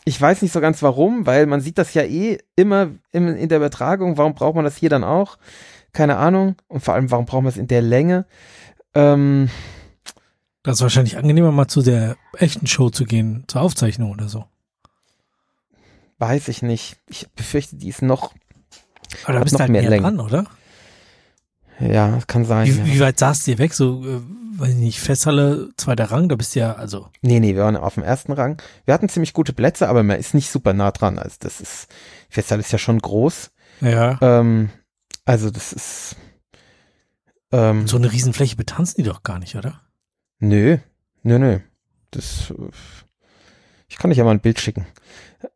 Ich weiß nicht so ganz warum, weil man sieht das ja eh immer in, in der Übertragung. Warum braucht man das hier dann auch? Keine Ahnung. Und vor allem, warum brauchen wir es in der Länge? Ähm, Das ist wahrscheinlich angenehmer, mal zu der echten Show zu gehen, zur Aufzeichnung oder so. weiß ich nicht. Ich befürchte, die ist noch, Aber da bist du halt mehr Länge. dran, oder? ja, kann sein. Wie, ja. wie weit saßt ihr weg? So, äh, weiß ich nicht, Festhalle, zweiter Rang, da bist du ja, also, Nee, nee, wir waren auf dem ersten Rang. Wir hatten ziemlich gute Plätze, aber man ist nicht super nah dran. Also das ist, Festsaal ist ja schon groß. ja. Ähm, also das ist, ähm, So eine Riesenfläche betanzen die doch gar nicht, oder? Nö, nö, nö. Das, ich kann dich ja mal ein Bild schicken.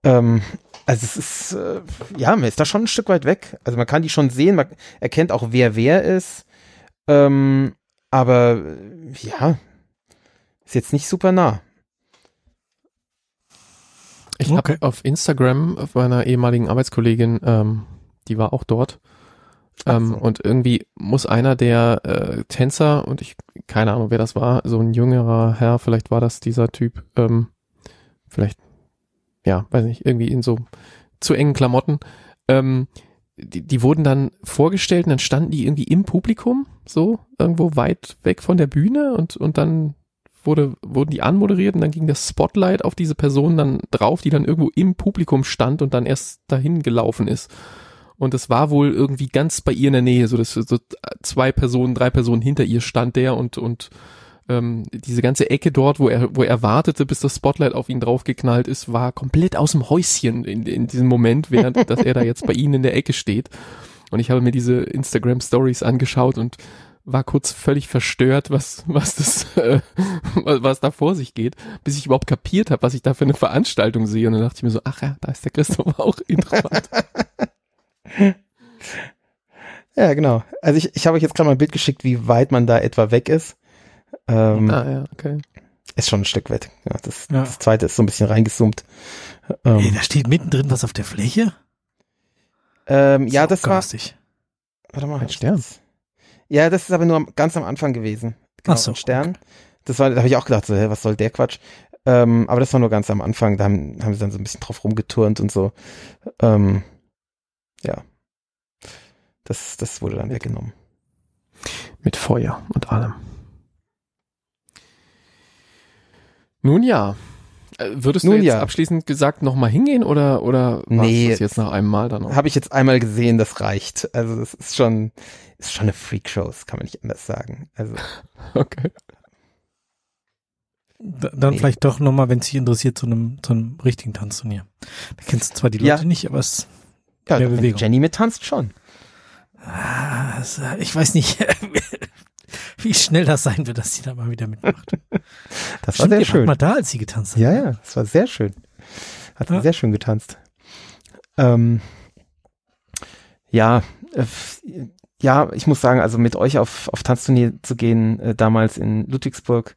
Ähm, also es ist, äh, ja, man ist da schon ein Stück weit weg. Also man kann die schon sehen, man erkennt auch, wer wer ist. Ähm, aber äh, ja, ist jetzt nicht super nah. Ich Okay. habe auf Instagram auf meiner ehemaligen Arbeitskollegin, ähm, die war auch dort. Ähm, so. Und irgendwie muss einer der äh, Tänzer, und ich, keine Ahnung, wer das war, so ein jüngerer Herr, vielleicht war das dieser Typ, ähm, vielleicht, ja, weiß nicht, irgendwie in so zu engen Klamotten, ähm, die, die wurden dann vorgestellt und dann standen die irgendwie im Publikum, so, irgendwo weit weg von der Bühne und, und dann wurde, wurden die anmoderiert und dann ging das Spotlight auf diese Person dann drauf, die dann irgendwo im Publikum stand und dann erst dahin gelaufen ist. Und es war wohl irgendwie ganz bei ihr in der Nähe, so dass so zwei Personen, drei Personen hinter ihr stand der und, und ähm, diese ganze Ecke dort, wo er, wo er wartete, bis das Spotlight auf ihn draufgeknallt ist, war komplett aus dem Häuschen in, in diesem Moment, während dass er da jetzt bei ihnen in der Ecke steht. Und ich habe mir diese Instagram Stories angeschaut und war kurz völlig verstört, was was das äh, was da vor sich geht, bis ich überhaupt kapiert habe, was ich da für eine Veranstaltung sehe und dann dachte ich mir so, ach ja, da ist der Christoph auch interessant. Ja, genau. Also ich, ich habe euch jetzt gerade mal ein Bild geschickt, wie weit man da etwa weg ist. Ähm, ah ja, okay. Ist schon ein Stück weit. Ja, das, Ja. das zweite ist so ein bisschen reingezoomt. Ähm, Ey, da steht mittendrin was auf der Fläche? ähm, ja, das war. Garstig. Warte mal. Ein Stern. Das- Ja, das ist aber nur ganz am Anfang gewesen. Genau, Ach so, ein Stern. Das war, da habe ich auch gedacht, so, hä, was soll der Quatsch? Ähm, aber das war nur ganz am Anfang. Da haben, haben sie dann so ein bisschen drauf rumgeturnt und so. Ähm, ja. Das, das wurde dann weggenommen. Mit Feuer und allem. Nun ja. Äh, Würdest Nun du jetzt ja. abschließend gesagt nochmal hingehen oder, oder Nee. das jetzt nach einem Mal dann noch? Habe ich jetzt einmal gesehen, das reicht. Also das ist schon, ist schon eine Freakshow, das kann man nicht anders sagen. Also Okay. Da, dann Nee. vielleicht doch nochmal, wenn es dich interessiert, zu einem, zu einem richtigen Tanzturnier. Da kennst du zwar die Leute Ja. nicht, aber es, ja, Mehr Bewegung. Jenny mittanzt schon. ah, äh, ich weiß nicht, wie schnell das sein wird, dass sie da mal wieder mitmacht. Das war Stimmt, sehr schön. mal da, als sie getanzt hat. Ja, ja, das war sehr schön. Hat Ja. sehr schön getanzt. Ähm, ja, äh, ja, ich muss sagen, also mit euch auf, auf Tanzturnier zu gehen, äh, damals in Ludwigsburg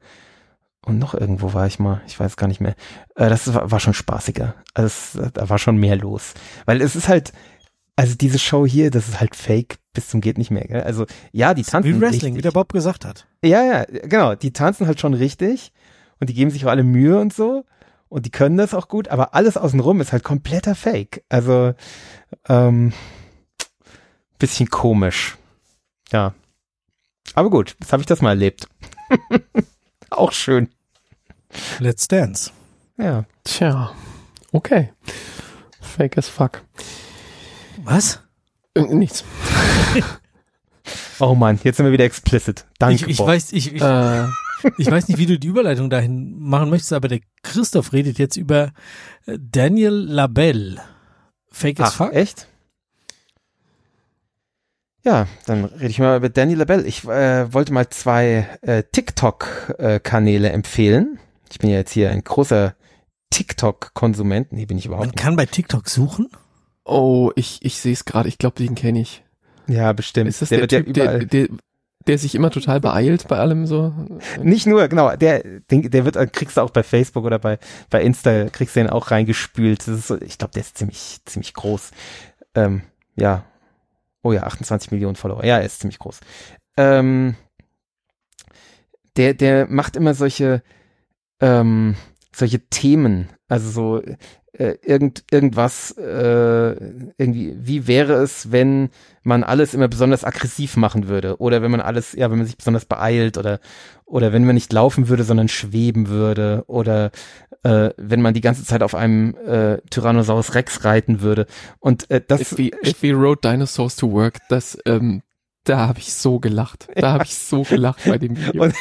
und noch irgendwo war ich mal, ich weiß gar nicht mehr, äh, das war, war schon spaßiger. Also es, da war schon mehr los. Weil es ist halt, also diese Show hier, das ist halt fake bis zum geht nicht mehr. Gell? Also ja, die tanzen Wie Wrestling, richtig. wie der Bob gesagt hat. Ja, ja, genau. Die tanzen halt schon richtig und die geben sich auch alle Mühe und so. und die können das auch gut, aber alles außenrum ist halt kompletter Fake. Also ähm, bisschen komisch. Ja. Aber gut, jetzt habe ich das mal erlebt. auch schön. Let's Dance. Ja. Tja, okay. Fake as fuck. Was? Äh, nichts. Oh Mann, jetzt sind wir wieder explicit. Danke. Ich, ich Bob. weiß, ich, ich, Äh, ich weiß nicht, wie du die Überleitung dahin machen möchtest, aber der Christoph redet jetzt über äh, Daniel Labelle. Fake as Ach, fuck? echt? Ja, dann rede ich mal über Danny Labelle. Ich äh, wollte mal zwei äh, TikTok-Kanäle empfehlen. Ich bin ja jetzt hier ein großer TikTok-Konsument. Nee, bin ich überhaupt Man nicht. kann bei TikTok suchen. oh, ich, ich sehe es gerade. Ich glaube, den kenne ich. Ja, bestimmt. Ist das der, wird Typ, der, der, der sich immer total beeilt bei allem so? Nicht nur, genau, der, den, der wird, kriegst du auch bei Facebook oder bei, bei Insta, kriegst du den auch reingespült. Das ist so, ich glaube, der ist ziemlich, ziemlich groß. Ähm, ja. Oh ja, 28 Millionen Follower. Ja, er ist ziemlich groß. Ähm, der, der macht immer solche, ähm, solche Themen, also so äh, irgend, irgendwas, äh, irgendwie, wie wäre es, wenn man alles immer besonders aggressiv machen würde oder wenn man alles, ja, wenn man sich besonders beeilt oder oder wenn man nicht laufen würde, sondern schweben würde oder äh, wenn man die ganze Zeit auf einem äh, Tyrannosaurus Rex reiten würde und äh, das If we, if we rode dinosaurs to work, das, ähm, da habe ich so gelacht. Da habe ich so gelacht bei dem Video. Und-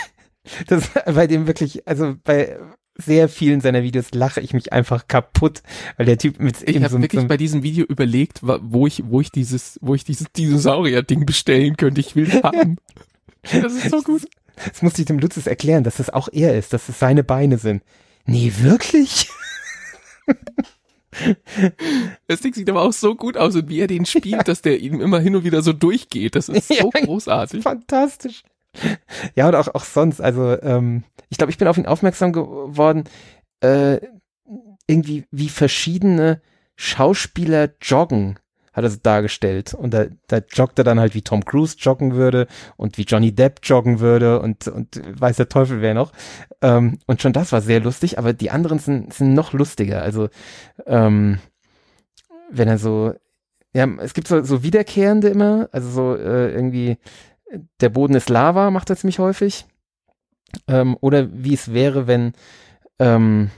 das bei dem wirklich, also bei sehr vielen seiner Videos lache ich mich einfach kaputt, weil der Typ mit ich habe so, wirklich so bei diesem Video überlegt, wo ich, wo ich dieses, wo ich dieses Dinosaurier-Ding bestellen könnte. Ich will haben. Das ist so gut. das musste ich dem Lutzes erklären, dass das auch er ist, dass es seine Beine sind. Nee, wirklich? Das Ding sieht aber auch so gut aus und wie er den spielt, dass der ihm immer hin und wieder so durchgeht. Das ist so Ja, großartig. Fantastisch. Ja, und auch, auch sonst, also ähm, ich glaube, ich bin auf ihn aufmerksam geworden, äh, irgendwie wie verschiedene Schauspieler joggen, hat er so dargestellt. Und da, da joggt er dann halt, wie Tom Cruise joggen würde und wie Johnny Depp joggen würde und, und weiß der Teufel wer noch. Ähm, und schon das war sehr lustig, aber die anderen sind, sind noch lustiger. Also ähm, wenn er so, ja, es gibt so, so Wiederkehrende immer, also so äh, irgendwie der Boden ist Lava, macht er ziemlich häufig. Ähm, oder wie es wäre, wenn, ähm,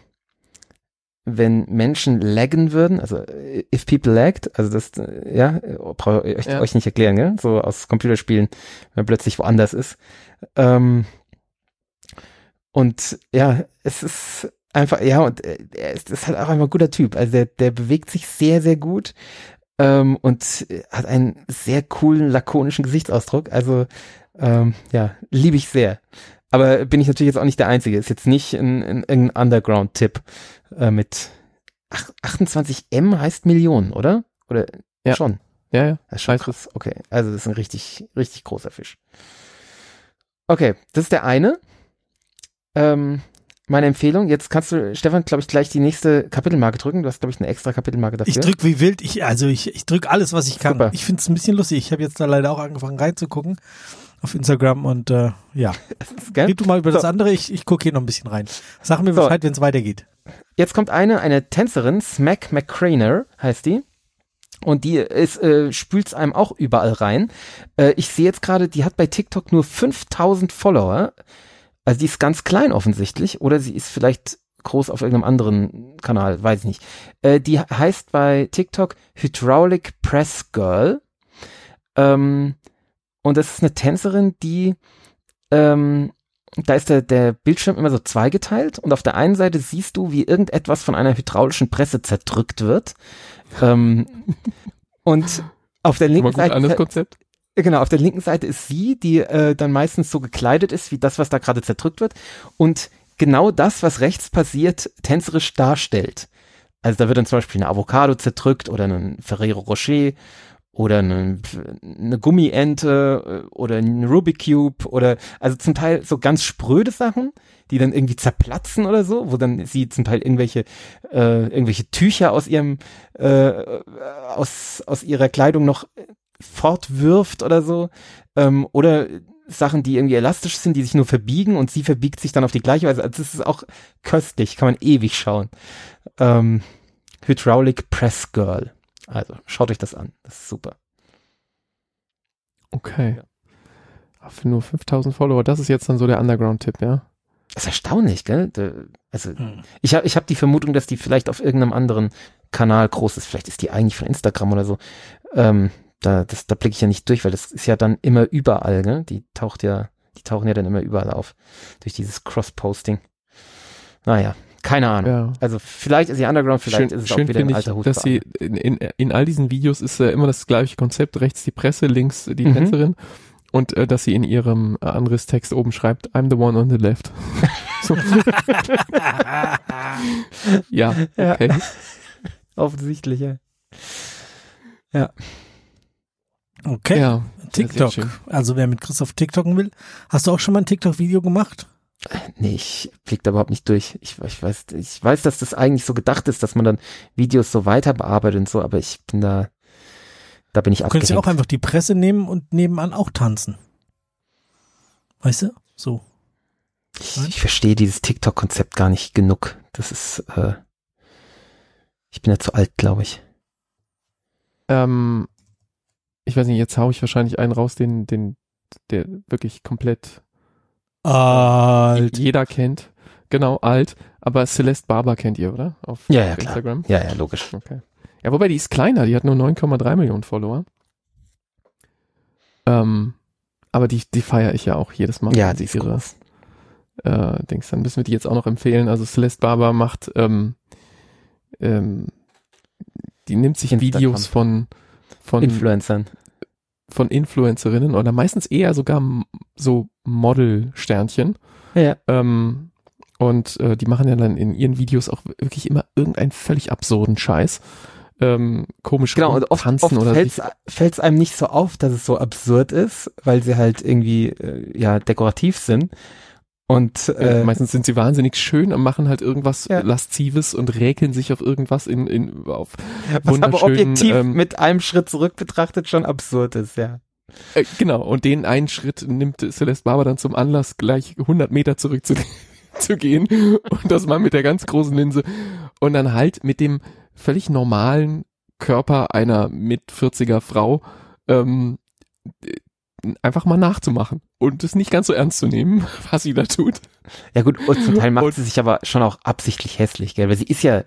wenn Menschen laggen würden, also äh, if people lagged, also das, äh, ja, brauche ich euch, Ja. euch nicht erklären, gell? So aus Computerspielen, wenn man plötzlich woanders ist. Ähm, und ja, es ist einfach, ja, und äh, er ist, ist halt auch einfach ein guter Typ. Also der, der bewegt sich sehr, sehr gut ähm, und äh, hat einen sehr coolen, lakonischen Gesichtsausdruck. Also ähm, ja, liebe ich sehr. Aber bin ich natürlich jetzt auch nicht der Einzige. Ist jetzt nicht ein, ein, ein Underground-Tipp äh, mit ach, 28M heißt Millionen, oder? Oder Ja. schon? Ja, ja. Das ist schon krass. Okay, also das ist ein richtig, richtig großer Fisch. Okay, das ist der eine. Ähm, meine Empfehlung. Jetzt kannst du, Stefan, glaube ich, gleich die nächste Kapitelmarke drücken. Du hast, glaube ich, eine extra Kapitelmarke dafür. Ich drück wie wild. Ich, also ich, ich drück alles, was ich kann. Super. Ich finde es ein bisschen lustig. Ich habe jetzt da leider auch angefangen reinzugucken auf Instagram und äh, ja. Red du mal über So. das andere. Ich, ich gucke hier noch ein bisschen rein. Sag mir So. Bescheid, wenn es weitergeht. Jetzt kommt eine, eine Tänzerin, Smack McCraner heißt die. Und die ist, äh, spült's einem auch überall rein. Äh, ich sehe jetzt gerade, die hat bei TikTok nur 5000 Follower. Also die ist ganz klein offensichtlich. Oder sie ist vielleicht groß auf irgendeinem anderen Kanal, weiß ich nicht. Äh, die heißt bei TikTok Hydraulic Press Girl. Ähm, und das ist eine Tänzerin, die ähm, da ist der, der Bildschirm immer so zweigeteilt und auf der einen Seite siehst du, wie irgendetwas von einer hydraulischen Presse zerdrückt wird. ähm, und auf der linken Seite, Konzept. Genau, auf der linken Seite ist sie, die äh, dann meistens so gekleidet ist, wie das, was da gerade zerdrückt wird. Und genau das, was rechts passiert, tänzerisch darstellt. Also da wird dann zum Beispiel eine Avocado zerdrückt oder ein Ferrero Rocher oder eine, eine Gummiente äh, oder ein Rubik Cube oder also zum Teil so ganz spröde Sachen, die dann irgendwie zerplatzen oder so, wo dann sie zum Teil irgendwelche äh, irgendwelche Tücher aus ihrem äh, aus aus ihrer Kleidung noch fortwirft oder so ähm, oder Sachen, die irgendwie elastisch sind, die sich nur verbiegen und sie verbiegt sich dann auf die gleiche Weise. Also das ist auch köstlich, kann man ewig schauen. Ähm, Hydraulic Press Girl. Also schaut euch das an, das ist super. Okay. Ja. Für nur 5000 Follower, das ist jetzt dann so der Underground-Tipp, ja? Das ist erstaunlich, gell? Also hm. ich habe ich hab die Vermutung, dass die vielleicht auf irgendeinem anderen Kanal groß ist. Vielleicht ist die eigentlich von Instagram oder so. Ähm, da, das, da blicke ich ja nicht durch, weil das ist ja dann immer überall, ne? Die taucht ja, die tauchen ja dann immer überall auf. Durch dieses Cross-Posting. Naja, keine Ahnung. Ja. Also vielleicht ist sie Underground, vielleicht schön, ist es auch wieder ein alter Hut. Dass sie in, in, in all diesen Videos ist äh, immer das gleiche Konzept. Rechts die Presse, links die mhm. Tänzerin. Und äh, dass sie in ihrem äh, Anrisstext oben schreibt, I'm the one on the left. ja, okay. Ja. Offensichtlich, ja. Ja. Okay. Ja, TikTok. Also wer mit Christoph TikToken will. Hast du auch schon mal ein TikTok-Video gemacht? Nee, ich blick da überhaupt nicht durch. Ich, ich, weiß, ich weiß, dass das eigentlich so gedacht ist, dass man dann Videos so weiter bearbeitet und so, aber ich bin da, da bin ich Du könntest ja auch einfach die Presse nehmen und nebenan auch tanzen. Weißt du? So. Ich, ich verstehe dieses TikTok-Konzept gar nicht genug. Das ist, äh, ich bin ja zu alt, glaube ich. Ähm, ich weiß nicht, jetzt haue ich wahrscheinlich einen raus, den, den, der wirklich komplett alt. jeder kennt. Genau, alt. Aber Celeste Barber kennt ihr, oder? Auf ja, ja, Instagram. Klar. Ja, ja, logisch. Okay. Ja, wobei die ist kleiner, die hat nur 9,3 Millionen Follower. Ähm, aber die, die feiere ich ja auch jedes Mal. Ja, die ist ihre, groß. Äh, Dings, dann müssen wir die jetzt auch noch empfehlen. Also Celeste Barber macht, ähm, ähm, die nimmt sich Instagram. Videos von, von Influencern von Influencerinnen oder meistens eher sogar so Model-Sternchen. Ja. Ähm, und äh, die machen ja dann in ihren Videos auch wirklich immer irgendeinen völlig absurden Scheiß. Ähm, komisch genau, und oft, tanzen oft oder fällt es einem nicht so auf, dass es so absurd ist, weil sie halt irgendwie äh, ja dekorativ sind. Und äh, meistens sind sie wahnsinnig schön und machen halt irgendwas ja. laszives und räkeln sich auf irgendwas in, in auf Was aber objektiv ähm, mit einem Schritt zurück betrachtet schon absurd ist, ja. Äh, genau, und den einen Schritt nimmt Celeste Barber dann zum Anlass, gleich 100 Meter zurück zu, zu gehen und das mal mit der ganz großen Linse und dann halt mit dem völlig normalen Körper einer mit 40er Frau ähm, einfach mal nachzumachen und es nicht ganz so ernst zu nehmen, was sie da tut. Ja gut, und zum Teil macht und, sie sich aber schon auch absichtlich hässlich, gell? Weil sie ist ja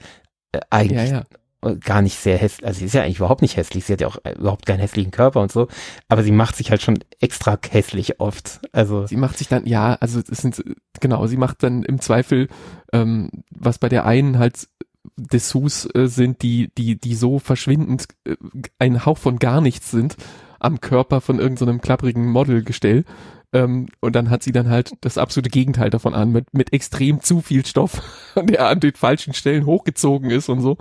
äh, eigentlich ja, ja. gar nicht sehr hässlich, also sie ist ja eigentlich überhaupt nicht hässlich, sie hat ja auch äh, überhaupt keinen hässlichen Körper und so, aber sie macht sich halt schon extra hässlich oft. Also sie macht sich dann, ja, also es sind genau, sie macht dann im Zweifel, ähm, was bei der einen halt Dessous äh, sind, die, die, die so verschwindend äh, ein Hauch von gar nichts sind am Körper von irgendeinem so klapprigen Modelgestell. Ähm, und dann hat sie dann halt das absolute Gegenteil davon an, mit, mit extrem zu viel Stoff, der an den falschen Stellen hochgezogen ist und so.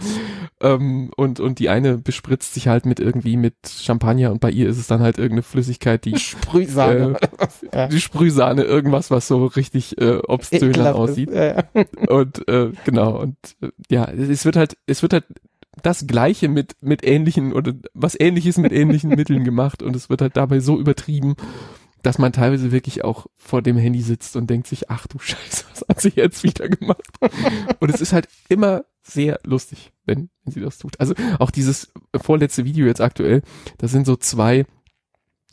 Ähm, und, und die eine bespritzt sich halt mit irgendwie mit Champagner und bei ihr ist es dann halt irgendeine Flüssigkeit, die Sprühsahne. Äh, die Sprühsahne, irgendwas, was so richtig äh, obszön aussieht. Ja, ja. Und äh, genau, und äh, ja, es wird halt, es wird halt das Gleiche mit, mit ähnlichen oder was ähnliches mit ähnlichen Mitteln gemacht und es wird halt dabei so übertrieben, dass man teilweise wirklich auch vor dem Handy sitzt und denkt sich, ach du Scheiße, was hat sie jetzt wieder gemacht? und es ist halt immer sehr lustig, wenn, wenn sie das tut. Also auch dieses vorletzte Video jetzt aktuell, da sind so zwei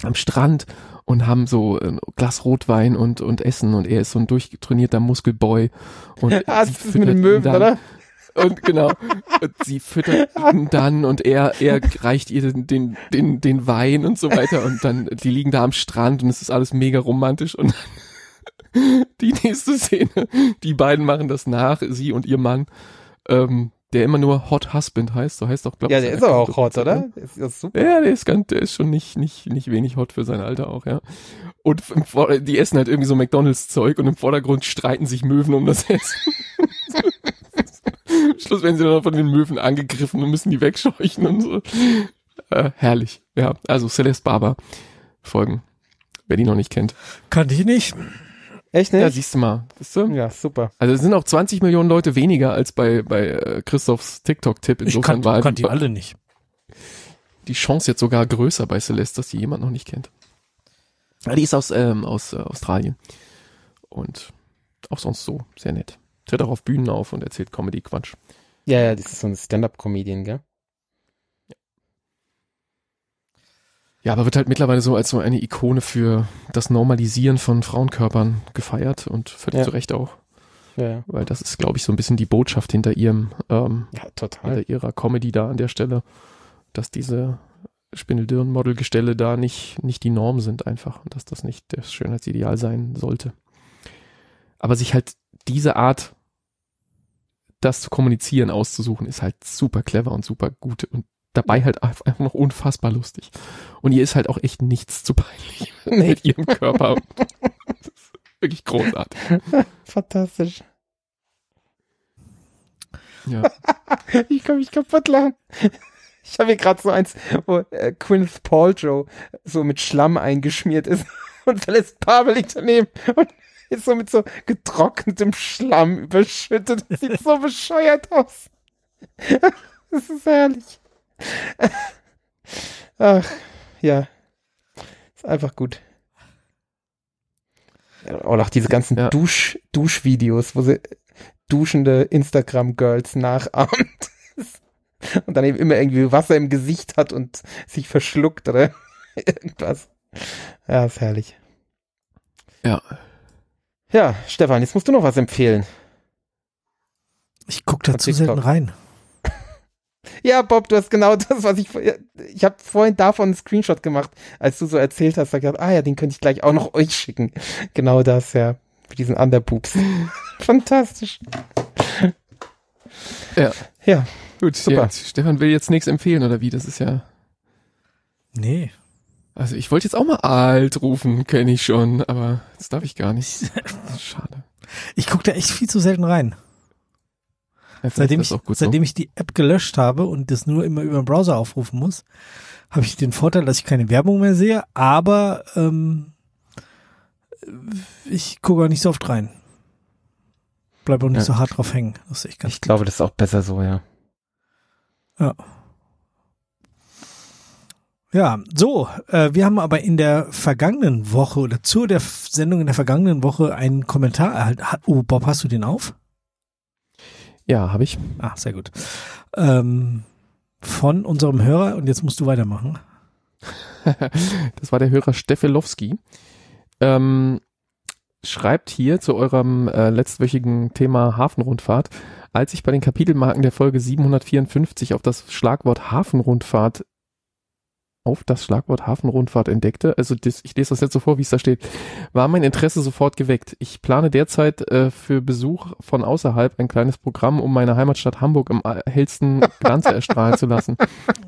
am Strand und haben so ein Glas Rotwein und, und Essen und er ist so ein durchtrainierter Muskelboy und ja, das ist mit den Möwen, oder? Und genau. Und sie füttert ihn dann und er, er reicht ihr den, den, den, den Wein und so weiter. Und dann, die liegen da am Strand und es ist alles mega romantisch. Und die nächste Szene, die beiden machen das nach, sie und ihr Mann, ähm, der immer nur Hot Husband heißt, so heißt doch, glaube ich. Ja, der ist aber auch hot, oder? Ist, ist super. Ja, der ist ganz, der ist schon nicht, nicht, nicht wenig hot für sein Alter auch, ja. Und die essen halt irgendwie so McDonalds-Zeug und im Vordergrund streiten sich Möwen um das Essen. Schluss werden sie dann von den Möwen angegriffen und müssen die wegscheuchen und so. Äh, herrlich. Ja, also Celeste Barber folgen. Wer die noch nicht kennt. Kannte ich nicht. Echt nicht? Ja, siehst du mal. Siehst du? Ja, super. Also es sind auch 20 Millionen Leute weniger als bei, bei äh, Christophs TikTok-Tipp. Insofern ich kann, die alle nicht. Die Chance jetzt sogar größer bei Celeste, dass die jemand noch nicht kennt. Ja, die ist aus, ähm, aus äh, Australien. Und auch sonst so, sehr nett. Tritt auch auf Bühnen auf und erzählt Comedy-Quatsch. Ja, ja, das ist so ein Stand-Up-Comedian, gell? Ja, aber wird halt mittlerweile so als so eine Ikone für das Normalisieren von Frauenkörpern gefeiert und völlig Ja. zu Recht auch. Ja, ja. Weil das ist, glaube ich, so ein bisschen die Botschaft hinter ihrem, ähm, Ja, total. hinter ihrer Comedy da an der Stelle, dass diese Spindeldürren-Modelgestelle da nicht, nicht die Norm sind einfach und dass das nicht das Schönheitsideal sein sollte. Aber sich halt diese Art, das zu kommunizieren, auszusuchen, ist halt super clever und super gut und dabei halt einfach noch unfassbar lustig. Und ihr ist halt auch echt nichts zu peinlich mit ihrem Körper. Das ist wirklich großartig. Fantastisch. Ja. Ich kann mich kaputt lachen. Ich habe hier gerade so eins, wo äh, Gwyneth Paltrow so mit Schlamm eingeschmiert ist und verlässt Pavel liegt daneben und ist so mit so getrocknetem Schlamm überschüttet. Das sieht so bescheuert aus. Das ist herrlich. Ach, ja. Ist einfach gut. Und auch diese ganzen Ja. Dusch, Duschvideos, wo sie duschende Instagram-Girls nachahmt. Und dann eben immer irgendwie Wasser im Gesicht hat und sich verschluckt oder irgendwas. Ja, ist herrlich. Ja. Ja, Stefan, jetzt musst du noch was empfehlen. Ich gucke da zu selten rein. Ja, Bob, du hast genau das, was ich ich habe vorhin davon einen Screenshot gemacht, als du so erzählt hast, da gedacht, ah ja, den könnte ich gleich auch noch euch schicken. Genau das, ja, für diesen Underpoops. Fantastisch. Ja. Ja, Gut, Super. Ja, Stefan will jetzt nichts empfehlen, oder wie? Das ist ja. Nee. Also ich wollte jetzt auch mal alt rufen, kenne ich schon, aber das darf ich gar nicht. Schade. Ich gucke da echt viel zu selten rein. Ja, Seitdem ich, gut seitdem ich die App gelöscht habe und das nur immer über den Browser aufrufen muss, habe ich den Vorteil, dass ich keine Werbung mehr sehe, aber ähm, ich gucke auch nicht so oft rein. Bleib auch nicht Ja. so hart drauf hängen. Das ist echt ganz ich glaube, das ist auch besser so, ja. Ja. Ja, so, äh, wir haben aber in der vergangenen Woche oder zu der Sendung in der vergangenen Woche einen Kommentar erhalten. Ha- Oh, Bob, hast du den auf? Ja, habe ich. Ah, sehr gut. Ähm, von unserem Hörer, und jetzt musst du weitermachen. das war der Hörer Steffelowski. Ähm, schreibt hier zu eurem äh, letztwöchigen Thema Hafenrundfahrt, als ich bei den Kapitelmarken der Folge 754 auf das Schlagwort Hafenrundfahrt auf das Schlagwort Hafenrundfahrt entdeckte, also das, ich lese das jetzt so vor, wie es da steht, war mein Interesse sofort geweckt. Ich plane derzeit äh, für Besuch von außerhalb ein kleines Programm, um meine Heimatstadt Hamburg im hellsten Glanze erstrahlen zu lassen.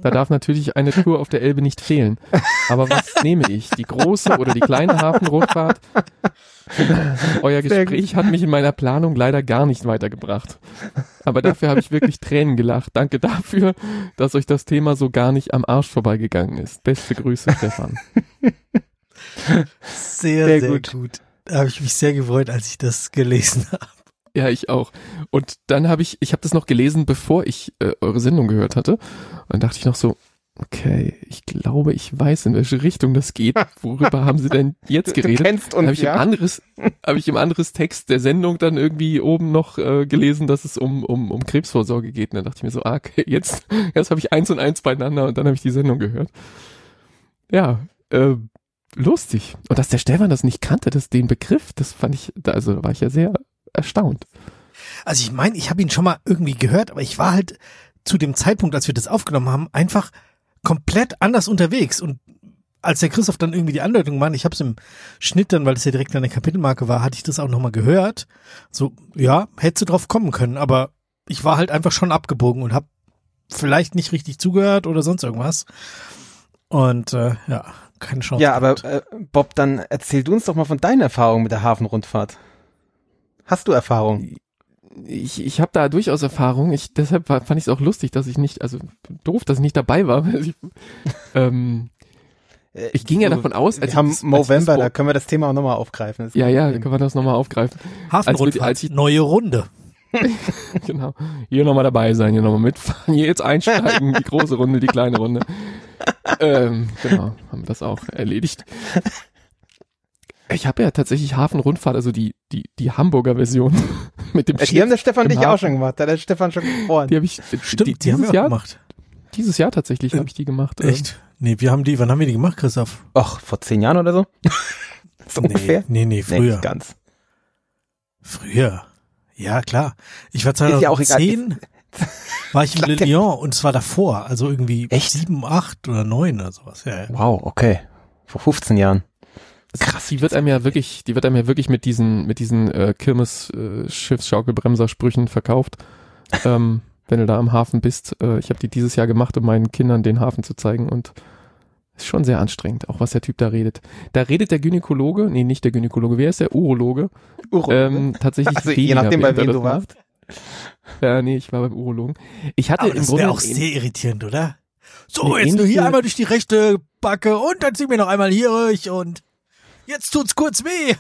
Da darf natürlich eine Tour auf der Elbe nicht fehlen. Aber was nehme ich? Die große oder die kleine Hafenrundfahrt? Euer Gespräch hat mich in meiner Planung leider gar nicht weitergebracht. Aber dafür habe ich wirklich Tränen gelacht. Danke dafür, dass euch das Thema so gar nicht am Arsch vorbeigegangen ist. Beste Grüße, Stefan. Sehr, Sehr sehr, gut. gut. Da habe ich mich sehr gefreut, als ich das gelesen habe. Ja, ich auch. Und dann habe ich, ich habe das noch gelesen, bevor ich äh, eure Sendung gehört hatte. Und dann dachte ich noch so, okay, ich glaube, ich weiß, in welche Richtung das geht. Worüber haben sie denn jetzt Du, du geredet? kennst Dann habe uns, ich, im ja. anderes, hab ich im anderes Text der Sendung dann irgendwie oben noch äh, gelesen, dass es um, um, um Krebsvorsorge geht. Und dann dachte ich mir so, ah, okay, jetzt, jetzt habe ich eins und eins beieinander und dann habe ich die Sendung gehört. Ja, äh, lustig. Und dass der Stefan das nicht kannte, das, den Begriff, das fand ich, da, also da war ich ja sehr erstaunt. Also ich meine, ich habe ihn schon mal irgendwie gehört, aber ich war halt zu dem Zeitpunkt, als wir das aufgenommen haben, einfach komplett anders unterwegs. Und als der Christoph dann irgendwie die Andeutung macht, ich habe es im Schnitt dann, weil es ja direkt an der Kapitelmarke war, hatte ich das auch nochmal gehört. So, ja, hättest du drauf kommen können, aber ich war halt einfach schon abgebogen und habe vielleicht nicht richtig zugehört oder sonst irgendwas. Und äh, ja, keine Chance. Ja, aber äh, Bob, dann erzähl du uns doch mal von deinen Erfahrungen mit der Hafenrundfahrt. Hast du Erfahrung? Ich, ich habe da durchaus Erfahrung. Ich, deshalb war, fand ich es auch lustig, dass ich nicht, also doof, dass ich nicht dabei war. weil Ich, ähm, ich ging ja davon aus, als wir ich haben als November, das- da können wir das Thema auch nochmal aufgreifen. Das ja, ja, Problem. können wir das nochmal aufgreifen. Hafenrundfahrt, als ich- neue Runde. genau. Hier nochmal dabei sein, hier nochmal mitfahren, hier jetzt einsteigen, die große Runde, die kleine Runde. ähm, genau, haben wir das auch erledigt. Ich habe ja tatsächlich Hafenrundfahrt, also die, die, die Hamburger Version mit dem Äh, Die haben der Stefan dich auch schon gemacht. Da hat der Stefan schon gefroren. Die habe ich Stimmt, die, die, haben wir Jahr, gemacht. dieses Jahr tatsächlich habe ich die gemacht. ähm, Echt? Nee, wir haben die, wann haben wir die gemacht, Christoph? Ach, vor zehn Jahren oder so? so ungefähr? Nee, nee, nee Nee, früher. nicht ganz. Früher. Ja, klar. Ich war Ist ja auch egal. 2010, war ich in Le Lyon und zwar davor, also irgendwie Echt? sieben, acht oder neun oder sowas. Ja, ja. Wow, okay. Vor 15 Jahren. Krass. Die wird einem ja wirklich, die wird einem ja wirklich mit diesen, mit diesen äh, Kirmes äh, verkauft. ähm, wenn du da am Hafen bist. Äh, ich habe die dieses Jahr gemacht, um meinen Kindern den Hafen zu zeigen und ist schon sehr anstrengend, auch was der Typ da redet. Da redet der Gynäkologe, nee, nicht der Gynäkologe, wer ist der Urologe? Ähm, tatsächlich also je nachdem, bei wem du warst. Ja, nee, ich war beim Urologen. Ich hatte Aber das wäre auch sehr irritierend, oder? So, jetzt nur hier einmal durch die rechte Backe und dann zieh mir noch einmal hier durch und jetzt tut's kurz weh.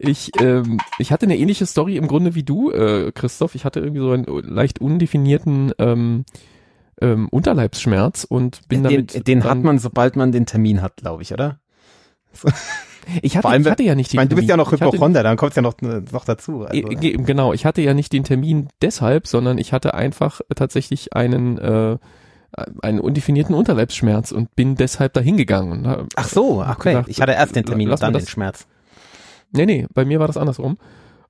Ich, ähm, ich hatte eine ähnliche Story im Grunde wie du, äh, Christoph. Ich hatte irgendwie so einen leicht undefinierten ähm, ähm, Unterleibsschmerz und bin Den, damit. den hat man, sobald man den Termin hat, glaube ich, oder? Ich hatte, allem, ich hatte ja nicht Ich den meine, du bist ja noch Ich Hypochonder, dann kommt's ja noch, noch dazu. Also, ge- Genau, ich hatte ja nicht den Termin deshalb, sondern ich hatte einfach tatsächlich einen äh, einen undefinierten Unterleibsschmerz und bin deshalb dahin gegangen. Ach so, okay. gedacht, ich hatte erst den Termin und dann den Schmerz. Nee, nee, bei mir war das andersrum.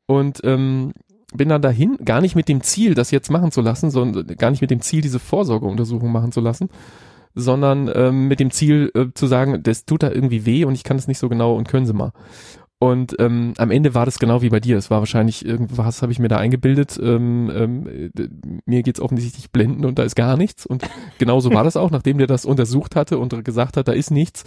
Und ähm, bin dann dahin, gar nicht mit dem Ziel, das jetzt machen zu lassen, sondern gar nicht mit dem Ziel, diese Vorsorgeuntersuchung machen zu lassen, sondern ähm, mit dem Ziel äh, zu sagen, das tut da irgendwie weh und ich kann es nicht so genau und können Sie mal. Und ähm, am Ende war das genau wie bei dir. Es war wahrscheinlich irgendwas, habe ich mir da eingebildet. Ähm, ähm, äh, mir geht's offensichtlich blenden und da ist gar nichts. Und genauso war das auch, nachdem der das untersucht hatte und gesagt hat, da ist nichts,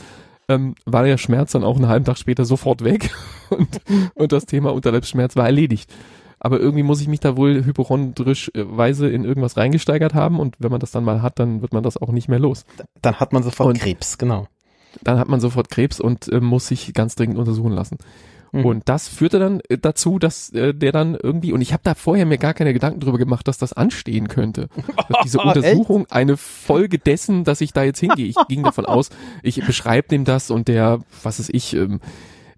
ähm, war der Schmerz dann auch einen halben Tag später sofort weg und, und das Thema Unterleibsschmerz war erledigt. Aber irgendwie muss ich mich da wohl hypochondrischweise in irgendwas reingesteigert haben und wenn man das dann mal hat, dann wird man das auch nicht mehr los. Dann hat man sofort Und- Krebs, genau. Dann hat man sofort Krebs und äh, muss sich ganz dringend untersuchen lassen. Mhm. Und das führte dann äh, dazu, dass äh, der dann irgendwie, und ich habe da vorher mir gar keine Gedanken drüber gemacht, dass das anstehen könnte. Dass diese? Untersuchung eine Folge dessen, dass ich da jetzt hingehe. Ich ging davon aus, ich beschreibe dem das und der, was ist ich, ähm,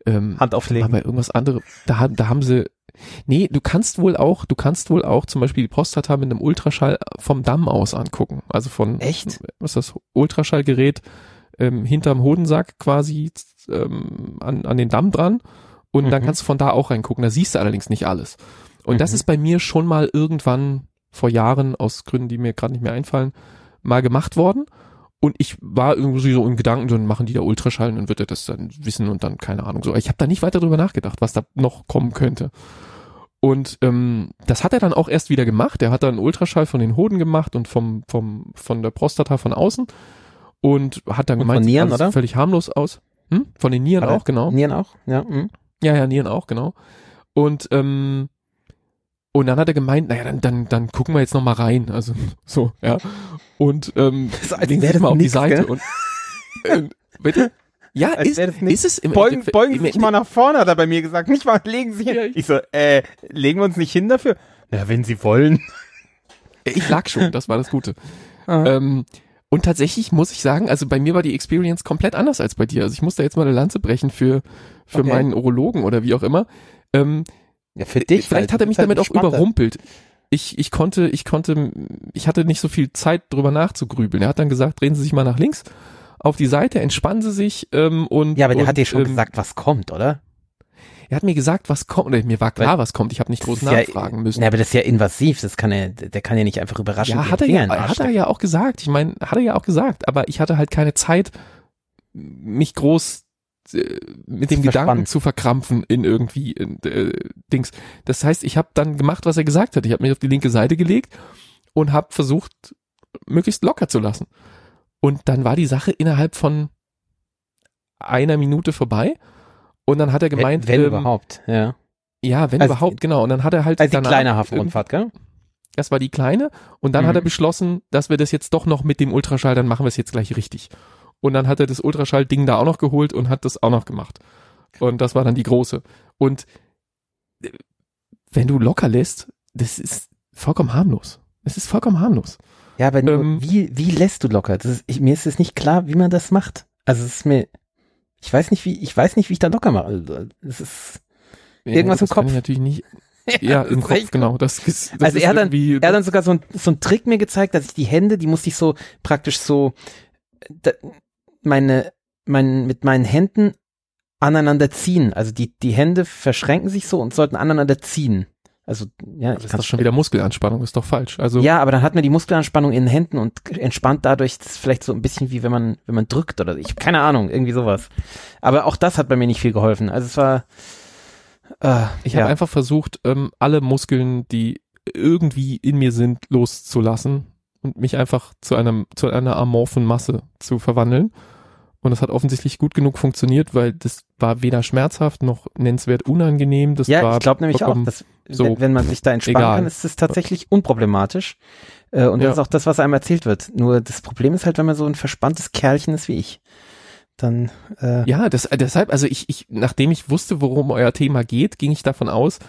ähm, Hand auflegen. aber irgendwas anderes, da, haben- da haben sie, nee, du kannst wohl auch, du kannst wohl auch zum Beispiel die Prostata mit einem Ultraschall vom Damm aus angucken. Also von, Echt? was ist das, Ultraschallgerät ähm, hinterm Hodensack quasi ähm, an, an den Damm dran und dann Mhm. kannst du von da auch reingucken. Da siehst du allerdings nicht alles. Und das Mhm. ist bei mir schon mal irgendwann vor Jahren, aus Gründen, die mir gerade nicht mehr einfallen, mal gemacht worden. Und ich war irgendwie so in Gedanken, dann machen die da Ultraschall und dann wird er das dann wissen und dann keine Ahnung so. Ich habe da nicht weiter drüber nachgedacht, was da noch kommen könnte. Und ähm, das hat er dann auch erst wieder gemacht. Er hat dann Ultraschall von den Hoden gemacht und vom, vom, von der Prostata von außen und hat dann Und gemeint, von sieht Nieren, alles oder? völlig harmlos aus. Hm? Von den Nieren er- auch, genau. Nieren auch, ja. mhm. Ja, ja, Nieren auch, genau. Und ähm, und dann hat er gemeint, naja, dann, dann, dann gucken wir jetzt noch mal rein. Also so, ja. Und ähm, So, als legen das mal auf die nix, Seite gell? und äh, bitte? Ja, Als ist, das ist es im Beugen, Endeffekt- beugen Sie sich mal nach vorne, hat er bei mir gesagt. Nicht mal, legen Sie hin. Ja, ich- Ich so, äh, legen wir uns nicht hin dafür? Ja, wenn Sie wollen. Ich lag schon, das war das Gute. Ah. Ähm, und tatsächlich muss ich sagen, also bei mir war die Experience komplett anders als bei dir. Also ich musste jetzt mal eine Lanze brechen für, für Okay. meinen Urologen oder wie auch immer. Ähm, Ja, für dich. Vielleicht weil hat er mich halt damit auch überrumpelt. Ich, ich konnte, ich konnte, ich hatte nicht so viel Zeit drüber nachzugrübeln. Er hat dann gesagt, drehen Sie sich mal nach links auf die Seite, entspannen Sie sich ähm, und Ja, aber der und, hat dir schon ähm, gesagt, was kommt, oder? Er hat mir gesagt, was kommt. Oder mir war klar, was kommt. Ich habe nicht groß nachfragen ja, müssen. Ja, aber das ist ja invasiv. Das kann er, der kann ja nicht einfach überraschen. Ja, hat er ja, hat er ja auch gesagt. Ich meine, hat er ja auch gesagt. Aber ich hatte halt keine Zeit, mich groß äh, mit dem Gedanken zu verkrampfen in irgendwie in, äh, Dings. Das heißt, ich habe dann gemacht, was er gesagt hat. Ich habe mich auf die linke Seite gelegt und habe versucht, möglichst locker zu lassen. Und dann war die Sache innerhalb von einer Minute vorbei. Und dann hat er gemeint, wenn, wenn ähm, überhaupt, ja. ja, wenn Also- überhaupt, genau. Und dann hat er halt Also die kleine Hafenrundfahrt, gell? das war die kleine. Und dann Mhm. hat er beschlossen, dass wir das jetzt doch noch mit dem Ultraschall, dann machen wir es jetzt gleich richtig. Und dann hat er das Ultraschall-Ding da auch noch geholt und hat das auch noch gemacht. Und das war dann die große. Und äh, wenn du locker lässt, das ist vollkommen harmlos. Es ist vollkommen harmlos. Ja, aber nur, Ähm, wie, wie lässt du locker? Das ist, ich, mir ist es nicht klar, wie man das macht. Also es ist mir, Ich weiß nicht, wie, ich weiß nicht, wie ich da locker mache. Es ist irgendwas das im Kopf. Kann ich natürlich nicht. Ja, im das Kopf, genau. Das ist, das also ist er hat, dann, er hat dann sogar so, ein, so einen Trick mir gezeigt, dass ich die Hände, die musste ich so praktisch so da, meine, mein, mit meinen Händen aneinander ziehen. Also die, die Hände verschränken sich so und sollten aneinander ziehen. Also ja, das ist doch schon wieder Muskelanspannung, ist doch falsch. Also ja, aber dann hat man die Muskelanspannung in den Händen und entspannt dadurch das ist vielleicht so ein bisschen wie wenn man wenn man drückt oder ich keine Ahnung irgendwie sowas. Aber auch das hat bei mir nicht viel geholfen. Also es war äh, ich ja. habe einfach versucht, ähm, alle Muskeln, die irgendwie in mir sind, loszulassen und mich einfach zu einem zu einer amorphen Masse zu verwandeln. Und das hat offensichtlich gut genug funktioniert, weil das war weder schmerzhaft noch nennenswert unangenehm. Das Ja, war ich glaube nämlich auch, dass so wenn, man sich da entspannen egal. kann, ist es tatsächlich unproblematisch. Äh, und Ja. das ist auch das, was einem erzählt wird. Nur das Problem ist halt, wenn man so ein verspanntes Kerlchen ist wie ich, dann äh, Ja, das, deshalb, also ich, ich, nachdem ich wusste, worum euer Thema geht, ging ich davon aus,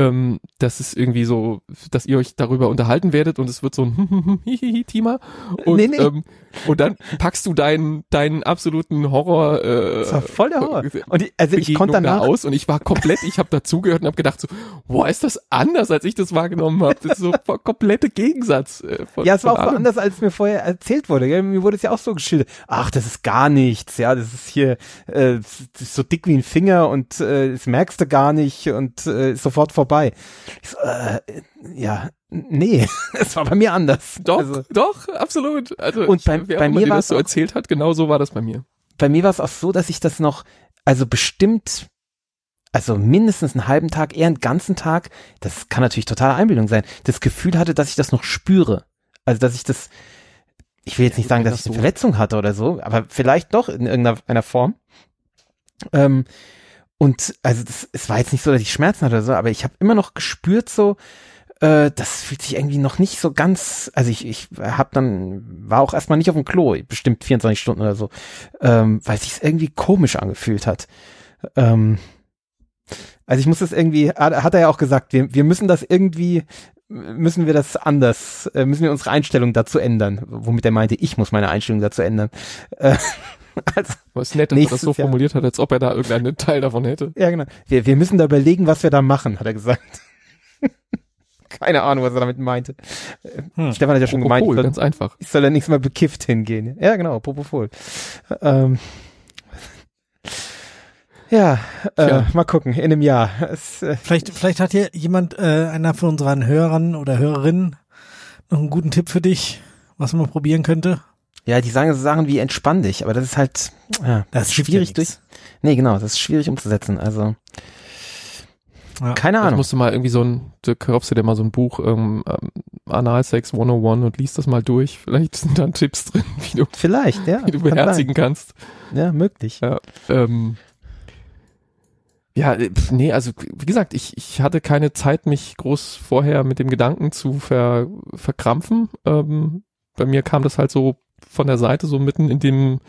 ähm, dass es irgendwie so, dass ihr euch darüber unterhalten werdet und es wird so ein Thema und, Nee, nee. Ähm, und dann packst du deinen, deinen absoluten Horror, äh, das war voll der Horror. äh, Und ich, also ich konnte da danach, aus und ich war komplett, ich habe dazugehört und habe gedacht so, boah, ist das anders, als ich das wahrgenommen habe. Das ist so komplette Gegensatz. Äh, von, ja, es war auch so allem. anders, als mir vorher erzählt wurde. Gell? Mir wurde es ja auch so geschildert. Ach, das ist gar nichts. Ja, das ist hier äh, das ist so dick wie ein Finger und äh, das merkst du gar nicht und äh, ist sofort vorbei. Ich so, äh, ja, nee, es war bei mir anders. Doch, Also, doch, absolut. Also Und ich, bei- mir war's das so auch- erzählt hat, genau so war das bei mir. bei mir war es auch so, dass ich das noch, also bestimmt, also mindestens einen halben Tag, eher einen ganzen Tag, das kann natürlich totale Einbildung sein, das Gefühl hatte, dass ich das noch spüre. Also, dass ich das, ich will jetzt nicht sagen, dass ich eine Verletzung hatte oder so, aber vielleicht doch in irgendeiner einer Form. Ähm, und also das, es war jetzt nicht so, dass ich Schmerzen hatte oder so, aber ich habe immer noch gespürt so, äh, das fühlt sich irgendwie noch nicht so ganz, also ich, ich habe dann, war auch erstmal nicht auf dem Klo, bestimmt 24 Stunden oder so, ähm, weil sich irgendwie komisch angefühlt hat. Ähm, also ich muss das irgendwie, hat, hat er ja auch gesagt, wir, wir müssen das irgendwie, müssen wir das anders, äh, müssen wir unsere Einstellung dazu ändern, womit er meinte, ich muss meine Einstellung dazu ändern. Äh, also, ist nett, dass er das so Jahr. formuliert hat, als ob er da irgendeinen Teil davon hätte. ja genau, wir, wir müssen da überlegen, was wir da machen, hat er gesagt. Keine Ahnung, was er damit meinte. Hm. Stefan hat ja schon gemeint, ich Propofol, soll, ganz einfach. ich soll ja nächstes Mal bekifft hingehen. Ja, genau, Propofol. Ähm, ja, äh, mal gucken, in einem Jahr. Es, äh, Vielleicht, vielleicht hat hier jemand, äh, einer von unseren Hörern oder Hörerinnen, noch einen guten Tipp für dich, was man probieren könnte. Ja, die sagen so Sachen wie entspann dich, aber das ist halt ja, Das hilft schwierig ja durch. Nee, genau, das ist schwierig umzusetzen. Also Ja. keine Ich Ahnung. musste mal irgendwie so ein, du kaufst dir da mal so ein Buch, ähm, ähm, Analsex 101 und liest das mal durch. Vielleicht sind da Tipps drin, wie du, Vielleicht, ja. wie du kann sein. beherzigen kannst. Ja, möglich. Ja, ähm, ja, äh, nee, also wie gesagt, ich, ich hatte keine Zeit, mich groß vorher mit dem Gedanken zu ver, verkrampfen. Ähm, bei mir kam das halt so von der Seite, so mitten in dem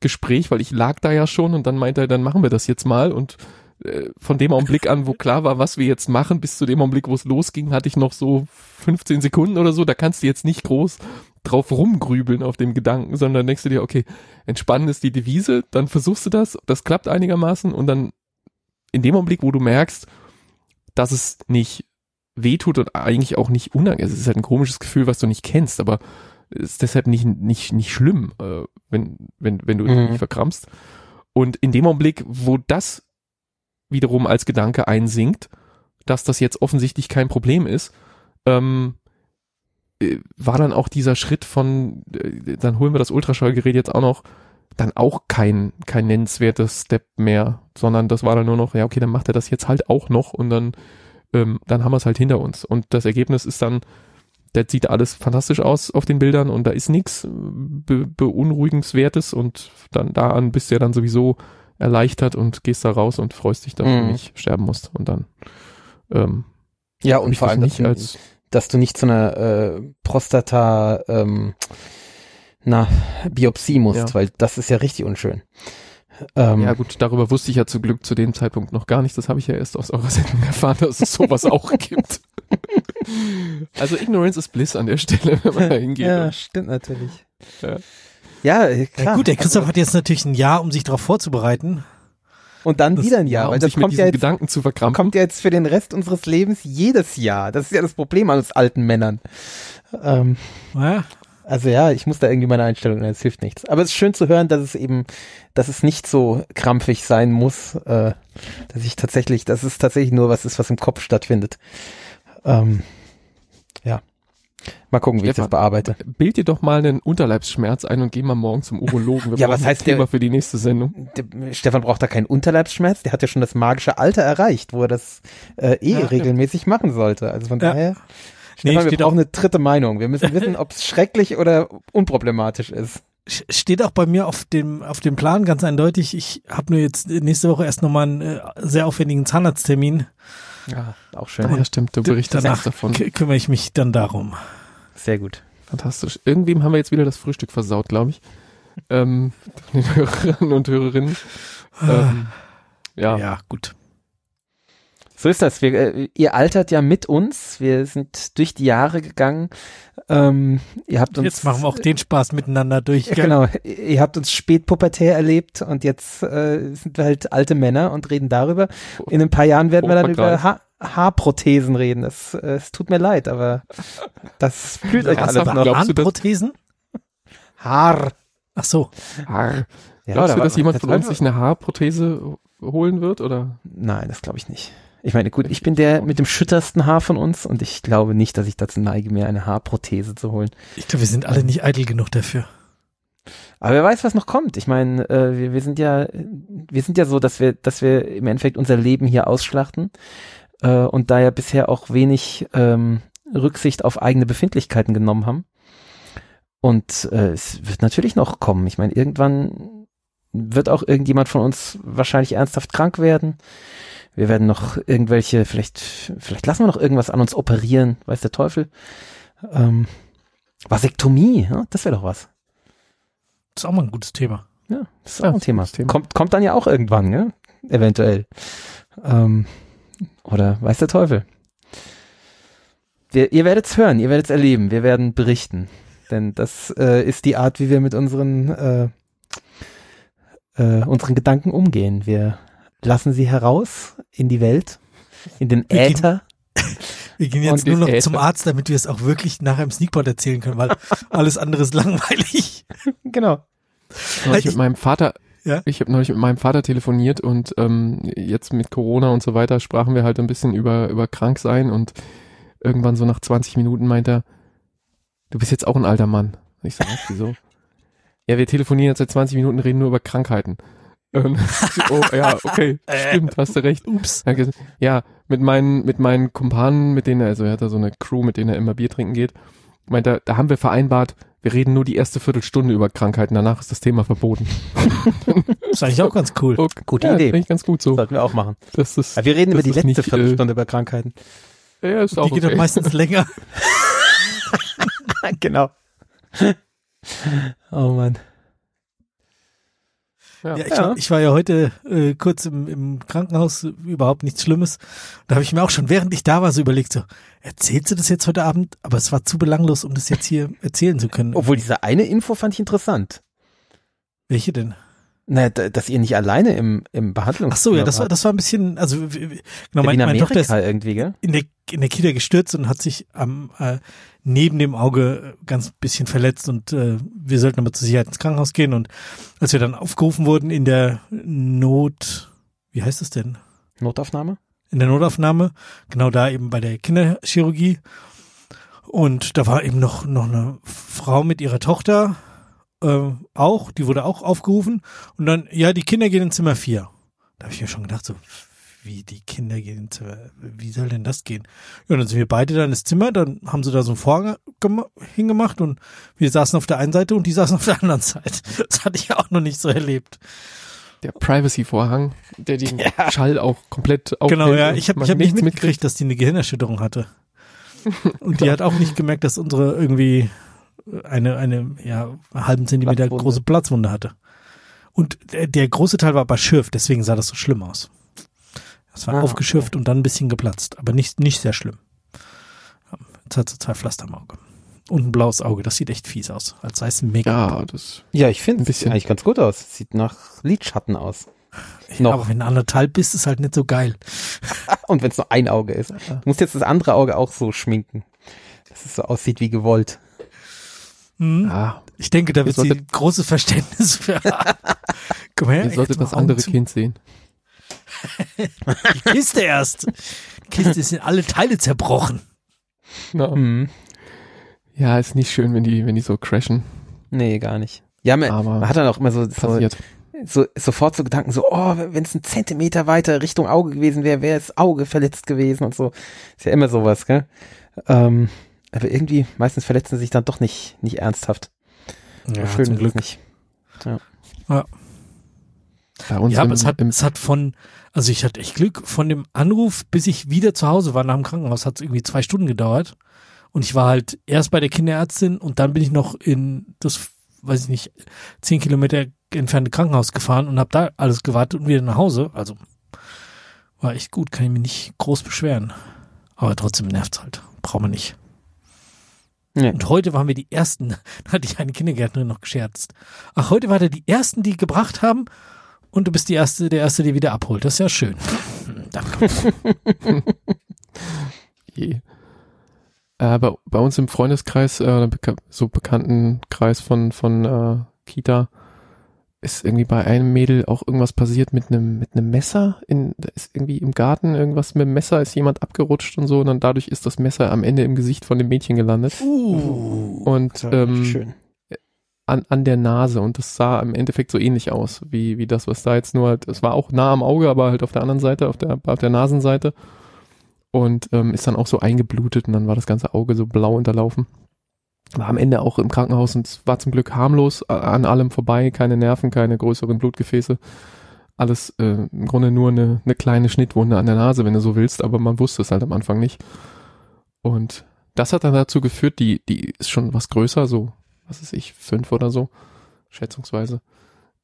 Gespräch, weil ich lag da ja schon und dann meinte er, dann machen wir das jetzt mal und äh, von dem Augenblick an, wo klar war, was wir jetzt machen, bis zu dem Augenblick, wo es losging, hatte ich noch so 15 Sekunden oder so. Da kannst du jetzt nicht groß drauf rumgrübeln auf dem Gedanken, sondern denkst du dir, okay, entspannen ist die Devise, dann versuchst du das, das klappt einigermaßen und dann in dem Augenblick, wo du merkst, dass es nicht wehtut und eigentlich auch nicht unangenehm, es ist halt ein komisches Gefühl, was du nicht kennst, aber ist deshalb nicht, nicht, nicht schlimm, äh, wenn, wenn, wenn du Mhm. dich verkrampfst. Und in dem Augenblick, wo das wiederum als Gedanke einsinkt, dass das jetzt offensichtlich kein Problem ist, ähm, äh, war dann auch dieser Schritt von, äh, dann holen wir das Ultraschallgerät jetzt auch noch, dann auch kein, kein nennenswertes Step mehr, sondern das war dann nur noch, ja, okay, dann macht er das jetzt halt auch noch und dann, ähm, dann haben wir es halt hinter uns. Und das Ergebnis ist dann, das sieht alles fantastisch aus auf den Bildern und da ist nichts be beunruhigenswertes und dann da an bist du ja dann sowieso erleichtert und gehst da raus und freust dich, dass du Mhm. nicht sterben musst. Und dann ähm, Ja, und vor allem, dass nicht du, als dass du nicht zu einer äh, Prostata ähm, na, Biopsie musst, Ja. weil das ist ja richtig unschön. Ähm, Ja gut, darüber wusste ich ja zum Glück zu dem Zeitpunkt noch gar nicht. Das habe ich ja erst aus eurer Sendung erfahren, dass es sowas auch gibt. Also Ignorance is Bliss an der Stelle, wenn man da hingeht. ja, stimmt natürlich. Ja, äh, klar. Ja, gut, der Christoph hat jetzt natürlich ein Jahr, um sich darauf vorzubereiten. Und dann Das- wieder ein Jahr, um weil das kommt ja, jetzt, Gedanken zu verkrampfen. kommt ja jetzt für den Rest unseres Lebens jedes Jahr. Das ist ja das Problem an uns alten Männern. Ähm, Ja, also ja, ich muss da irgendwie meine Einstellung ändern, es hilft nichts. Aber es ist schön zu hören, dass es eben, dass es nicht so krampfig sein muss, äh, dass ich tatsächlich, dass es tatsächlich nur was ist, was im Kopf stattfindet. Ähm, ja. Mal gucken, wie ich das Stefan. bearbeite. Bild dir doch mal einen Unterleibsschmerz ein und geh mal morgen zum Urologen. Wir Ja, was heißt der- Thema für die nächste Sendung? Der, Stefan braucht da keinen Unterleibsschmerz, der hat ja schon das magische Alter erreicht, wo er das äh, eh Ja. regelmäßig machen sollte. Also von Ja. daher, Nee, Stefan, wir steht brauchen eine dritte Meinung. Wir müssen wissen, ob es schrecklich oder unproblematisch ist. Steht auch bei mir auf dem auf dem Plan ganz eindeutig. Ich habe nur jetzt nächste Woche erst nochmal einen äh, sehr aufwendigen Zahnarzttermin. Ja, auch schön. Ja, stimmt, du berichtest Danach auch davon. kümmere ich mich dann darum. Sehr gut. Fantastisch. Irgendwem haben wir jetzt wieder das Frühstück versaut, glaube ich. Ähm, den Hörerinnen und Hörerinnen. Ähm, ja. ja, gut. So ist das. Wir, äh, ihr altert ja mit uns. Wir sind durch die Jahre gegangen. Ähm, ihr habt uns Jetzt machen wir auch den Spaß miteinander durch. Ja, gell? genau. Ihr habt uns spätpubertär erlebt und jetzt äh, sind wir halt alte Männer und reden darüber. In ein paar Jahren werden wir dann über ha Haarprothesen reden. Es, äh, es tut mir leid, aber das fühlt euch alles Ernsthaft? noch. Das? Zahnprothesen? Haar. Ach so. Haar. Ja, Glaubst du, dass jemand von das uns sich eine Haarprothese holen wird? Oder? Nein, das glaube ich nicht. Ich meine, gut, ich bin der mit dem schüttersten Haar von uns und ich glaube nicht, dass ich dazu neige, mir eine Haarprothese zu holen. Ich glaube, wir sind alle nicht eitel genug dafür. Aber wer weiß, was noch kommt. Ich meine, äh, wir, wir sind ja, wir sind ja so, dass wir, dass wir im Endeffekt unser Leben hier ausschlachten äh, und da ja bisher auch wenig ähm, Rücksicht auf eigene Befindlichkeiten genommen haben. Und äh, es wird natürlich noch kommen. Ich meine, irgendwann wird auch irgendjemand von uns wahrscheinlich ernsthaft krank werden. Wir werden noch irgendwelche, vielleicht, vielleicht lassen wir noch irgendwas an uns operieren, weiß der Teufel. Ähm, Vasektomie, ja, das wäre doch was. Das ist auch mal ein gutes Thema. Ja, das ist Ja, auch ein Thema. Thema. Kommt, kommt dann ja auch irgendwann, ne? Eventuell. Ähm, oder weiß der Teufel. Wir, ihr werdet's hören, ihr werdet's erleben, wir werden berichten. Denn das äh, ist die Art, wie wir mit unseren, äh, äh, unseren Gedanken umgehen. Wir lassen sie heraus in die Welt, in den Äther. Wir gehen jetzt nur noch Äther. zum Arzt, damit wir es auch wirklich nachher im Sneakpot erzählen können, weil alles andere ist langweilig. Genau. Ich- mit meinem Vater, Ja? ich habe neulich mit meinem Vater telefoniert und ähm, jetzt mit Corona und so weiter sprachen wir halt ein bisschen über, über Kranksein und irgendwann so nach 20 Minuten meint er, du bist jetzt auch ein alter Mann. Und Ich was, wieso? ja, wir telefonieren jetzt seit 20 Minuten, reden nur über Krankheiten. So, oh ja, okay, stimmt, hast du recht. Ups. Ja, mit meinen, mit meinen Kumpanen, mit denen er, also er hat da so eine Crew, mit denen er immer Bier trinken geht, meint er, da haben wir vereinbart, wir reden nur die erste Viertelstunde über Krankheiten, danach ist das Thema verboten. Das ist eigentlich auch ganz cool. Okay. Gute ja, Idee. Finde ich ganz gut so. Sollten wir auch machen. Das ist, Aber wir reden über die letzte nicht, Viertelstunde über Krankheiten. Äh, ja, ist auch Die geht doch okay. meistens länger. genau. oh Mann. Ja. Ja, ich, Ja. War, ich war ja heute äh, kurz im, im Krankenhaus, überhaupt nichts Schlimmes. Da habe ich mir auch schon, während ich da war, so überlegt, so, erzählst du das jetzt heute Abend? Aber es war zu belanglos, um das jetzt hier erzählen zu können. Obwohl diese eine Info fand ich interessant. Welche denn? Na, dass ihr nicht alleine im, im Behandlungs Ach so, ja, das war, das war ein bisschen, also genau, Wie mein, in meine Tochter ist irgendwie, gell? in der, in der Kita gestürzt und hat sich am äh, neben dem Auge äh, ganz bisschen verletzt und äh, wir sollten aber zur Sicherheit ins Krankenhaus gehen und als wir dann aufgerufen wurden in der Not, wie heißt es denn? Notaufnahme? in der Notaufnahme, genau da eben bei der Kinderchirurgie. Und da war eben noch, noch eine Frau mit ihrer Tochter äh, auch, die wurde auch aufgerufen. Und dann, ja, die Kinder gehen in Zimmer 4. Da habe ich mir schon gedacht, so, wie die Kinder gehen in Zimmer, wie soll denn das gehen? Ja, dann sind wir beide da ins Zimmer, dann haben sie da so einen Vorhang gema- hingemacht und wir saßen auf der einen Seite und die saßen auf der anderen Seite. Das hatte ich ja auch noch nicht so erlebt. Der Privacy-Vorhang, der den Schall auch komplett aufhält. Genau, ja. Ich habe hab nicht mitgekriegt, dass die eine Gehirnerschütterung hatte. Und die hat auch nicht gemerkt, dass unsere irgendwie eine, eine, ja, halben Zentimeter Platzwunde. große Platzwunde hatte. Und der, der große Teil war aber schürft, deswegen sah das so schlimm aus. Das war Ah, aufgeschürft und dann ein bisschen geplatzt, aber nicht, nicht sehr schlimm. Jetzt hat sie zwei Pflaster im Auge. Und ein blaues Auge. Das sieht echt fies aus. Als sei es ein Make. Ja, das. Ja, ich finde Ein es bisschen. eigentlich ganz gut aus. Sieht nach Lidschatten aus. Ja, noch. aber wenn du anderthalb bist, ist halt nicht so geil. Und wenn es nur ein Auge ist. Du musst jetzt das andere Auge auch so schminken. Dass es so aussieht wie gewollt. Hm. Ah, Ich denke, da wird sie großes Verständnis für haben. Komm her, ihr solltet das andere zu. Kind sehen. Die Kiste erst. Die Kiste sind alle Teile zerbrochen. Na, Hm. Ja, ist nicht schön, wenn die, wenn die so crashen. Nee, gar nicht. Ja, man, Aber man hat dann auch immer so, so, so sofort so Gedanken, so, oh, wenn es ein Zentimeter weiter Richtung Auge gewesen wäre, wäre das Auge verletzt gewesen und so. Ist ja immer sowas, gell? Ähm, aber irgendwie, meistens verletzen sie sich dann doch nicht, nicht ernsthaft. Ja, Schön zum Glück. es nicht. Bei uns Ja, im, aber es hat, es hat von, also ich hatte echt Glück, von dem Anruf, bis ich wieder zu Hause war nach dem Krankenhaus, hat es irgendwie zwei Stunden gedauert. Und ich war halt erst bei der Kinderärztin und dann bin ich noch in das, weiß ich nicht, zehn Kilometer entfernte Krankenhaus gefahren und habe da alles gewartet und wieder nach Hause. Also war echt gut, kann ich mich nicht groß beschweren. Aber trotzdem nervt's halt. Brauchen wir nicht. Nee. Und heute waren wir die Ersten, da hatte ich eine Kindergärtnerin noch gescherzt. Ach, heute war der die Ersten, die gebracht haben und du bist die Erste, der Erste, der wieder abholt. Das ist ja schön. Danke. je. Äh, bei, bei uns im Freundeskreis, äh, so bekannten Kreis von, von äh, Kita, ist irgendwie bei einem Mädel auch irgendwas passiert mit einem mit einem Messer. In, da ist irgendwie im Garten irgendwas mit dem Messer, ist jemand abgerutscht und so und dann dadurch ist das Messer am Ende im Gesicht von dem Mädchen gelandet. Uh. Und ähm, schön. an, an der Nase und das sah im Endeffekt so ähnlich aus, wie, wie das, was da jetzt nur halt, es war auch nah am Auge, aber halt auf der anderen Seite, auf der, auf der Nasenseite und ähm, ist dann auch so eingeblutet und dann war das ganze Auge so blau unterlaufen. War am Ende auch im Krankenhaus und war zum Glück harmlos, a- an allem vorbei, keine Nerven, keine größeren Blutgefäße. Alles äh, im Grunde nur eine, eine kleine Schnittwunde an der Nase, wenn du so willst, aber man wusste es halt am Anfang nicht. Und das hat dann dazu geführt, die, die ist schon was größer, so, was weiß ich, fünf oder so, schätzungsweise.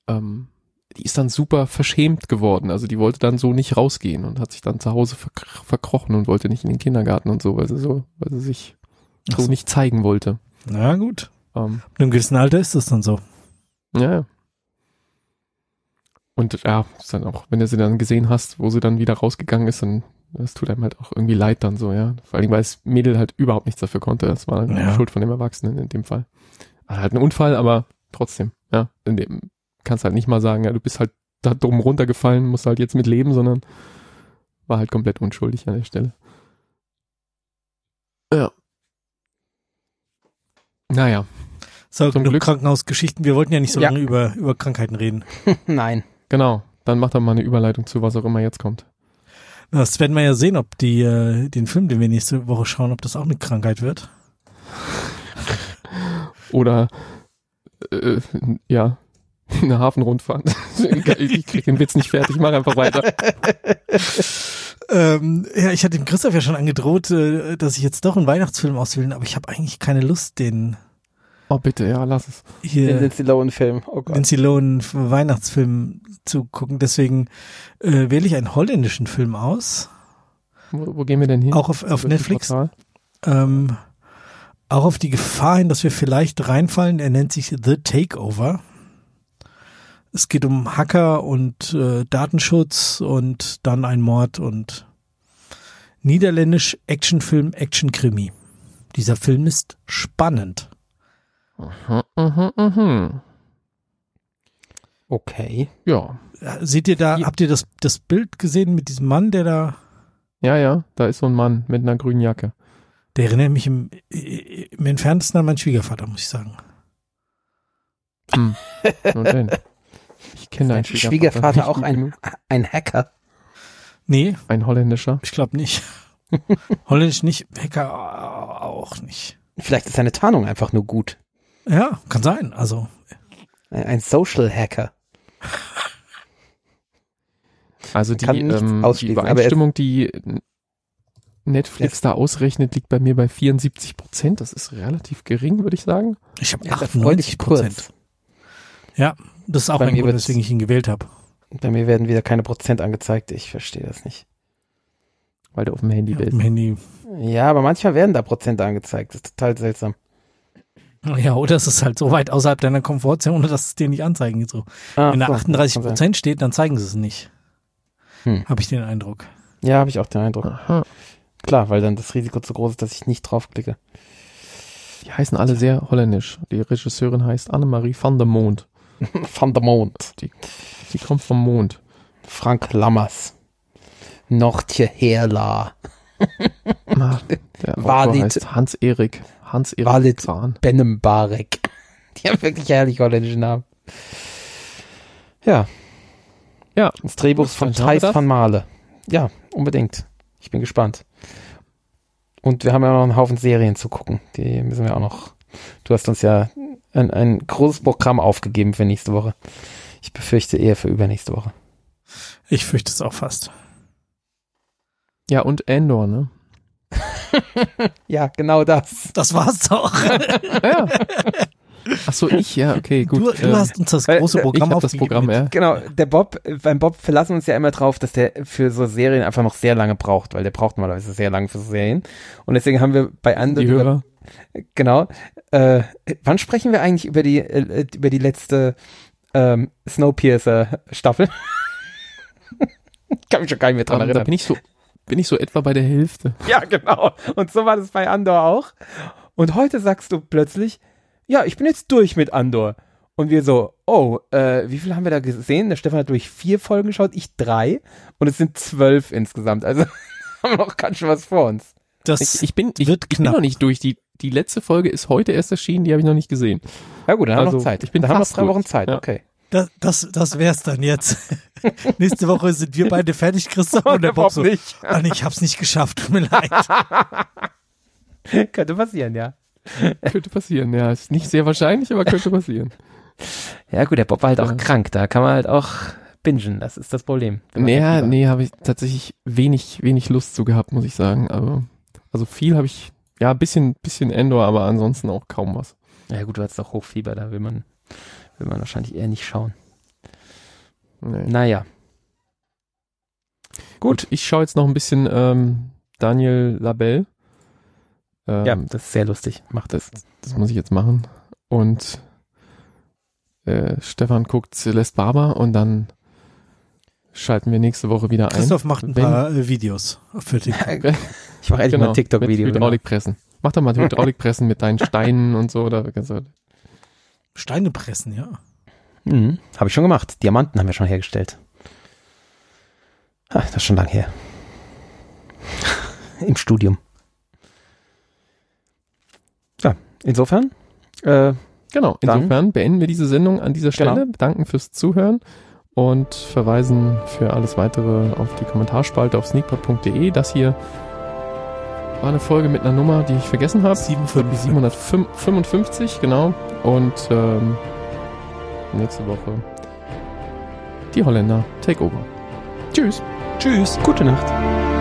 Ähm, die ist dann super verschämt geworden. Also die wollte dann so nicht rausgehen und hat sich dann zu Hause verkr verkrochen und wollte nicht in den Kindergarten und so, weil sie so, weil sie sich so so. nicht zeigen wollte. Na gut. Ähm, In einem gewissen Alter ist das dann so. ja. Und ja, ist dann auch, wenn du sie dann gesehen hast, wo sie dann wieder rausgegangen ist, dann das tut einem halt auch irgendwie leid dann so, ja. Vor allem, weil das Mädel halt überhaupt nichts dafür konnte. Das war dann Ja. Schuld von dem Erwachsenen in dem Fall. War halt ein Unfall, aber trotzdem, ja. In dem kannst halt nicht mal sagen, ja, du bist halt da dumm runtergefallen, musst halt jetzt mit leben, sondern war halt komplett unschuldig an der Stelle. Naja, So, Zum Glück. Krankenhausgeschichten. Wir wollten ja nicht so Ja. lange über, über Krankheiten reden. Nein. genau. Dann mach doch mal eine Überleitung zu, was auch immer jetzt kommt. Das werden wir ja sehen, ob die, äh, den Film, den wir nächste Woche schauen, ob das auch eine Krankheit wird. Oder äh, ja, eine Hafenrundfahrt. ich krieg den Witz nicht fertig, mach einfach weiter. Ähm, ja, ich hatte dem Christoph ja schon angedroht, äh, dass ich jetzt doch einen Weihnachtsfilm auswählen, aber ich habe eigentlich keine Lust, den Oh bitte, ja, lass es. Den hier Lindsay Lohan-Film. Oh Gott. Lindsay Lohan für Weihnachtsfilm zu gucken. Deswegen äh, wähle ich einen holländischen Film aus, Wo, wo gehen wir denn hin? auch auf, auf Netflix. Ähm, auch auf die Gefahr hin, dass wir vielleicht reinfallen. Er nennt sich The Takeover. Es geht um Hacker und äh, Datenschutz und dann ein Mord und niederländisch Actionfilm, Actionkrimi. Dieser Film ist spannend. Mhm, mhm, mhm. Okay. Ja, Seht ihr da, habt ihr das, das Bild gesehen mit diesem Mann, der da, ja, ja, da ist so ein Mann mit einer grünen Jacke. der erinnert mich im, im entferntesten an meinen Schwiegervater, muss ich sagen. Hm. Kenne Dein deinen Schwiegervater nicht auch ein, ein Hacker. Nee, ein holländischer. ich glaube nicht. Holländisch nicht, Hacker auch nicht. Vielleicht ist seine Tarnung einfach nur gut. Ja, kann sein. Also, Ein ein Social Hacker. Also die, ähm, die er- Übereinstimmung, die Netflix da ausrechnet, liegt bei mir bei 74 Prozent. Das ist relativ gering, würde ich sagen. ich habe Er ist 98 erfreulich Prozent. Ja, das ist auch Bei ein Grund, weswegen ich ihn gewählt habe. Bei mir werden wieder keine Prozent angezeigt. Ich verstehe das nicht. Weil du auf dem Handy Ja, auf bist. dem Handy. Ja, aber manchmal werden da Prozente angezeigt. Das ist total seltsam. Ja, oder es ist halt so weit außerhalb deiner Komfortzone, dass es dir nicht anzeigen. So. Ah, Wenn da so, 38 kann sein. Prozent steht, dann zeigen sie es nicht. Hm. Habe ich den Eindruck. Ja, habe ich auch den Eindruck. Aha. Klar, weil dann das Risiko zu groß ist, dass ich nicht draufklicke. Die heißen alle sehr holländisch. Die Regisseurin heißt Annemarie van der Mond. Van der Mond. Die kommt vom Mond. Frank Lammers. Nortje Herla. Der die- Hans-Erik. Hans-Erik die- Zahn. Bennembarek. Die haben wirklich herrlich holländische Namen. Ja. Ja. Das Drehbuch von Thijs van Male. Ja, unbedingt. Ich bin gespannt. Und wir haben ja noch einen Haufen Serien zu gucken. Die müssen wir auch noch. Du hast uns ja ein, ein großes Programm aufgegeben für nächste Woche. Ich befürchte eher für übernächste Woche. Ich fürchte es auch fast. Ja, und Endor, ne? Ja, genau das. Das war's doch. Ja. Ach so, ich, ja, okay, gut. du, du Ähm, hast uns das große Programm ich hab das aufgegeben Programm, ja. Genau, der Bob, beim Bob verlassen wir uns ja immer drauf, dass der für so Serien einfach noch sehr lange braucht, weil der braucht normalerweise sehr lange für so Serien. Und deswegen haben wir bei anderen Die Hörer. Genau. Äh, wann sprechen wir eigentlich über die äh, über die letzte ähm, Snowpiercer-Staffel? Kann mich schon gar nicht mehr dran Da, da erinnern. bin ich so, bin ich so etwa bei der Hälfte. Ja, genau. Und so war das bei Andor auch. Und heute sagst du plötzlich, ja, ich bin jetzt durch mit Andor. Und wir so, oh, äh, wie viel haben wir da gesehen? Der Stefan hat durch vier Folgen geschaut, ich drei. Und es sind zwölf insgesamt. Also haben wir noch ganz schön was vor uns. Das Ich, ich bin, ich, wird ich bin knapp. noch nicht durch. Die, die letzte Folge ist heute erst erschienen, die habe ich noch nicht gesehen. Ja gut, dann haben wir Also, noch Zeit. ich bin dann haben wir drei Wochen. Zeit. Ja. Okay. Das, das, das wär's dann jetzt. Nächste Woche sind wir beide fertig, Christoph, und der Bob so. nicht. Ah, nee, ich hab's nicht geschafft, tut mir leid. Könnte passieren, ja. Könnte passieren, ja. Ist nicht sehr wahrscheinlich, aber könnte passieren. Ja gut, der Bob war halt auch Ja. krank. Da kann man halt auch bingen. Das ist das Problem. Naja, lieber- nee, habe ich tatsächlich wenig, wenig Lust zu gehabt, muss ich sagen. Aber, also viel habe ich, ja, ein bisschen, bisschen Endor, aber ansonsten auch kaum was. Ja gut, du hast doch Hochfieber. Da will man, will man wahrscheinlich eher nicht schauen. Nee. Naja. Gut, ich schaue jetzt noch ein bisschen ähm, Daniel Labelle. Ähm, Ja, das ist sehr lustig. Macht das. Das muss ich jetzt machen. Und äh, Stefan guckt Celeste Barber und dann schalten wir nächste Woche wieder ein. Christoph macht ein Wenn- paar äh, Videos für dich. Ich mache endlich mal Genau, ein TikTok-Video. Mit Genau. Hydraulikpressen. Mach doch mal Hydraulikpressen mit deinen Steinen und so. Oder, also, Steine pressen, ja. Mhm, Habe ich schon gemacht. Diamanten haben wir schon hergestellt. Ah, das ist schon lang her. Im Studium. Ja, insofern. Äh, genau, Dann- insofern beenden wir diese Sendung an dieser Stelle. Genau. Danken fürs Zuhören und verweisen für alles weitere auf die Kommentarspalte auf sneakpot.de. Das hier war eine Folge mit einer Nummer, die ich vergessen habe. 7,5. 755, genau. Und ähm, nächste Woche die Holländer Takeover. Tschüss. Tschüss. gute Nacht.